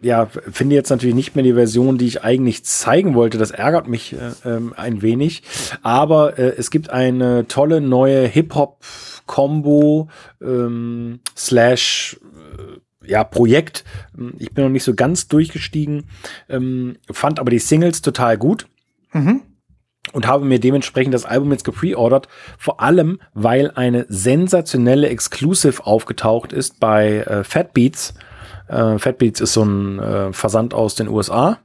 ja, finde jetzt natürlich nicht mehr die Version, die ich eigentlich zeigen wollte. Das ärgert mich äh, ähm, ein wenig. Aber äh, es gibt eine tolle neue Hip-Hop-Kombo ähm, slash äh, ja, Projekt. Ich bin noch nicht so ganz durchgestiegen, ähm, fand aber die Singles total gut und habe mir dementsprechend das Album jetzt gepreordert, vor allem weil eine sensationelle Exclusive aufgetaucht ist bei äh, Fat Beats. Äh, Fat Beats ist so ein äh, Versand aus den USA.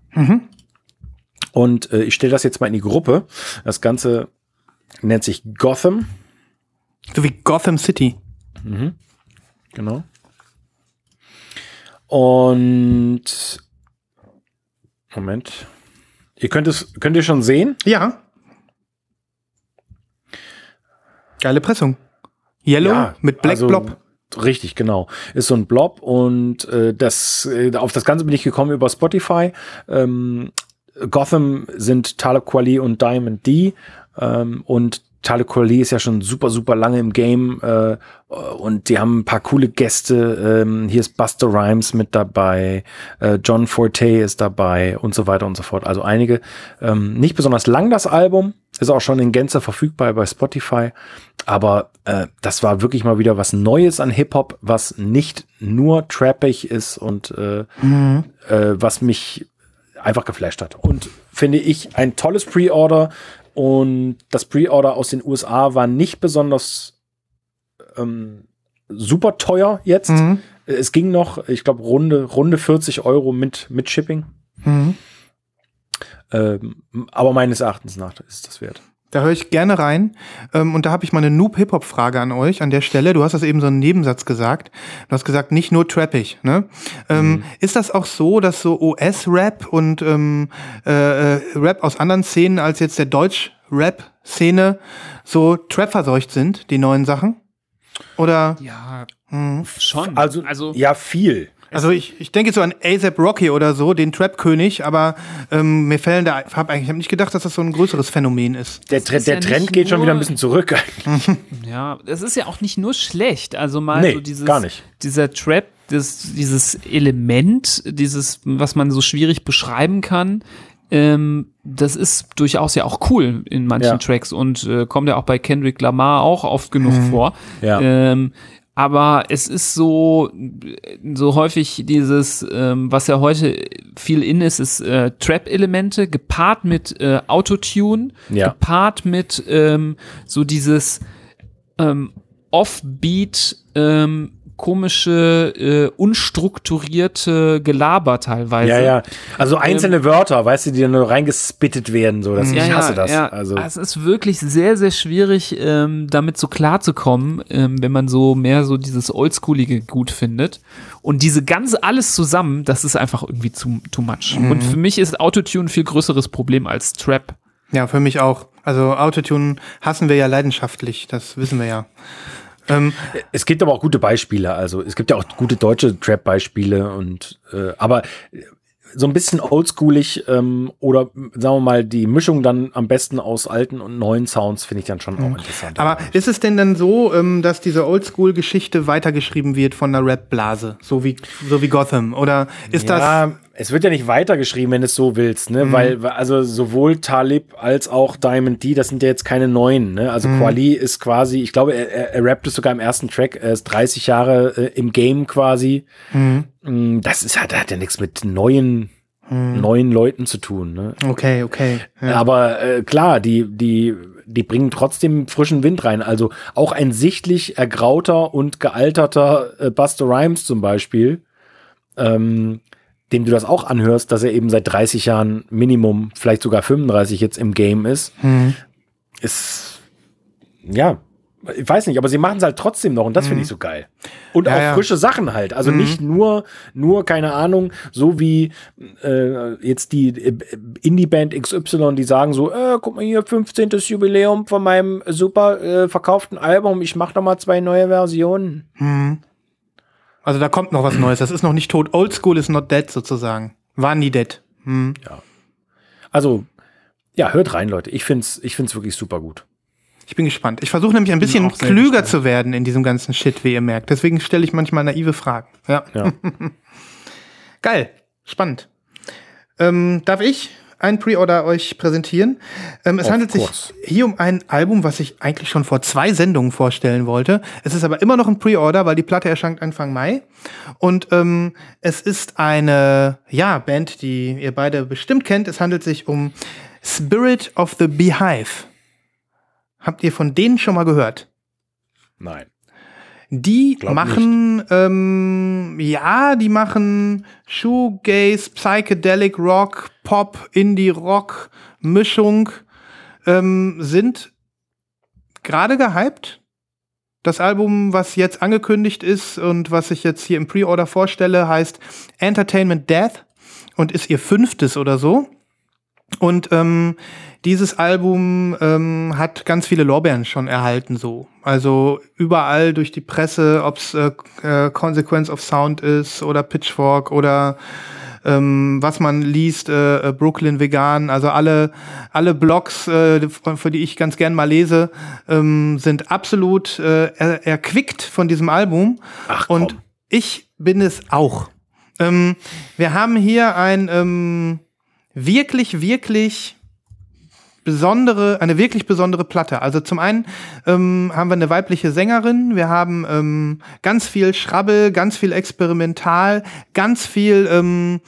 Und äh, ich stelle das jetzt mal in die Gruppe. Das Ganze nennt sich Gotham. So wie Gotham City. Genau. Und Moment. Ihr könnt es, könnt ihr schon sehen? Ja. Geile Pressung. Yellow Ja, mit Black also, Blob. Richtig, genau. Ist so ein Blob und äh, das äh, auf das Ganze bin ich gekommen über Spotify. Ähm, Gotham sind Talib Kweli und Diamond D ähm, und Talib Kweli ist ja schon super, super lange im Game äh, und die haben ein paar coole Gäste. Ähm, hier ist Buster Rhymes mit dabei, äh, John Forte ist dabei und so weiter und so fort. Also einige. Ähm, nicht besonders lang das Album, ist auch schon in Gänze verfügbar bei Spotify. Aber äh, das war wirklich mal wieder was Neues an Hip-Hop, was nicht nur trappig ist und äh, äh, was mich einfach geflasht hat. Und finde ich ein tolles Pre-Order. Und das Pre-Order aus den USA war nicht besonders ähm, super teuer jetzt. Mhm. Es ging noch, ich glaube, runde, runde 40 Euro mit, mit Shipping. Mhm. Ähm, aber meines Erachtens nach ist das wert. Da höre ich gerne rein. Ähm, und da habe ich mal eine Noob-Hip-Hop-Frage an euch an der Stelle. Du hast das eben so einen Nebensatz gesagt. Du hast gesagt, nicht nur trappig. Ne? Ähm, Ist das auch so, dass so OS-Rap und ähm, äh, äh, Rap aus anderen Szenen als jetzt der Deutsch-Rap-Szene so Trap-verseucht sind, die neuen Sachen? Oder? Ja, Mhm. schon. Also, also ja, viel. Also ich, ich denke jetzt so an ASAP Rocky oder so, den Trap-König, aber ähm, mir fällen da, hab eigentlich, ich habe nicht gedacht, dass das so ein größeres Phänomen ist. Der, Tre ist der ja Trend geht schon wieder ein bisschen zurück. Ja, es ist ja auch nicht nur schlecht. Also mal Nee, so dieses, gar nicht. dieser Trap, das, dieses Element, dieses, was man so schwierig beschreiben kann, ähm, das ist durchaus ja auch cool in manchen Ja. Tracks und äh, kommt ja auch bei Kendrick Lamar auch oft genug vor. Ja. Ähm, aber es ist so, so häufig dieses, ähm, was ja heute viel in ist, ist äh, Trap-Elemente gepaart mit äh, Autotune, Ja. gepaart mit ähm, so dieses ähm, Offbeat, ähm, komische, äh, unstrukturierte Gelaber teilweise. Ja, ja. Also einzelne Wörter, weißt du, die dann nur reingespittet werden, so dass Ja, ich hasse ja, das. Ja. Also es ist wirklich sehr, sehr schwierig, ähm, damit so klarzukommen, ähm, wenn man so mehr so dieses Oldschoolige gut findet. Und diese ganze alles zusammen, das ist einfach irgendwie zu, too much. Mhm. Und für mich ist Autotune ein viel größeres Problem als Trap. Ja, für mich auch. Also Autotune hassen wir ja leidenschaftlich, das wissen wir ja. Ähm, es gibt aber auch gute Beispiele. Also es gibt ja auch gute deutsche Trap-Beispiele und äh, aber so ein bisschen oldschoolig ähm, oder sagen wir mal die Mischung dann am besten aus alten und neuen Sounds finde ich dann schon auch interessant. aber ist es denn dann so, ähm, dass diese Oldschool-Geschichte weitergeschrieben wird von der Rap-Blase, so wie, so wie Gotham? Oder ist das. Es wird ja nicht weitergeschrieben, wenn du es so willst, ne? Weil, weil- also sowohl Talib als auch Diamond D, das sind ja jetzt keine neuen, ne? Also Quali ist quasi, ich glaube, er, er, er rappt es sogar im ersten Track, er ist 30 Jahre äh, im Game quasi. Mm, Das ist halt, hat ja nichts mit neuen, neuen Leuten zu tun, ne? Okay, okay. Ja. Aber äh, klar, die, die, die bringen trotzdem frischen Wind rein. Also auch ein sichtlich ergrauter und gealterter äh, Buster Rhymes zum Beispiel, ähm, dem du das auch anhörst, dass er eben seit 30 Jahren Minimum, vielleicht sogar 35 jetzt im Game ist, ist, ja, ich weiß nicht, aber sie machen es halt trotzdem noch und das finde ich so geil. Und Ja, auch ja. frische Sachen halt. Also nicht nur, nur, keine Ahnung, so wie äh, jetzt die äh, Indie-Band XY, die sagen so, äh, guck mal hier, 15. Jubiläum von meinem super äh, verkauften Album, ich mach noch mal zwei neue Versionen. Also da kommt noch was Neues. Das ist noch nicht tot. Oldschool is not dead sozusagen. War nie dead. Hm. Also, ja, hört rein, Leute. Ich find's, ich find's wirklich super gut. Ich bin gespannt. Ich versuche nämlich ein bisschen klüger gespannt. zu werden in diesem ganzen Shit, wie ihr merkt. Deswegen stelle ich manchmal naive Fragen. Ja. Ja. Geil. Spannend. Ähm, darf ich ein Pre-Order euch präsentieren? Ähm, es Of handelt sich course. hier um ein Album, was ich eigentlich schon vor zwei Sendungen vorstellen wollte. Es ist aber immer noch ein Pre-Order, weil die Platte erscheint Anfang Mai. Und ähm, es ist eine ja, Band, die ihr beide bestimmt kennt. Es handelt sich um Spirit of the Beehive. Habt ihr von denen schon mal gehört? Nein. Die Glaub machen, ähm, ja, die machen Shoegaze, Psychedelic Rock, Pop, Indie Rock, Mischung, ähm, sind gerade gehypt. Das Album, was jetzt angekündigt ist und was ich jetzt hier im Pre-Order vorstelle, heißt Entertainment Death und ist ihr fünftes oder so. Und ähm, dieses Album ähm, hat ganz viele Lorbeeren schon erhalten, so. Also überall durch die Presse, ob's äh, äh, Consequence of Sound ist oder Pitchfork oder ähm, was man liest, äh, äh, Brooklyn Vegan, also alle, alle Blogs, äh, für, für die ich ganz gern mal lese, ähm, sind absolut äh, er, erquickt von diesem Album. Ach, komm. Und ich bin es auch. Ähm, wir haben hier ein ähm, wirklich, wirklich besondere, eine wirklich besondere Platte. Also zum einen ähm, haben wir eine weibliche Sängerin, wir haben ähm, ganz viel Schrabbel, ganz viel Experimental, ganz viel ähm,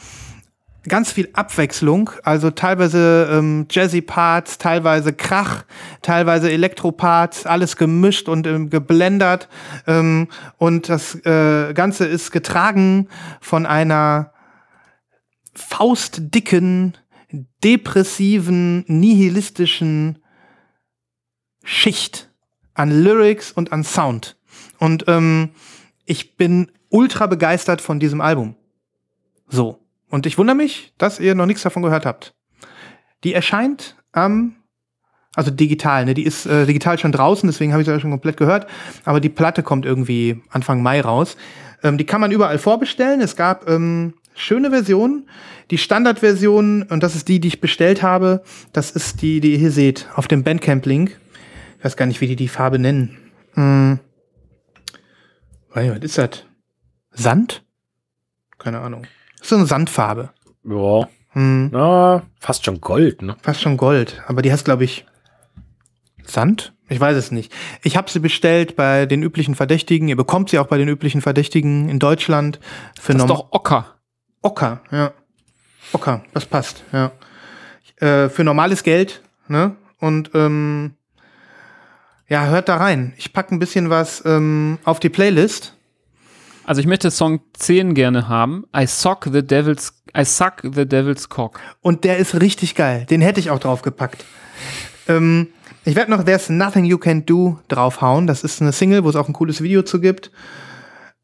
ganz viel Abwechslung, also teilweise ähm, Jazzy-Parts, teilweise Krach, teilweise Elektro-Parts, alles gemischt und ähm, geblendert. Ähm, und das äh, Ganze ist getragen von einer faustdicken, depressiven, nihilistischen Schicht an Lyrics und an Sound. Und ähm, ich bin ultra begeistert von diesem Album. So. Und ich wundere mich, dass ihr noch nichts davon gehört habt. Die erscheint am, also digital, ne? Die ist äh, digital schon draußen, deswegen habe ich sie ja schon komplett gehört. Aber die Platte kommt irgendwie Anfang Mai raus. Ähm, die kann man überall vorbestellen. Es gab ähm, schöne Versionen. Die Standardversion, und das ist die, die ich bestellt habe, das ist die, die ihr hier seht, auf dem Bandcamp-Link. Ich weiß gar nicht, wie die die Farbe nennen. Hm. Was ist das? Sand? Keine Ahnung. Das ist so eine Sandfarbe. Ja. Hm. Na, fast schon Gold, ne? Fast schon Gold. Aber die heißt, glaube ich, Sand? Ich weiß es nicht. Ich habe sie bestellt bei den üblichen Verdächtigen. Ihr bekommt sie auch bei den üblichen Verdächtigen in Deutschland. Für Das ist doch Ocker. Ocker, ja. Ocker, das passt, ja. Äh, für normales Geld, ne? Und ähm, ja, hört da rein. Ich packe ein bisschen was ähm, auf die Playlist. Also ich möchte Song 10 gerne haben. I sock the devil's, I suck the devil's cock. Und der ist richtig geil. Den hätte ich auch draufgepackt. Ähm, ich werde noch There's Nothing You Can Do draufhauen. Das ist eine Single, wo es auch ein cooles Video zu gibt.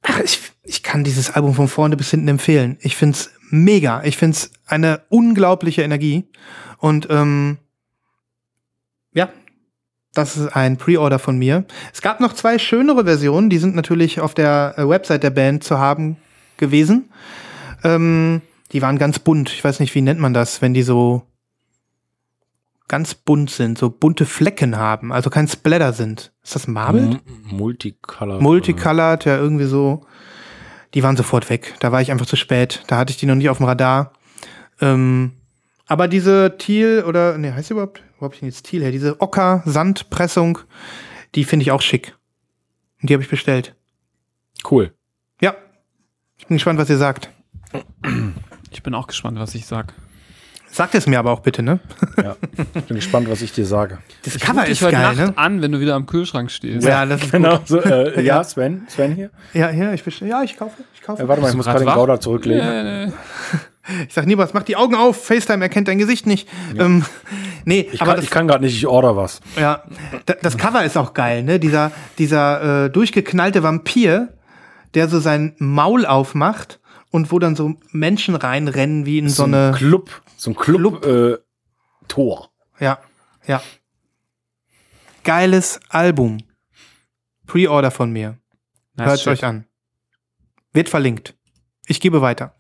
Ach, ich, ich kann dieses Album von vorne bis hinten empfehlen. Ich find's mega. Ich find's eine unglaubliche Energie. Und ähm, ja, das ist ein Pre-Order von mir. Es gab noch zwei schönere Versionen, die sind natürlich auf der äh, Website der Band zu haben gewesen. Ähm, die waren ganz bunt. Ich weiß nicht, wie nennt man das, wenn die so ganz bunt sind, so bunte Flecken haben, also kein Splatter sind. Ist das Marble? M- Multicolor. Multicolored, ja, irgendwie so. Die waren sofort weg. Da war ich einfach zu spät. Da hatte ich die noch nicht auf dem Radar. Ähm, aber diese Thiel oder, nee, heißt die überhaupt? Wo hab ich denn jetzt Thiel her? Diese Ocker-Sandpressung, die finde ich auch schick. Und die habe ich bestellt. Cool. Ja. Ich bin gespannt, was ihr sagt. Ich bin auch gespannt, was ich sag. Sagt es mir aber auch bitte, ne? Ja. Bin gespannt, was ich dir sage. Das Ich Cover ist heute geil, Nacht ne? an, wenn du wieder am Kühlschrank stehst. Ja, das ist Genau. gut. So, äh, ja, Sven. Sven hier. Ja, ja, ich bestell, ja, ich kaufe, ich kaufe. Äh, warte mal, ich muss gerade den? Gouda zurücklegen. Nee, nee. Ich sag Nibras, mach die Augen auf, FaceTime erkennt dein Gesicht nicht. Ähm, nee, Ich aber kann, das, ich kann gerade nicht, ich order was. ja, da- das Cover ist auch geil, ne? Dieser, dieser äh, durchgeknallte Vampir, der so sein Maul aufmacht und wo dann so Menschen reinrennen wie in so, ein eine. Club. So ein Club, Äh, Tor. Ja, ja. Geiles Album. Pre-Order von mir. Nice Hört euch an. Wird verlinkt. Ich gebe weiter.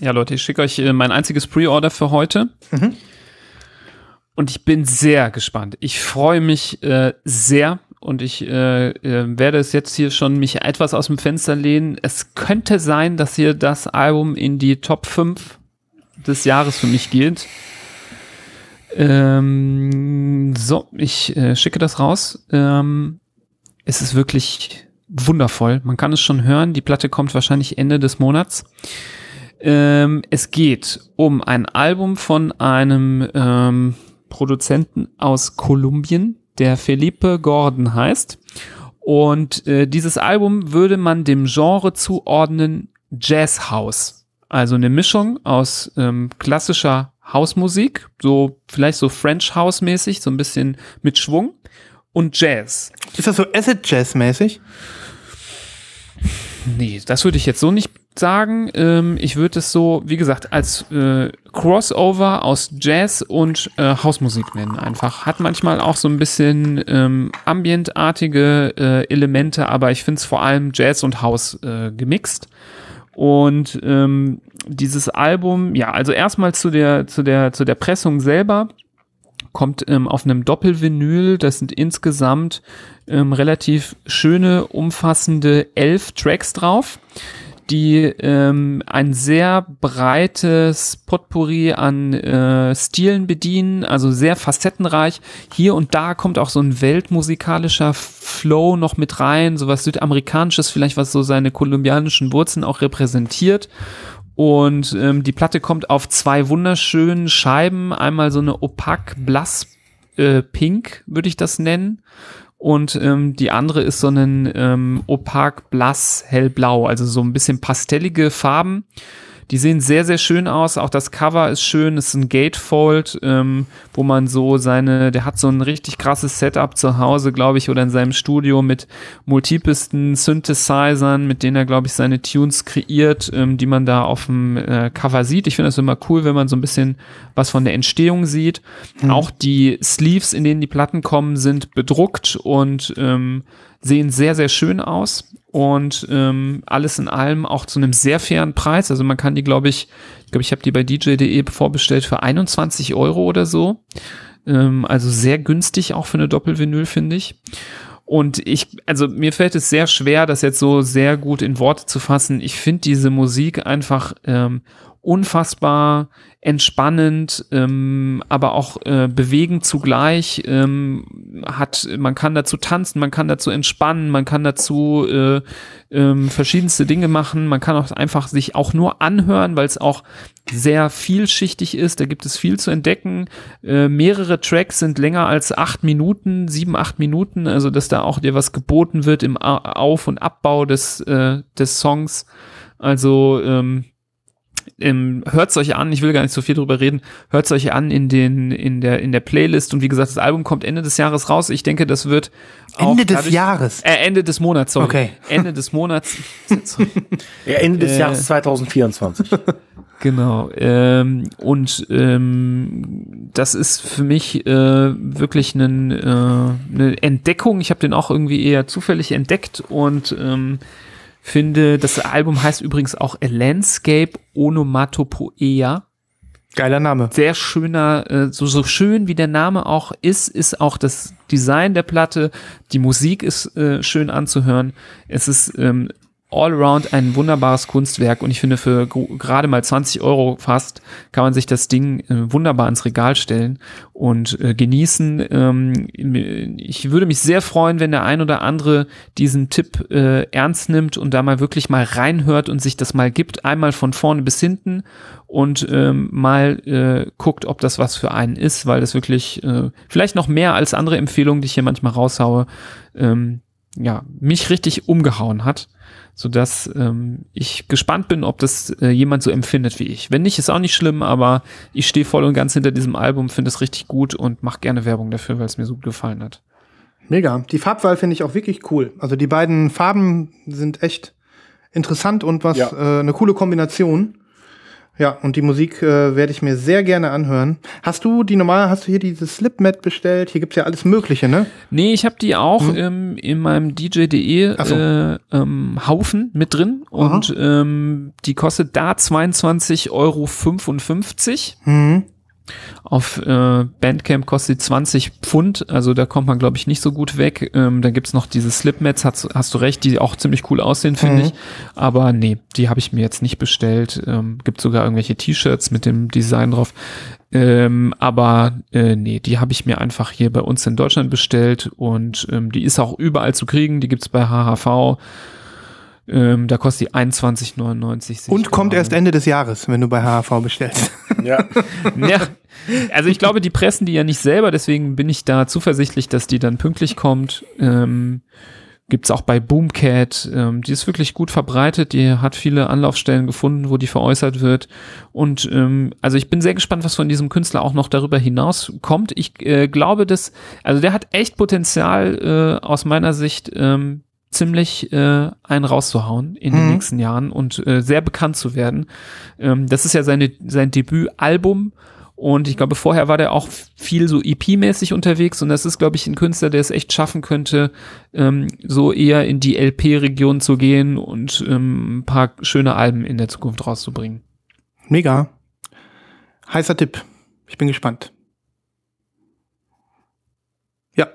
Ja, Leute, ich schicke euch äh, mein einziges Pre-Order für heute. Mhm. Und ich bin sehr gespannt. Ich freue mich äh, sehr und ich äh, äh, werde es jetzt hier schon mich etwas aus dem Fenster lehnen. Es könnte sein, dass hier das Album in die Top 5 des Jahres für mich geht. Ähm, so, ich äh, schicke das raus. Ähm, es ist wirklich wundervoll. Man kann es schon hören. Die Platte kommt wahrscheinlich Ende des Monats. Ähm, es geht um ein Album von einem ähm, Produzenten aus Kolumbien, der Felipe Gordon heißt. Und äh, dieses Album würde man dem Genre zuordnen Jazz House. Also eine Mischung aus ähm, klassischer Hausmusik, so vielleicht so French House mäßig, so ein bisschen mit Schwung und Jazz. Ist das so Acid Jazz mäßig? Nee, das würde ich jetzt so nicht sagen. Ähm, ich würde es so, wie gesagt, als äh, Crossover aus Jazz und äh, Hausmusik nennen einfach. Hat manchmal auch so ein bisschen ähm, ambientartige äh, Elemente, aber ich finde es vor allem Jazz und Haus äh, gemixt. Und ähm, dieses Album, ja, also erstmal zu der, zu der, zu der Pressung selber kommt ähm, auf einem Doppelvinyl. Das sind insgesamt ähm, relativ schöne, umfassende elf Tracks drauf, die ähm, ein sehr breites Potpourri an äh, Stilen bedienen, also sehr facettenreich. Hier und da kommt auch so ein weltmusikalischer Flow noch mit rein, sowas Südamerikanisches, vielleicht was so seine kolumbianischen Wurzeln auch repräsentiert. Und ähm, die Platte kommt auf zwei wunderschönen Scheiben. Einmal so eine opak blass äh, pink, würde ich das nennen. Und ähm, die andere ist so ein ähm, opak blass hellblau, also so ein bisschen pastellige Farben. Die sehen sehr, sehr schön aus. Auch das Cover ist schön. Es ist ein Gatefold, ähm, wo man so seine, der hat so ein richtig krasses Setup zu Hause, glaube ich, oder in seinem Studio mit multiplesten Synthesizern, mit denen er, glaube ich, seine Tunes kreiert, ähm, die man da auf dem äh, Cover sieht. Ich finde das immer cool, wenn man so ein bisschen was von der Entstehung sieht. Auch die Sleeves, in denen die Platten kommen, sind bedruckt und ähm, sehen sehr, sehr schön aus und ähm, alles in allem auch zu einem sehr fairen Preis. Also man kann die, glaube ich, ich glaube, ich habe die bei dj.de vorbestellt für 21 Euro oder so. Ähm, also sehr günstig auch für eine Doppelvinyl, finde ich. Und ich, also mir fällt es sehr schwer, das jetzt so sehr gut in Worte zu fassen. Ich finde diese Musik einfach ähm, unfassbar entspannend, ähm, aber auch äh, bewegend zugleich. Ähm, hat, man kann dazu tanzen, man kann dazu entspannen, man kann dazu äh, ähm, verschiedenste Dinge machen. Man kann auch einfach sich auch nur anhören, weil es auch sehr vielschichtig ist. Da gibt es viel zu entdecken. Äh, mehrere Tracks sind länger als acht Minuten, sieben, acht Minuten. Also dass da auch dir was geboten wird im Auf- und Abbau des äh, des Songs. Also ähm, ähm, hört's euch an, ich will gar nicht so viel drüber reden, hört's euch an in den, in der, in der Playlist und wie gesagt, das Album kommt Ende des Jahres raus. Ich denke, das wird Ende des dadurch- Jahres. Äh, Ende des Monats, sorry. Okay. Ende des Monats. Sorry. Ja, Ende des Äh. Jahres 2024. Genau. Ähm, und ähm, das ist für mich äh, wirklich einen, äh, eine Entdeckung. Ich habe den auch irgendwie eher zufällig entdeckt und ähm, finde, das Album heißt übrigens auch A Landscape Onomatopoeia. Geiler Name. Sehr schöner, äh, so, so schön wie der Name auch ist, ist auch das Design der Platte. Die Musik ist äh, schön anzuhören. Es ist ähm, all around ein wunderbares Kunstwerk und ich finde für gerade mal 20 Euro fast kann man sich das Ding äh, wunderbar ins Regal stellen und äh, genießen. Ähm, ich würde mich sehr freuen, wenn der ein oder andere diesen Tipp äh, ernst nimmt und da mal wirklich mal reinhört und sich das mal gibt, einmal von vorne bis hinten und ähm, mal äh, guckt, ob das was für einen ist, weil das wirklich äh, vielleicht noch mehr als andere Empfehlungen, die ich hier manchmal raushaue, ähm, ja, mich richtig umgehauen hat, sodass ähm, ich gespannt bin, ob das äh, jemand so empfindet wie ich. Wenn nicht, ist auch nicht schlimm, aber ich stehe voll und ganz hinter diesem Album, finde es richtig gut und mache gerne Werbung dafür, weil es mir so gut gefallen hat. Mega. Die Farbwahl finde ich auch wirklich cool. Also die beiden Farben sind echt interessant und was Ja. äh, eine coole Kombination. Ja, und die Musik äh, werde ich mir sehr gerne anhören. Hast du die normale, hast du hier diese Slipmat bestellt? Hier gibt's ja alles Mögliche, ne? Nee, ich habe die auch ähm, in meinem DJ.de so. äh, ähm, Haufen mit drin und ähm, die kostet da 22,55 Euro. Mhm. Auf äh, Bandcamp kostet sie 20 Pfund, also da kommt man, glaube ich, nicht so gut weg. Ähm, da gibt's noch diese Slipmats, hast, hast du recht, die auch ziemlich cool aussehen, finde Mhm. ich. Aber nee, die habe ich mir jetzt nicht bestellt. Ähm, gibt sogar irgendwelche T-Shirts mit dem Design drauf. Ähm, aber äh, nee, die habe ich mir einfach hier bei uns in Deutschland bestellt und ähm, die ist auch überall zu kriegen. Die gibt's bei HHV. Ähm, da kostet die 21,99. sehe ich Und kommt erst Ende des Jahres, wenn du bei HHV bestellst. ja. Ja, also ich glaube, die pressen die ja nicht selber, deswegen bin ich da zuversichtlich, dass die dann pünktlich kommt. Ähm, Gibt's auch bei Boomcat. Ähm, die ist wirklich gut verbreitet. Die hat viele Anlaufstellen gefunden, wo die veräußert wird. Und ähm, also ich bin sehr gespannt, was von diesem Künstler auch noch darüber hinaus kommt. Ich äh, glaube, dass, also der hat echt Potenzial äh, aus meiner Sicht. Ähm, ziemlich äh, einen rauszuhauen in den Mhm. nächsten Jahren und äh, sehr bekannt zu werden. Ähm, das ist ja seine, sein Debütalbum und ich glaube, vorher war der auch viel so EP-mäßig unterwegs und das ist, glaube ich, ein Künstler, der es echt schaffen könnte, ähm, so eher in die LP-Region zu gehen und ähm, ein paar schöne Alben in der Zukunft rauszubringen. Mega. Heißer Tipp. Ich bin gespannt. Ja.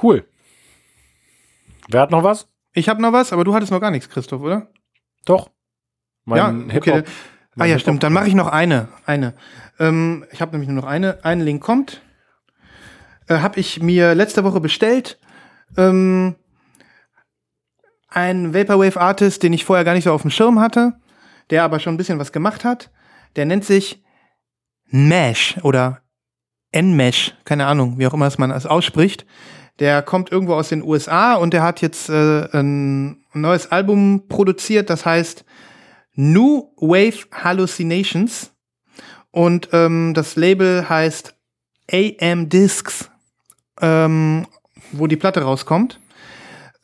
Cool. Wer hat noch was? Ich habe noch was, aber du hattest noch gar nichts, Christoph, oder? Doch. Mein ja, okay. Ah ja, stimmt. Dann mache ich noch eine. Eine. Ähm, ich habe nämlich nur noch eine. Ein Link kommt. Äh, habe ich mir letzte Woche bestellt. Ähm, ein Vaporwave Artist, den ich vorher gar nicht so auf dem Schirm hatte, der aber schon ein bisschen was gemacht hat. Der nennt sich Mesh oder Nmesh, keine Ahnung, wie auch immer es man es ausspricht. Der kommt irgendwo aus den USA und der hat jetzt äh, ein neues Album produziert, das heißt New Wave Hallucinations. Und ähm, das Label heißt AM Discs, ähm, wo die Platte rauskommt.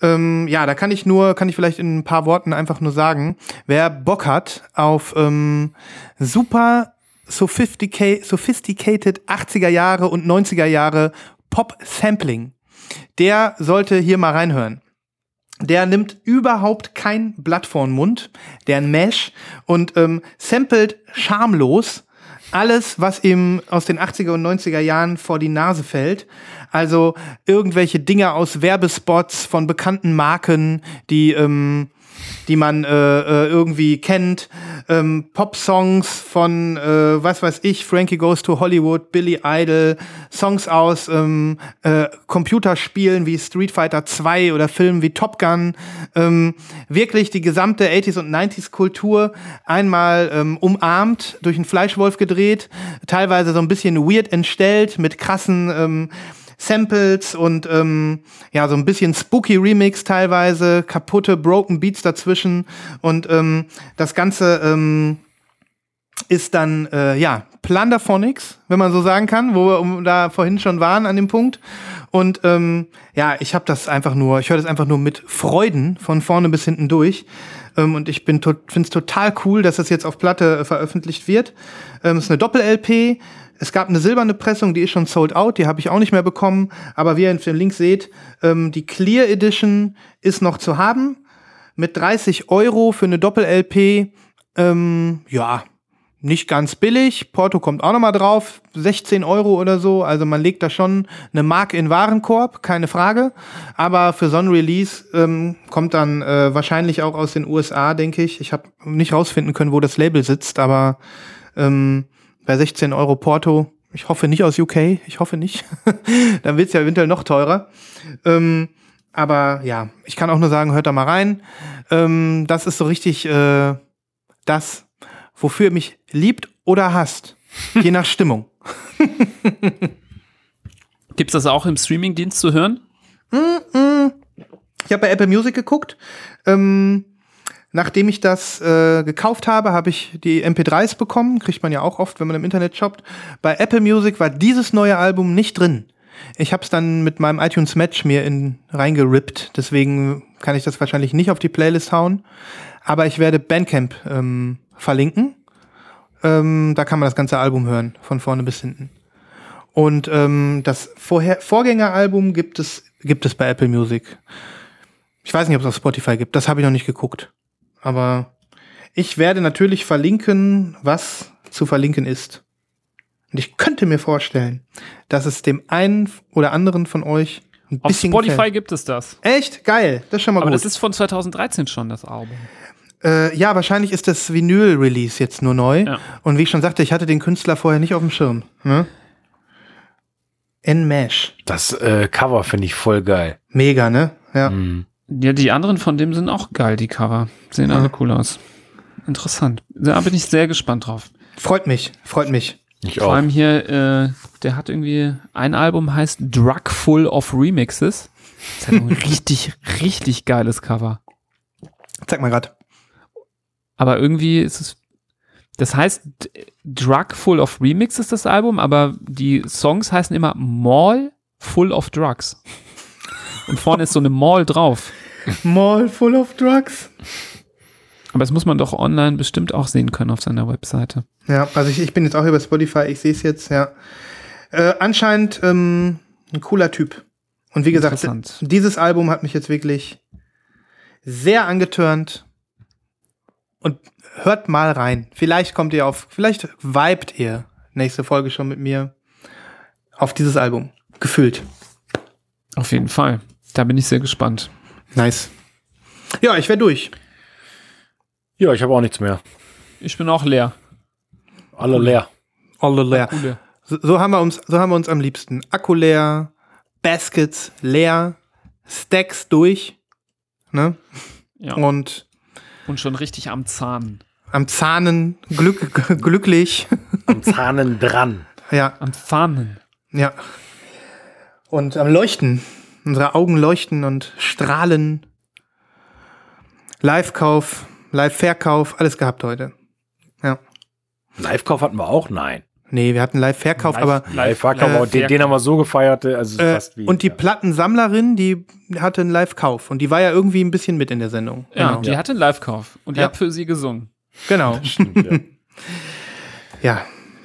Ähm, ja, da kann ich nur, kann ich vielleicht in ein paar Worten einfach nur sagen, wer Bock hat auf ähm, super sophistica sophisticated 80er Jahre und 90er Jahre Pop-Sampling, der sollte hier mal reinhören. Der nimmt überhaupt kein Blatt vor den Mund, der ein Mesh und ähm, samplet schamlos alles, was ihm aus den 80er und 90er Jahren vor die Nase fällt. Also irgendwelche Dinge aus Werbespots von bekannten Marken, die ähm, die man äh, äh, irgendwie kennt, ähm, Pop-Songs von, äh, was weiß ich, Frankie Goes to Hollywood, Billy Idol, Songs aus ähm, äh, Computerspielen wie Street Fighter 2 oder Filmen wie Top Gun, ähm, wirklich die gesamte 80s und 90s Kultur einmal ähm, umarmt, durch einen Fleischwolf gedreht, teilweise so ein bisschen weird entstellt mit krassen ähm, Samples und ähm, ja, so ein bisschen spooky Remix teilweise, kaputte Broken Beats dazwischen und ähm, das Ganze ähm, ist dann, äh, ja, Plunderphonics, wenn man so sagen kann, wo wir da vorhin schon waren an dem Punkt. Und ähm, ja, ich habe das einfach nur, ich höre das einfach nur mit Freuden von vorne bis hinten durch. Ähm, und ich bin to finde es total cool, dass das jetzt auf Platte äh, veröffentlicht wird. Ähm, es ist eine Doppel-LP. Es gab eine silberne Pressung, die ist schon sold out, die habe ich auch nicht mehr bekommen. Aber wie ihr auf dem Link seht, ähm, die Clear Edition ist noch zu haben. Mit 30 Euro für eine Doppel-LP. Ähm, ja, nicht ganz billig. Porto kommt auch noch mal drauf. 16 Euro oder so. Also man legt da schon eine Mark in Warenkorb, keine Frage. Aber für so ein Release ähm, kommt dann äh, wahrscheinlich auch aus den USA, denke ich. Ich habe nicht rausfinden können, wo das Label sitzt, aber ähm, bei 16 Euro Porto. Ich hoffe nicht aus UK, ich hoffe nicht. Dann wird's ja eventuell noch teurer. Ähm, aber ja, ich kann auch nur sagen, hört da mal rein. Ähm, das ist so richtig äh, das, wofür ihr mich liebt oder hasst. Je nach Stimmung. Gibt's das auch im Streamingdienst zu hören? Ich habe bei Apple Music geguckt. Ähm, nachdem ich das äh, gekauft habe, habe ich die MP3s bekommen. Kriegt man ja auch oft, wenn man im Internet shoppt. Bei Apple Music war dieses neue Album nicht drin. Ich habe es dann mit meinem iTunes Match mir in reingerippt. Deswegen kann ich das wahrscheinlich nicht auf die Playlist hauen. Aber ich werde Bandcamp ähm, verlinken. Ähm, da kann man das ganze Album hören, von vorne bis hinten. Und ähm, das Vorher Vorgängeralbum gibt es, gibt es bei Apple Music. Ich weiß nicht, ob es auf Spotify gibt. Das habe ich noch nicht geguckt. Aber ich werde natürlich verlinken, was zu verlinken ist. Und ich könnte mir vorstellen, dass es dem einen oder anderen von euch ein Auf bisschen Spotify gefällt. gibt es das. Echt geil, das ist schon mal Aber gut. das ist von 2013 schon, das Album. Äh, ja, wahrscheinlich ist das Vinyl-Release jetzt nur neu. Ja. Und wie ich schon sagte, ich hatte den Künstler vorher nicht auf dem Schirm. Ne? N-Mesh. Das äh, Cover finde ich voll geil. Mega, ne? Ja. Mhm. Ja, die anderen von dem sind auch geil, die Cover. Sehen alle cool aus. Interessant. Da bin ich sehr gespannt drauf. Freut mich, freut mich. Ich Vor auch. allem hier, äh, der hat irgendwie, ein Album heißt Drug Full of Remixes. Das hat ein richtig, richtig geiles Cover. Zeig mal grad. Aber irgendwie ist es, das heißt Drug Full of Remixes, das Album, aber die Songs heißen immer Mall Full of Drugs. Und vorne ist so eine Mall drauf. Mall full of drugs. Aber das muss man doch online bestimmt auch sehen können auf seiner Webseite. Ja, also ich, ich bin jetzt auch über Spotify, ich sehe es jetzt, ja. Äh, anscheinend ähm, ein cooler Typ. Und wie gesagt, dieses Album hat mich jetzt wirklich sehr angetörnt. Und hört mal rein. Vielleicht kommt ihr auf, vielleicht vibet ihr nächste Folge schon mit mir auf dieses Album. Gefühlt. Auf jeden Fall. Da bin ich sehr gespannt. Nice. Ja, ich wäre durch. Ja, ich habe auch nichts mehr. Ich bin auch leer. Alle leer. Alle leer. Coole. So, so haben wir uns, so haben wir uns am liebsten. Akku leer, Baskets leer, Stacks durch, ne? Ja. Und Und schon richtig am Zahn. am Zahnen glück, glücklich. Am Zahnen dran. Ja, Am Fahnen. ja. Und am Leuchten. Unsere Augen leuchten und strahlen. Live-Kauf Live-Verkauf, alles gehabt heute. Ja. Live-Kauf hatten wir auch? Nein. Nee, wir hatten Live-Verkauf, Live- aber Live-Verkauf, Live- aber den, den haben wir so gefeiert, also äh, fast wie. und die ja. Plattensammlerin, die hatte einen Live-Kauf und die war ja irgendwie ein bisschen mit in der Sendung. Ja, genau. die hatte einen Live-Kauf und ihr Ja. habt für sie gesungen. genau. ja. Ja,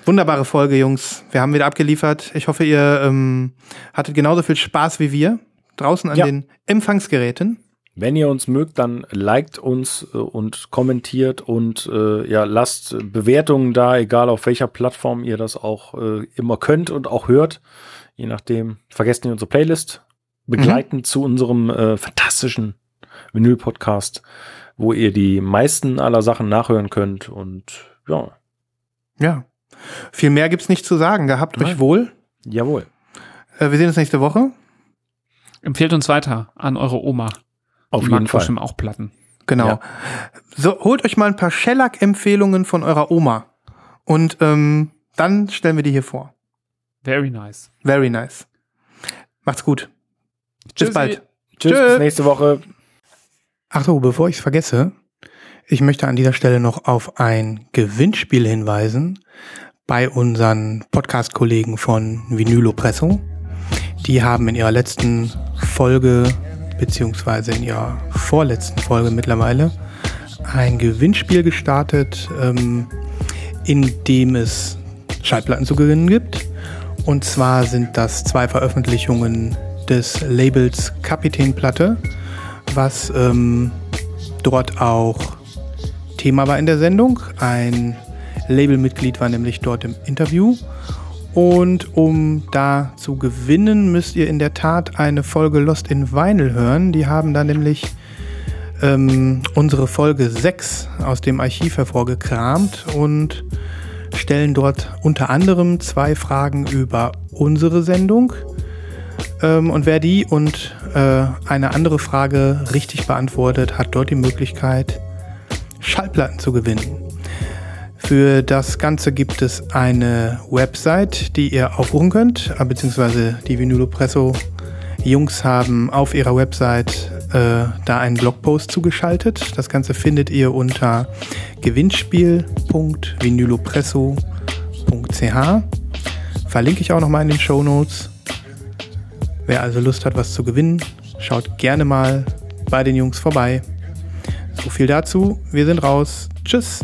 wunderbare Folge, Jungs. Wir haben wieder abgeliefert. Ich hoffe, ihr ähm, hattet genauso viel Spaß wie wir draußen an Ja. den Empfangsgeräten. Wenn ihr uns mögt, dann liked uns äh, und kommentiert und äh, ja, lasst Bewertungen da, egal auf welcher Plattform ihr das auch äh, immer könnt und auch hört. Je nachdem, vergesst nicht unsere Playlist begleitend zu unserem äh, fantastischen Vinyl-Podcast, wo ihr die meisten aller Sachen nachhören könnt. Und ja, Ja. Viel mehr gibt's nicht zu sagen. Gehabt euch Nein. wohl. jawohl. Äh, wir sehen uns nächste Woche. Empfehlt uns weiter an eure Oma. Auf Die jeden mag Fall. bestimmt auch Platten. Genau. Ja. So, holt euch mal ein paar Shellac-Empfehlungen von eurer Oma. Und ähm, dann stellen wir die hier vor. Very nice. Very nice. Macht's gut. Bis Tschüssi. bald. Tschüss, Tschö. bis nächste Woche. Ach so, bevor ich es vergesse, ich möchte an dieser Stelle noch auf ein Gewinnspiel hinweisen bei unseren Podcast-Kollegen von Vinylopresso. Die haben in ihrer letzten Folge, beziehungsweise in ihrer vorletzten Folge mittlerweile, ein Gewinnspiel gestartet, ähm, in dem es Schallplatten zu gewinnen gibt. Und zwar sind das zwei Veröffentlichungen des Labels Kapitänplatte, was ähm, dort auch Thema war in der Sendung. Ein Labelmitglied war nämlich dort im Interview. Und um da zu gewinnen, müsst ihr in der Tat eine Folge Lost in Vinyl hören. Die haben da nämlich ähm, unsere Folge 6 aus dem Archiv hervorgekramt und stellen dort unter anderem zwei Fragen über unsere Sendung. Ähm, und wer die und äh, eine andere Frage richtig beantwortet, hat dort die Möglichkeit, Schallplatten zu gewinnen. Für das Ganze gibt es eine Website, die ihr aufrufen könnt, äh, beziehungsweise die Vinylopresso Jungs haben auf ihrer Website äh, da einen Blogpost zugeschaltet. Das Ganze findet ihr unter gewinnspiel.vinylopresso.ch. Verlinke ich auch nochmal in den Show Notes. Wer also Lust hat, was zu gewinnen, schaut gerne mal bei den Jungs vorbei. So viel dazu. Wir sind raus. Tschüss.